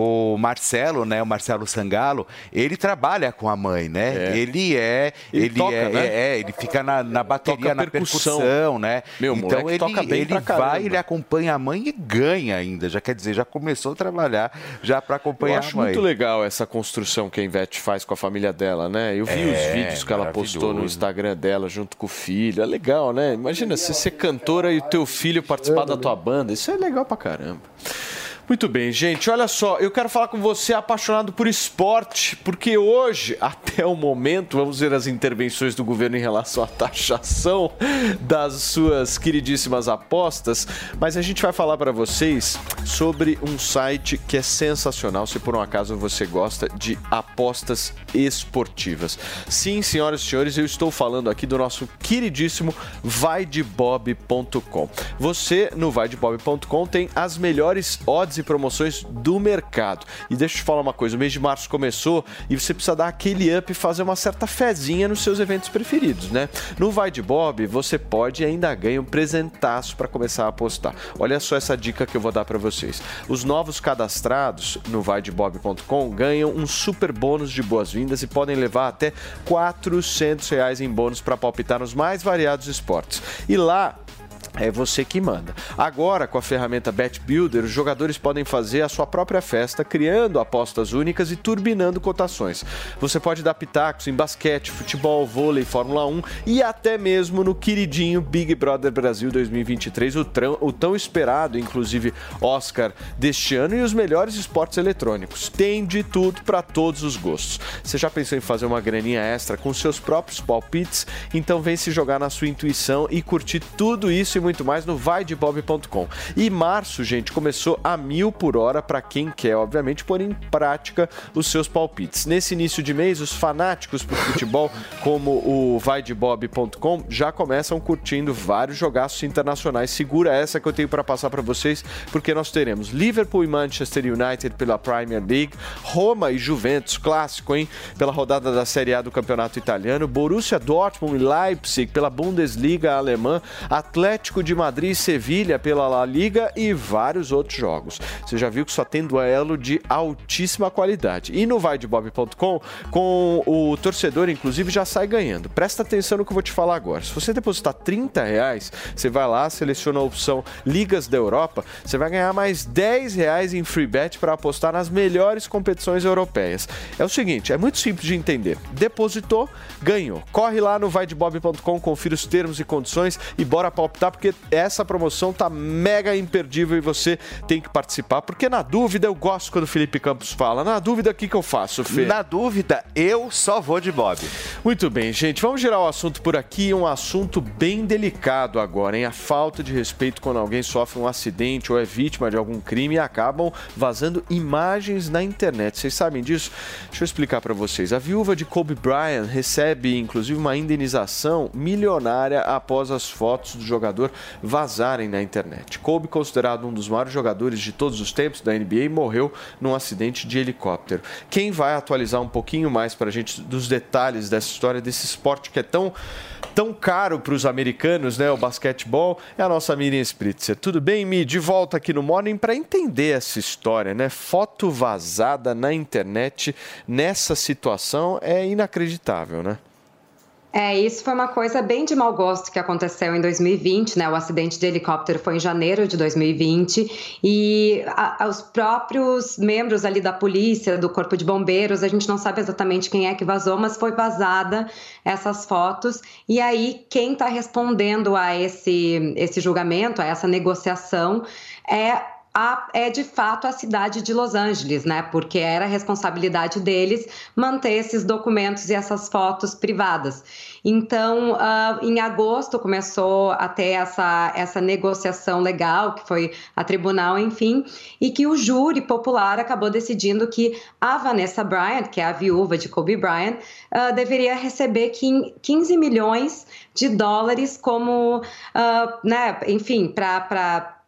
O Marcelo, né, o Marcelo Sangalo, ele trabalha com a mãe, né? Ele é, Ele ele, toca, é, né? é, é, ele fica na, na bateria, na percussão. percussão, né? Meu, então ele, toca bem ele caramba. vai, ele acompanha a mãe e ganha ainda. Já quer dizer, já começou a trabalhar já para acompanhar acho a mãe. muito legal essa construção que a Ivete faz com a família dela, né? Eu vi É, os vídeos que ela postou no. Instagram dela junto com o filho. É legal, né? Imagina você ser cantora e o teu filho participar da tua banda. Isso é legal pra caramba. Muito bem, gente. Olha só, eu quero falar com você apaixonado por esporte, porque hoje, até o momento, vamos ver as intervenções do governo em relação à taxação das suas queridíssimas apostas, mas a gente vai falar para vocês sobre um site que é sensacional, se por um acaso você gosta de apostas esportivas. Sim, senhoras e senhores, eu estou falando aqui do nosso queridíssimo vaidebob.com. Você no vaidebob.com tem as melhores odds e promoções do mercado. E deixa eu te falar uma coisa, o mês de março começou e você precisa dar aquele up e fazer uma certa fezinha nos seus eventos preferidos, né? No Vai de Bob, você pode ainda ganha um presentaço para começar a apostar. Olha só essa dica que eu vou dar para vocês. Os novos cadastrados no vaidebob.com ganham um super bônus de boas-vindas e podem levar até 400 reais em bônus para palpitar nos mais variados esportes. E lá é você que manda. Agora, com a ferramenta Bet Builder, os jogadores podem fazer a sua própria festa, criando apostas únicas e turbinando cotações. Você pode dar pitacos em basquete, futebol, vôlei, Fórmula 1 e até mesmo no queridinho Big Brother Brasil 2023, o, o tão esperado, inclusive, Oscar deste ano e os melhores esportes eletrônicos. Tem de tudo para todos os gostos. Você já pensou em fazer uma graninha extra com seus próprios palpites? Então vem se jogar na sua intuição e curtir tudo isso e muito mais no vaidebob.com. E março, gente, começou a mil por hora para quem quer, obviamente, pôr em prática os seus palpites. Nesse início de mês, os fanáticos por futebol, como o vaidebob.com, já começam curtindo vários jogaços internacionais. Segura essa que eu tenho para passar para vocês, porque nós teremos Liverpool e Manchester United pela Premier League, Roma e Juventus, clássico, hein? Pela rodada da Série A do Campeonato Italiano, Borussia Dortmund e Leipzig pela Bundesliga alemã, Atlético de Madrid e Sevilha pela La Liga e vários outros jogos. Você já viu que só tem duelo de altíssima qualidade. E no vaidebob.com, com o torcedor, inclusive, já sai ganhando. Presta atenção no que eu vou te falar agora. Se você depositar 30 reais, você vai lá, seleciona a opção Ligas da Europa, você vai ganhar mais 10 reais em free bet para apostar nas melhores competições europeias. É o seguinte, é muito simples de entender. Depositou, ganhou. Corre lá no vaidebob.com, confira os termos e condições e bora palpitar, porque essa promoção tá mega imperdível e você tem que participar. Porque na dúvida, eu gosto quando o Felipe Campos fala. Na dúvida, o que, que eu faço, Fê? Na dúvida, eu só vou de Bob. Muito bem, gente. Vamos girar o assunto por aqui. Um assunto bem delicado agora, hein? A falta de respeito quando alguém sofre um acidente ou é vítima de algum crime e acabam vazando imagens na internet. Vocês sabem disso? Deixa eu explicar para vocês. A viúva de Kobe Bryant recebe, inclusive, uma indenização milionária após as fotos do jogador vazarem na internet. Kobe, considerado um dos maiores jogadores de todos os tempos da NBA, morreu num acidente de helicóptero. Quem vai atualizar um pouquinho mais para a gente dos detalhes dessa história, desse esporte que é tão, tão caro para os americanos, né? O basquetebol, é a nossa Miriam Spritzer. Tudo bem, Mi? De volta aqui no Morning para entender essa história, né? Foto vazada na internet nessa situação é inacreditável, né? É, isso foi uma coisa bem de mau gosto que aconteceu em 2020, né? O acidente de helicóptero foi em janeiro de 2020 e a, os próprios membros ali da polícia, do corpo de bombeiros, a gente não sabe exatamente quem é que vazou, mas foi vazada essas fotos e aí quem está respondendo a esse esse julgamento, a essa negociação é a, é de fato a cidade de Los Angeles, né? Porque era responsabilidade deles manter esses documentos e essas fotos privadas. Então, uh, em agosto começou a ter essa, essa negociação legal, que foi a tribunal, enfim, e que o júri popular acabou decidindo que a Vanessa Bryant, que é a viúva de Kobe Bryant, uh, deveria receber 15 milhões de dólares como, uh, né, enfim, para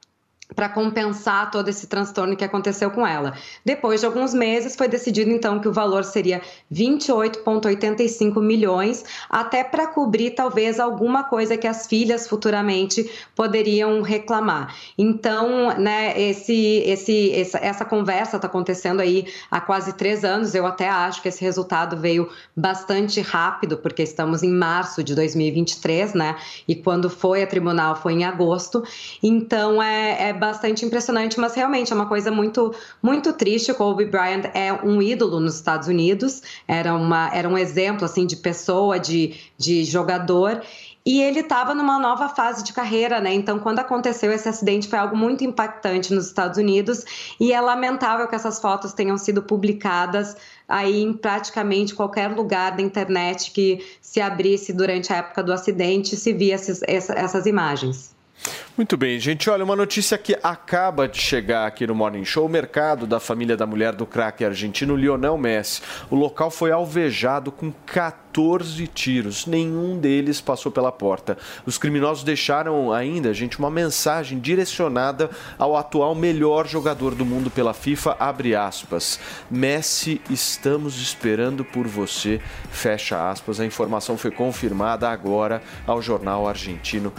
para compensar todo esse transtorno que aconteceu com ela. Depois de alguns meses, foi decidido então que o valor seria 28,85 milhões, até para cobrir talvez alguma coisa que as filhas futuramente poderiam reclamar. Então, né, esse, esse, essa, essa conversa está acontecendo aí há quase três anos. Eu até acho que esse resultado veio bastante rápido, porque estamos em março de 2023, né? E quando foi a tribunal foi em agosto. Então, é, é bastante impressionante, mas realmente é uma coisa muito, muito triste. O Kobe Bryant é um ídolo nos Estados Unidos, era, uma, era um exemplo assim de pessoa, de, de jogador. E ele estava numa nova fase de carreira, né? Então, quando aconteceu esse acidente, foi algo muito impactante nos Estados Unidos. E é lamentável que essas fotos tenham sido publicadas aí em praticamente qualquer lugar da internet que se abrisse durante a época do acidente, se via essas, essas imagens. Muito bem, gente. Olha, uma notícia que acaba de chegar aqui no Morning Show: o mercado da família da mulher do craque argentino Lionel Messi. O local foi alvejado com 14 tiros, nenhum deles passou pela porta. Os criminosos deixaram ainda, gente, uma mensagem direcionada ao atual melhor jogador do mundo pela FIFA, abre aspas. Messi, estamos esperando por você, fecha aspas. A informação foi confirmada agora ao jornal argentino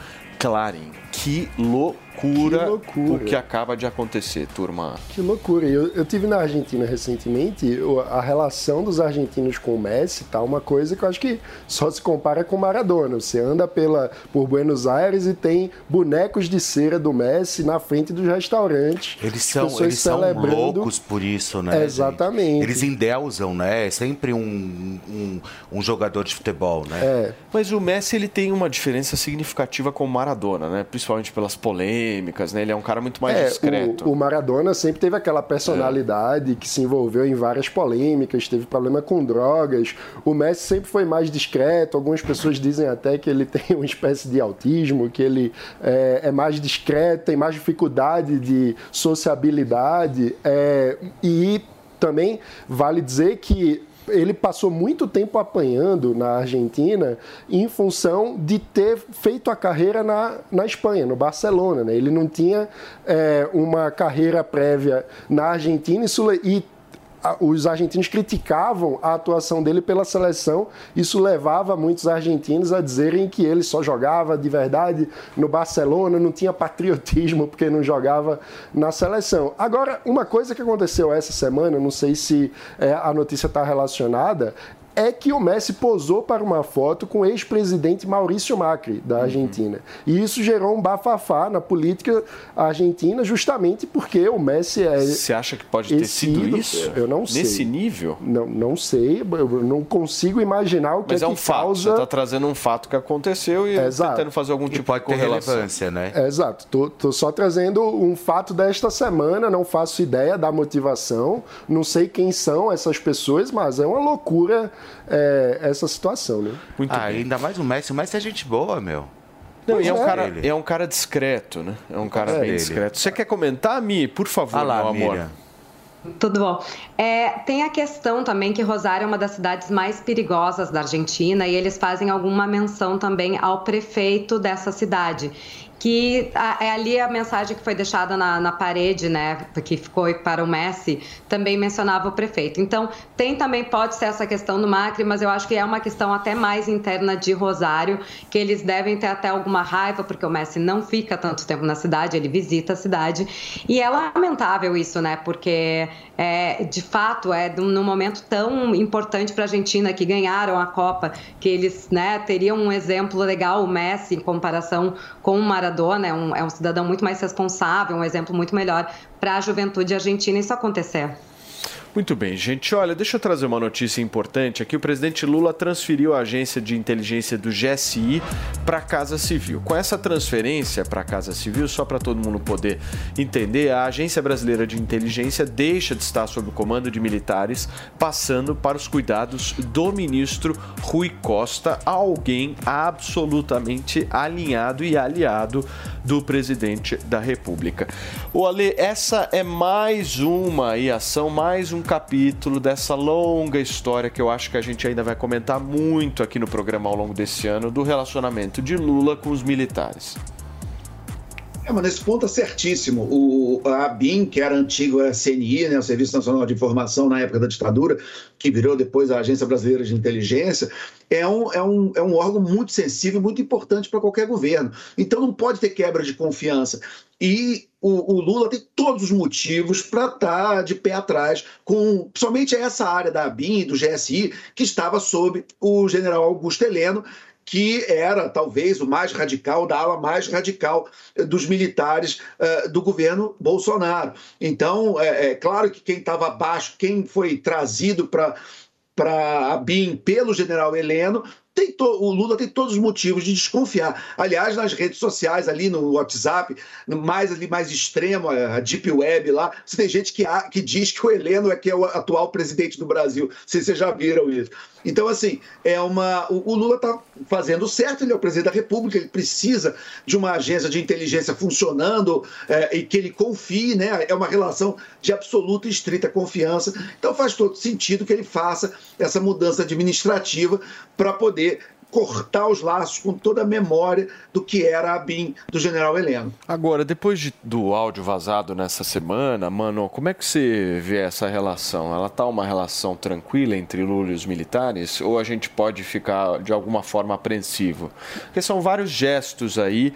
Clarim. Que loucura, Que loucura. o que acaba de acontecer, turma. Que loucura. Eu, eu tive na Argentina recentemente, a relação dos argentinos com o Messi tá uma coisa que eu acho que só se compara com Maradona. Você anda pela, por Buenos Aires e tem bonecos de cera do Messi na frente dos restaurantes. Eles são, eles são celebrando. loucos por isso, né? gente? Exatamente. Eles endeusam, né? É sempre um, um, um jogador de futebol, né? É. Mas o Messi ele tem uma diferença significativa com o Maradona, né? Principalmente pelas polêmicas, né? Ele é um cara muito mais É, discreto. O, o Maradona sempre teve aquela personalidade que se envolveu em várias polêmicas, teve problema com drogas. O Messi sempre foi mais discreto. Algumas pessoas dizem até que ele tem uma espécie de autismo, que ele é, é mais discreto, tem mais dificuldade de sociabilidade. é, e também vale dizer que ele passou muito tempo apanhando na Argentina em função de ter feito a carreira na, na Espanha, no Barcelona. Né? Ele não tinha é, uma carreira prévia na Argentina e a- os argentinos criticavam a atuação dele pela seleção. Isso levava muitos argentinos a dizerem que ele só jogava de verdade no Barcelona, não tinha patriotismo porque não jogava na seleção. Agora, uma coisa que aconteceu essa semana, não sei se é, a notícia está relacionada, é que o Messi posou para uma foto com o ex-presidente Maurício Macri, da Argentina. E isso gerou um bafafá na política argentina, justamente porque o Messi é. Você acha que pode ter sido ídolo- isso? Eu não sei. Nesse nível? Não, não sei, eu não consigo imaginar o que Mas é, é um que fato. causa. Você está trazendo um fato que aconteceu e Exato. tentando fazer algum tipo de correlação. relevância, né? Exato. Tô, tô só trazendo um fato desta semana, não faço ideia da motivação, não sei quem são essas pessoas, mas é uma loucura é, essa situação, né? ah, ainda mais o Messi. O Messi é gente boa, meu. Não, e é um, é. cara, é um cara discreto, né? É um cara É bem ele. discreto. Você quer comentar, Mi? Por favor, Ah lá, meu amor. Miriam. Tudo bom. É, tem a questão também que Rosário é uma das cidades mais perigosas da Argentina e eles fazem alguma menção também ao prefeito dessa cidade. Que é ali a mensagem que foi deixada na, na parede, né? Que ficou para o Messi, também mencionava o prefeito. Então, tem também, pode ser essa questão do Macri, mas eu acho que é uma questão até mais interna de Rosário, que eles devem ter até alguma raiva, porque o Messi não fica tanto tempo na cidade, ele visita a cidade. E é lamentável isso, né? Porque, é, de fato, é num momento tão importante para a Argentina, que ganharam a Copa, que eles né, teriam um exemplo legal, o Messi, em comparação com o Maradona, é um, é um cidadão muito mais responsável, um exemplo muito melhor para a juventude argentina isso acontecer. Muito bem, gente. Olha, deixa eu trazer uma notícia importante aqui. O presidente Lula transferiu a agência de inteligência do GSI para a Casa Civil. Com essa transferência para a Casa Civil, só para todo mundo poder entender, a Agência Brasileira de Inteligência deixa de estar sob o comando de militares, passando para os cuidados do ministro Rui Costa, alguém absolutamente alinhado e aliado do presidente da República. O Ale, essa é mais uma ação, mais um capítulo dessa longa história que eu acho que a gente ainda vai comentar muito aqui no programa ao longo desse ano do relacionamento de Lula com os militares. É, mas nesse ponto é certíssimo. O, a ABIN, que era a antiga CNI, né, o Serviço Nacional de Informação na época da ditadura, que virou depois a Agência Brasileira de Inteligência, é um, é um, é um órgão muito sensível muito importante para qualquer governo. Então não pode ter quebra de confiança. E o, o Lula tem todos os motivos para estar de pé atrás com somente essa área da ABIN e do GSI que estava sob o general Augusto Heleno, que era talvez o mais radical, da ala mais radical eh, dos militares eh, do governo Bolsonaro. Então, é, é claro que quem estava abaixo, quem foi trazido para para a BIM pelo general Heleno, tem to- o Lula tem todos os motivos de desconfiar. Aliás, nas redes sociais, ali no WhatsApp, mais ali mais extremo, a Deep Web lá, você tem gente que, a- que diz que o Heleno é que é o atual presidente do Brasil. Se vocês já viram isso. Então, assim, é uma. O, o Lula está fazendo certo, ele é o presidente da República, ele precisa de uma agência de inteligência funcionando é, e que ele confie, né? É uma relação de absoluta e estrita confiança. Então faz todo sentido que ele faça essa mudança administrativa para poder cortar os laços com toda a memória do que era a BIM do general Heleno. Agora, depois de- do áudio vazado nessa semana, mano, como é que você vê essa relação? Ela tá uma relação tranquila entre Lula e os militares? Ou a gente pode ficar de alguma forma apreensivo? Porque são vários gestos aí,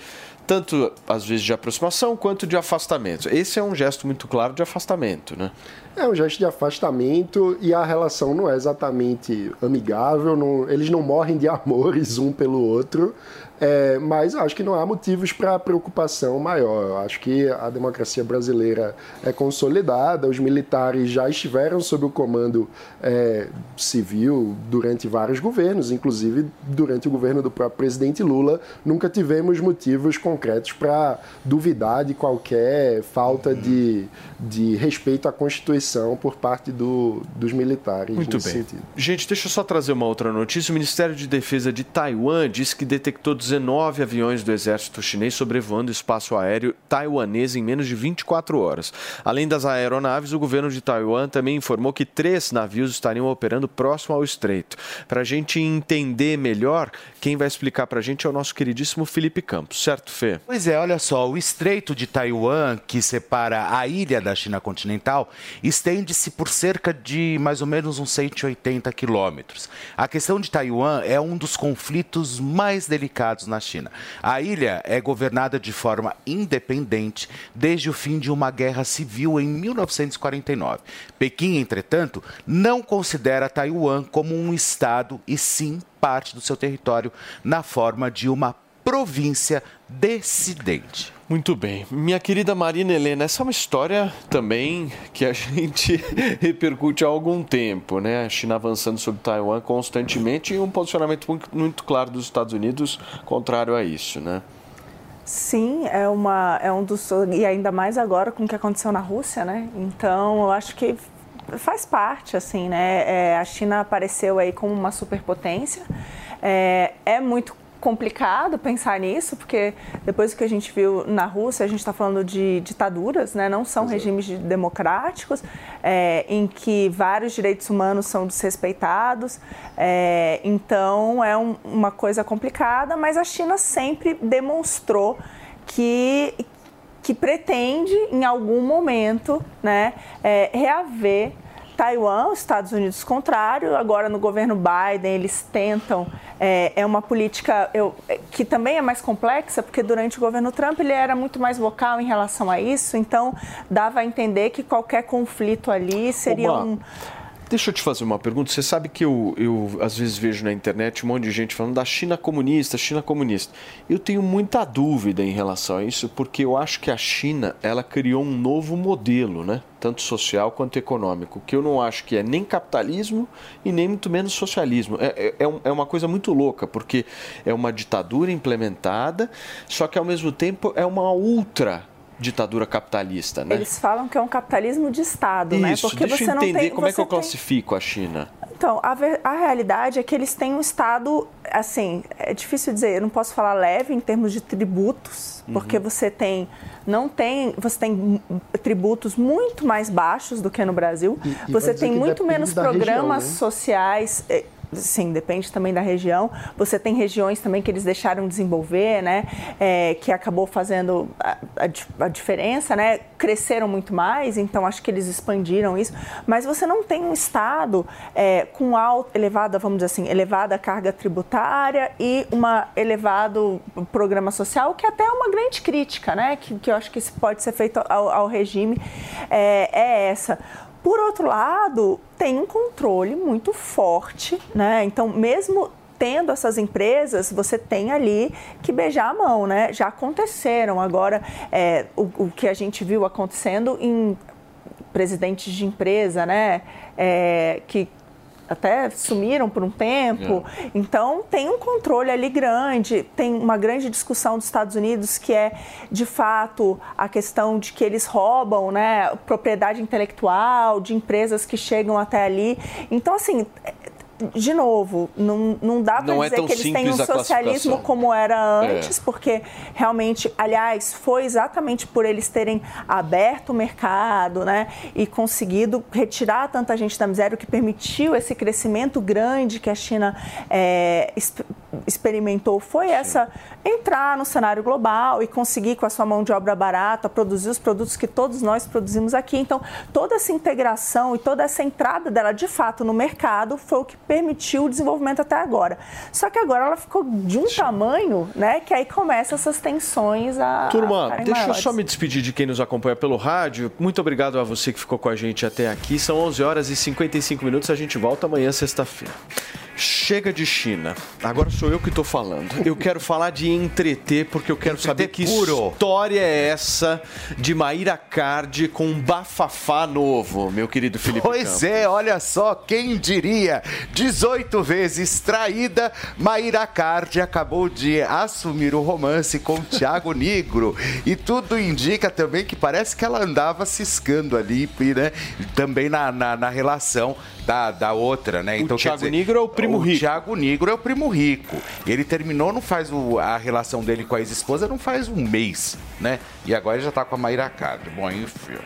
tanto às vezes de aproximação quanto de afastamento. Esse é um gesto muito claro de afastamento, né? É um gesto de afastamento e a relação não é exatamente amigável, não- eles não morrem de amores um pelo outro, é, mas acho que não há motivos para preocupação maior. Eu acho que a democracia brasileira é consolidada, os militares já estiveram sob o comando é, civil durante vários governos, inclusive durante o governo do próprio presidente Lula. Nunca tivemos motivos concretos para duvidar de qualquer falta de, de respeito à Constituição por parte do, dos militares. Muito nesse bem. sentido. Gente, deixa eu só trazer uma outra notícia. O Ministério de Defesa de Taiwan disse que detectou 19 aviões do exército chinês sobrevoando o espaço aéreo taiwanês em menos de 24 horas. Além das aeronaves, o governo de Taiwan também informou que três navios estariam operando próximo ao estreito. Para a gente entender melhor, quem vai explicar para a gente é o nosso queridíssimo Felipe Campos, certo, Fê? Pois é, olha só, o Estreito de Taiwan, que separa a ilha da China continental, estende-se por cerca de mais ou menos uns 180 quilômetros. A questão de Taiwan é um dos conflitos mais delicados na China. A ilha é governada de forma independente desde o fim de uma guerra civil em 1949. Pequim, entretanto, não considera Taiwan como um estado e sim parte do seu território na forma de uma província dissidente. Muito bem. Minha querida Marina Helena, essa é uma história também que a gente repercute há algum tempo, né? A China avançando sobre Taiwan constantemente e um posicionamento muito, claro dos Estados Unidos contrário a isso, né? Sim, é, uma, é um dos. E ainda mais agora com o que aconteceu na Rússia, né? Então, eu acho que faz parte, assim, né? É, a China apareceu aí como uma superpotência. É, é muito complicado pensar nisso, porque depois do que a gente viu na Rússia, a gente está falando de ditaduras, né? não são regimes de- democráticos, é, em que vários direitos humanos são desrespeitados. É, então, é um- uma coisa complicada, mas a China sempre demonstrou que, que pretende, em algum momento, né, é, reaver Taiwan, os Estados Unidos contrário. Agora, no governo Biden, eles tentam. É, é uma política eu, é, que também é mais complexa, porque durante o governo Trump ele era muito mais vocal em relação a isso. Então, dava a entender que qualquer conflito ali seria Oba, um. Deixa eu te fazer uma pergunta. Você sabe que eu, eu às vezes vejo na internet um monte de gente falando da China comunista, China comunista. Eu tenho muita dúvida em relação a isso, porque eu acho que a China ela criou um novo modelo, né? Tanto social quanto econômico, que eu não acho que é nem capitalismo e nem muito menos socialismo. É, é, é é uma coisa muito louca, porque é uma ditadura implementada, só que ao mesmo tempo é uma ultra ditadura capitalista, né? Eles falam que é um capitalismo de Estado, né? Isso, Porque deixa você eu não entender tem. como é que eu tem- classifico a China. Então, a, ver- a realidade é que eles têm um Estado, assim, é difícil dizer, eu não posso falar leve em termos de tributos, Uhum. porque você tem, não tem, você tem tributos muito mais baixos do que no Brasil, E- e você tem muito menos da região, programas né? sociais. Sim, depende também da região. Você tem regiões também que eles deixaram de desenvolver, né? eh, que acabou fazendo a, a a diferença, né? Cresceram muito mais, então acho que eles expandiram isso. Mas você não tem um Estado eh, com alta, elevada, vamos dizer assim, elevada carga tributária e uma elevado programa social, que até é uma grande crítica, né? Que, que eu acho que pode ser feito ao, ao regime, é, é essa. Por outro lado, tem um controle muito forte, né? Então, mesmo tendo essas empresas, você tem ali que beijar a mão, né? Já aconteceram. Agora, é, o, o que a gente viu acontecendo em presidentes de empresa, né? É, que até sumiram por um tempo. Então, tem um controle ali grande. Tem uma grande discussão dos Estados Unidos que é, de fato, a questão de que eles roubam né, propriedade intelectual de empresas que chegam até ali. Então, assim. De novo, não, não dá para é dizer tão que eles têm um socialismo como era antes, É. porque realmente, aliás, foi exatamente por eles terem aberto o mercado, né, e conseguido retirar tanta gente da miséria, o que permitiu esse crescimento grande que a China é, experimentou, foi essa entrar no cenário global e conseguir com a sua mão de obra barata produzir os produtos que todos nós produzimos aqui. Então, toda essa integração e toda essa entrada dela de fato no mercado foi o que permitiu o desenvolvimento até agora. Só que agora ela ficou de um tamanho, né, que aí começa essas tensões a Turma, ficarem deixa eu maiores. só me despedir de quem nos acompanha pelo rádio. Muito obrigado a você que ficou com a gente até aqui. São 11 horas e 55 minutos. A gente volta amanhã, sexta-feira. Chega de China. Agora sou eu que estou falando. Eu quero falar de entreter, porque eu quero saber que puro. história é essa de Maíra Cardi com um bafafá novo, meu querido Felipe Pois Campos. é, olha só, quem diria? 18 vezes traída, Maíra Cardi acabou de assumir o romance com Thiago Negro. E tudo indica também que parece que ela andava ciscando ali, né? Também na, na, na relação da, da outra, né? Então, quer Thiago dizer, Negro é o primo rico. O Thiago Negro é o primo rico. Ele terminou, não faz o- a relação dele com a ex-esposa, não faz um mês, né? E agora ele já tá com a Maíra Cardi. Bom, enfim.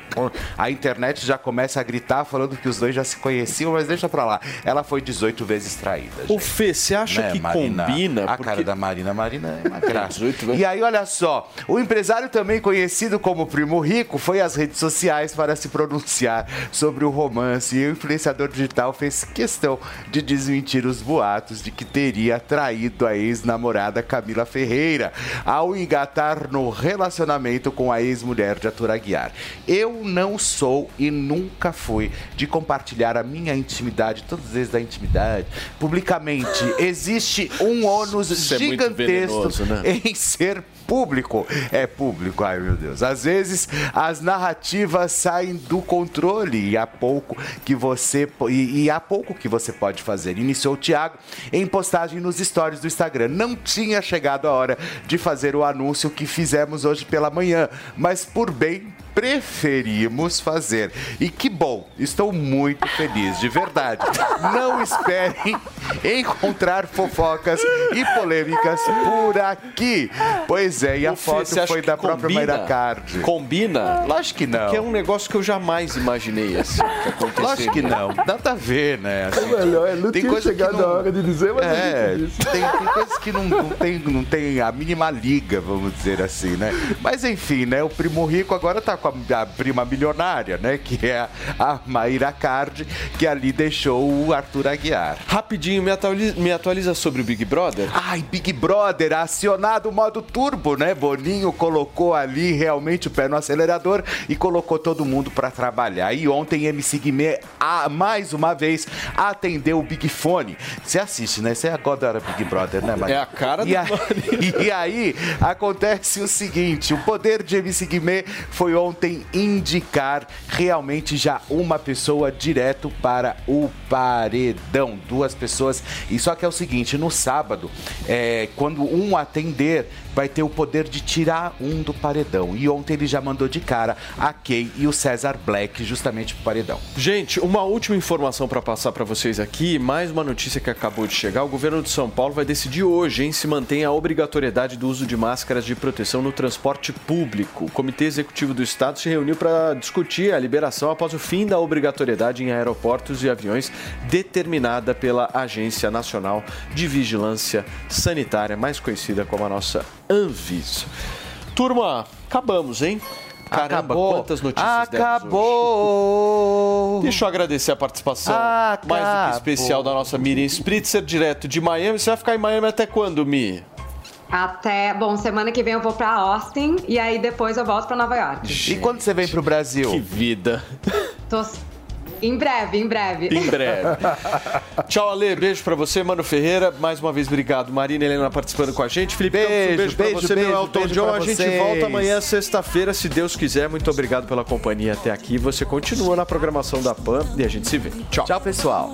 A internet já começa a gritar falando que os dois já se conheciam, mas deixa pra lá. Ela foi 18 vezes traída. Ô, Fê, você acha Né, que Marina? combina? A Porque- cara da Marina, Marina é uma graça. e aí, olha só, o empresário também conhecido como Primo Rico foi às redes sociais para se pronunciar sobre o romance e o influenciador digital Fez questão de desmentir os boatos de que teria traído a ex-namorada Camila Ferreira ao engatar no relacionamento com a ex-mulher de Arthur Aguiar. Eu não sou e nunca fui de compartilhar a minha intimidade, todas as vezes da intimidade, publicamente. Existe um ônus Isso é muito gigantesco venenoso, né? em ser público. É público, ai meu Deus. Às vezes as narrativas saem do controle e há pouco que você e, e há pouco que você pode fazer. Iniciou o Thiago em postagem nos stories do Instagram. Não tinha chegado a hora de fazer o anúncio que fizemos hoje pela manhã, mas por bem preferimos fazer. E que bom, estou muito feliz, de verdade. Não esperem encontrar fofocas e polêmicas por aqui. Pois é, e a foto foi que da própria combina? Mayra Card. Combina? Lógico que não. Porque é um negócio que eu jamais imaginei assim, que. Lógico que não. Nada a ver, né? Assim, É melhor, não tem tinha coisa que chegado não- a hora de dizer, mas É, tem, tem coisas que não, não, tem, não tem a mínima liga, vamos dizer assim, né? Mas enfim, né? O primo rico agora tá com a, a prima milionária, né? Que é a, Mayra Card, que ali deixou o Arthur Aguiar. Rapidinho, me atualiza, me atualiza sobre o Big Brother. Ai, Big Brother, acionado o modo turbo, né? Boninho colocou ali realmente o pé no acelerador e colocou todo mundo pra trabalhar. E ontem MC Guimê, a- mais uma vez, atendeu o Big Fone. Você assiste, né? Você adora Big Brother, né, Maria? É a cara e do a- E aí, acontece o seguinte, o poder de MC Guimê foi ontem indicar realmente já uma pessoa direto para o paredão. Duas pessoas. E só que é o seguinte, no sábado, é, quando um atender, vai ter o poder de tirar um do paredão. E ontem ele já mandou de cara a Kay e o César Black justamente pro paredão. Gente, uma última informação para passar para vocês aqui, mais uma notícia que acabou de chegar. O governo de São Paulo vai decidir hoje em se mantém a obrigatoriedade do uso de máscaras de proteção no transporte público. O Comitê Executivo do Estado se reuniu para discutir a liberação após o fim da obrigatoriedade em aeroportos e aviões determinada pela Agência Nacional de Vigilância Sanitária, mais conhecida como a nossa Anvisa. Turma, acabamos, hein? Caramba, Acabou. quantas notícias. Acabou! Deixa eu agradecer a participação mais do que Acabou. especial da nossa Miriam Spritzer, direto de Miami. Você vai ficar em Miami até quando, Mi? Até, bom, semana que vem eu vou pra Austin e aí depois eu volto pra Nova York. E quando você vem pro Brasil? Que vida. Tô em breve, em breve. Em breve. Tchau, Ale. Beijo pra você, Mano Ferreira. Mais uma vez, obrigado. Marina Helena participando com a gente. Felipe Beijo, Campos, um beijo, pra beijo, você, beijo, meu Elton John. pra A gente vocês. volta amanhã, sexta-feira, se Deus quiser. Muito obrigado pela companhia até aqui. Você continua na programação da PAN e a gente se vê. Tchau. Tchau, pessoal.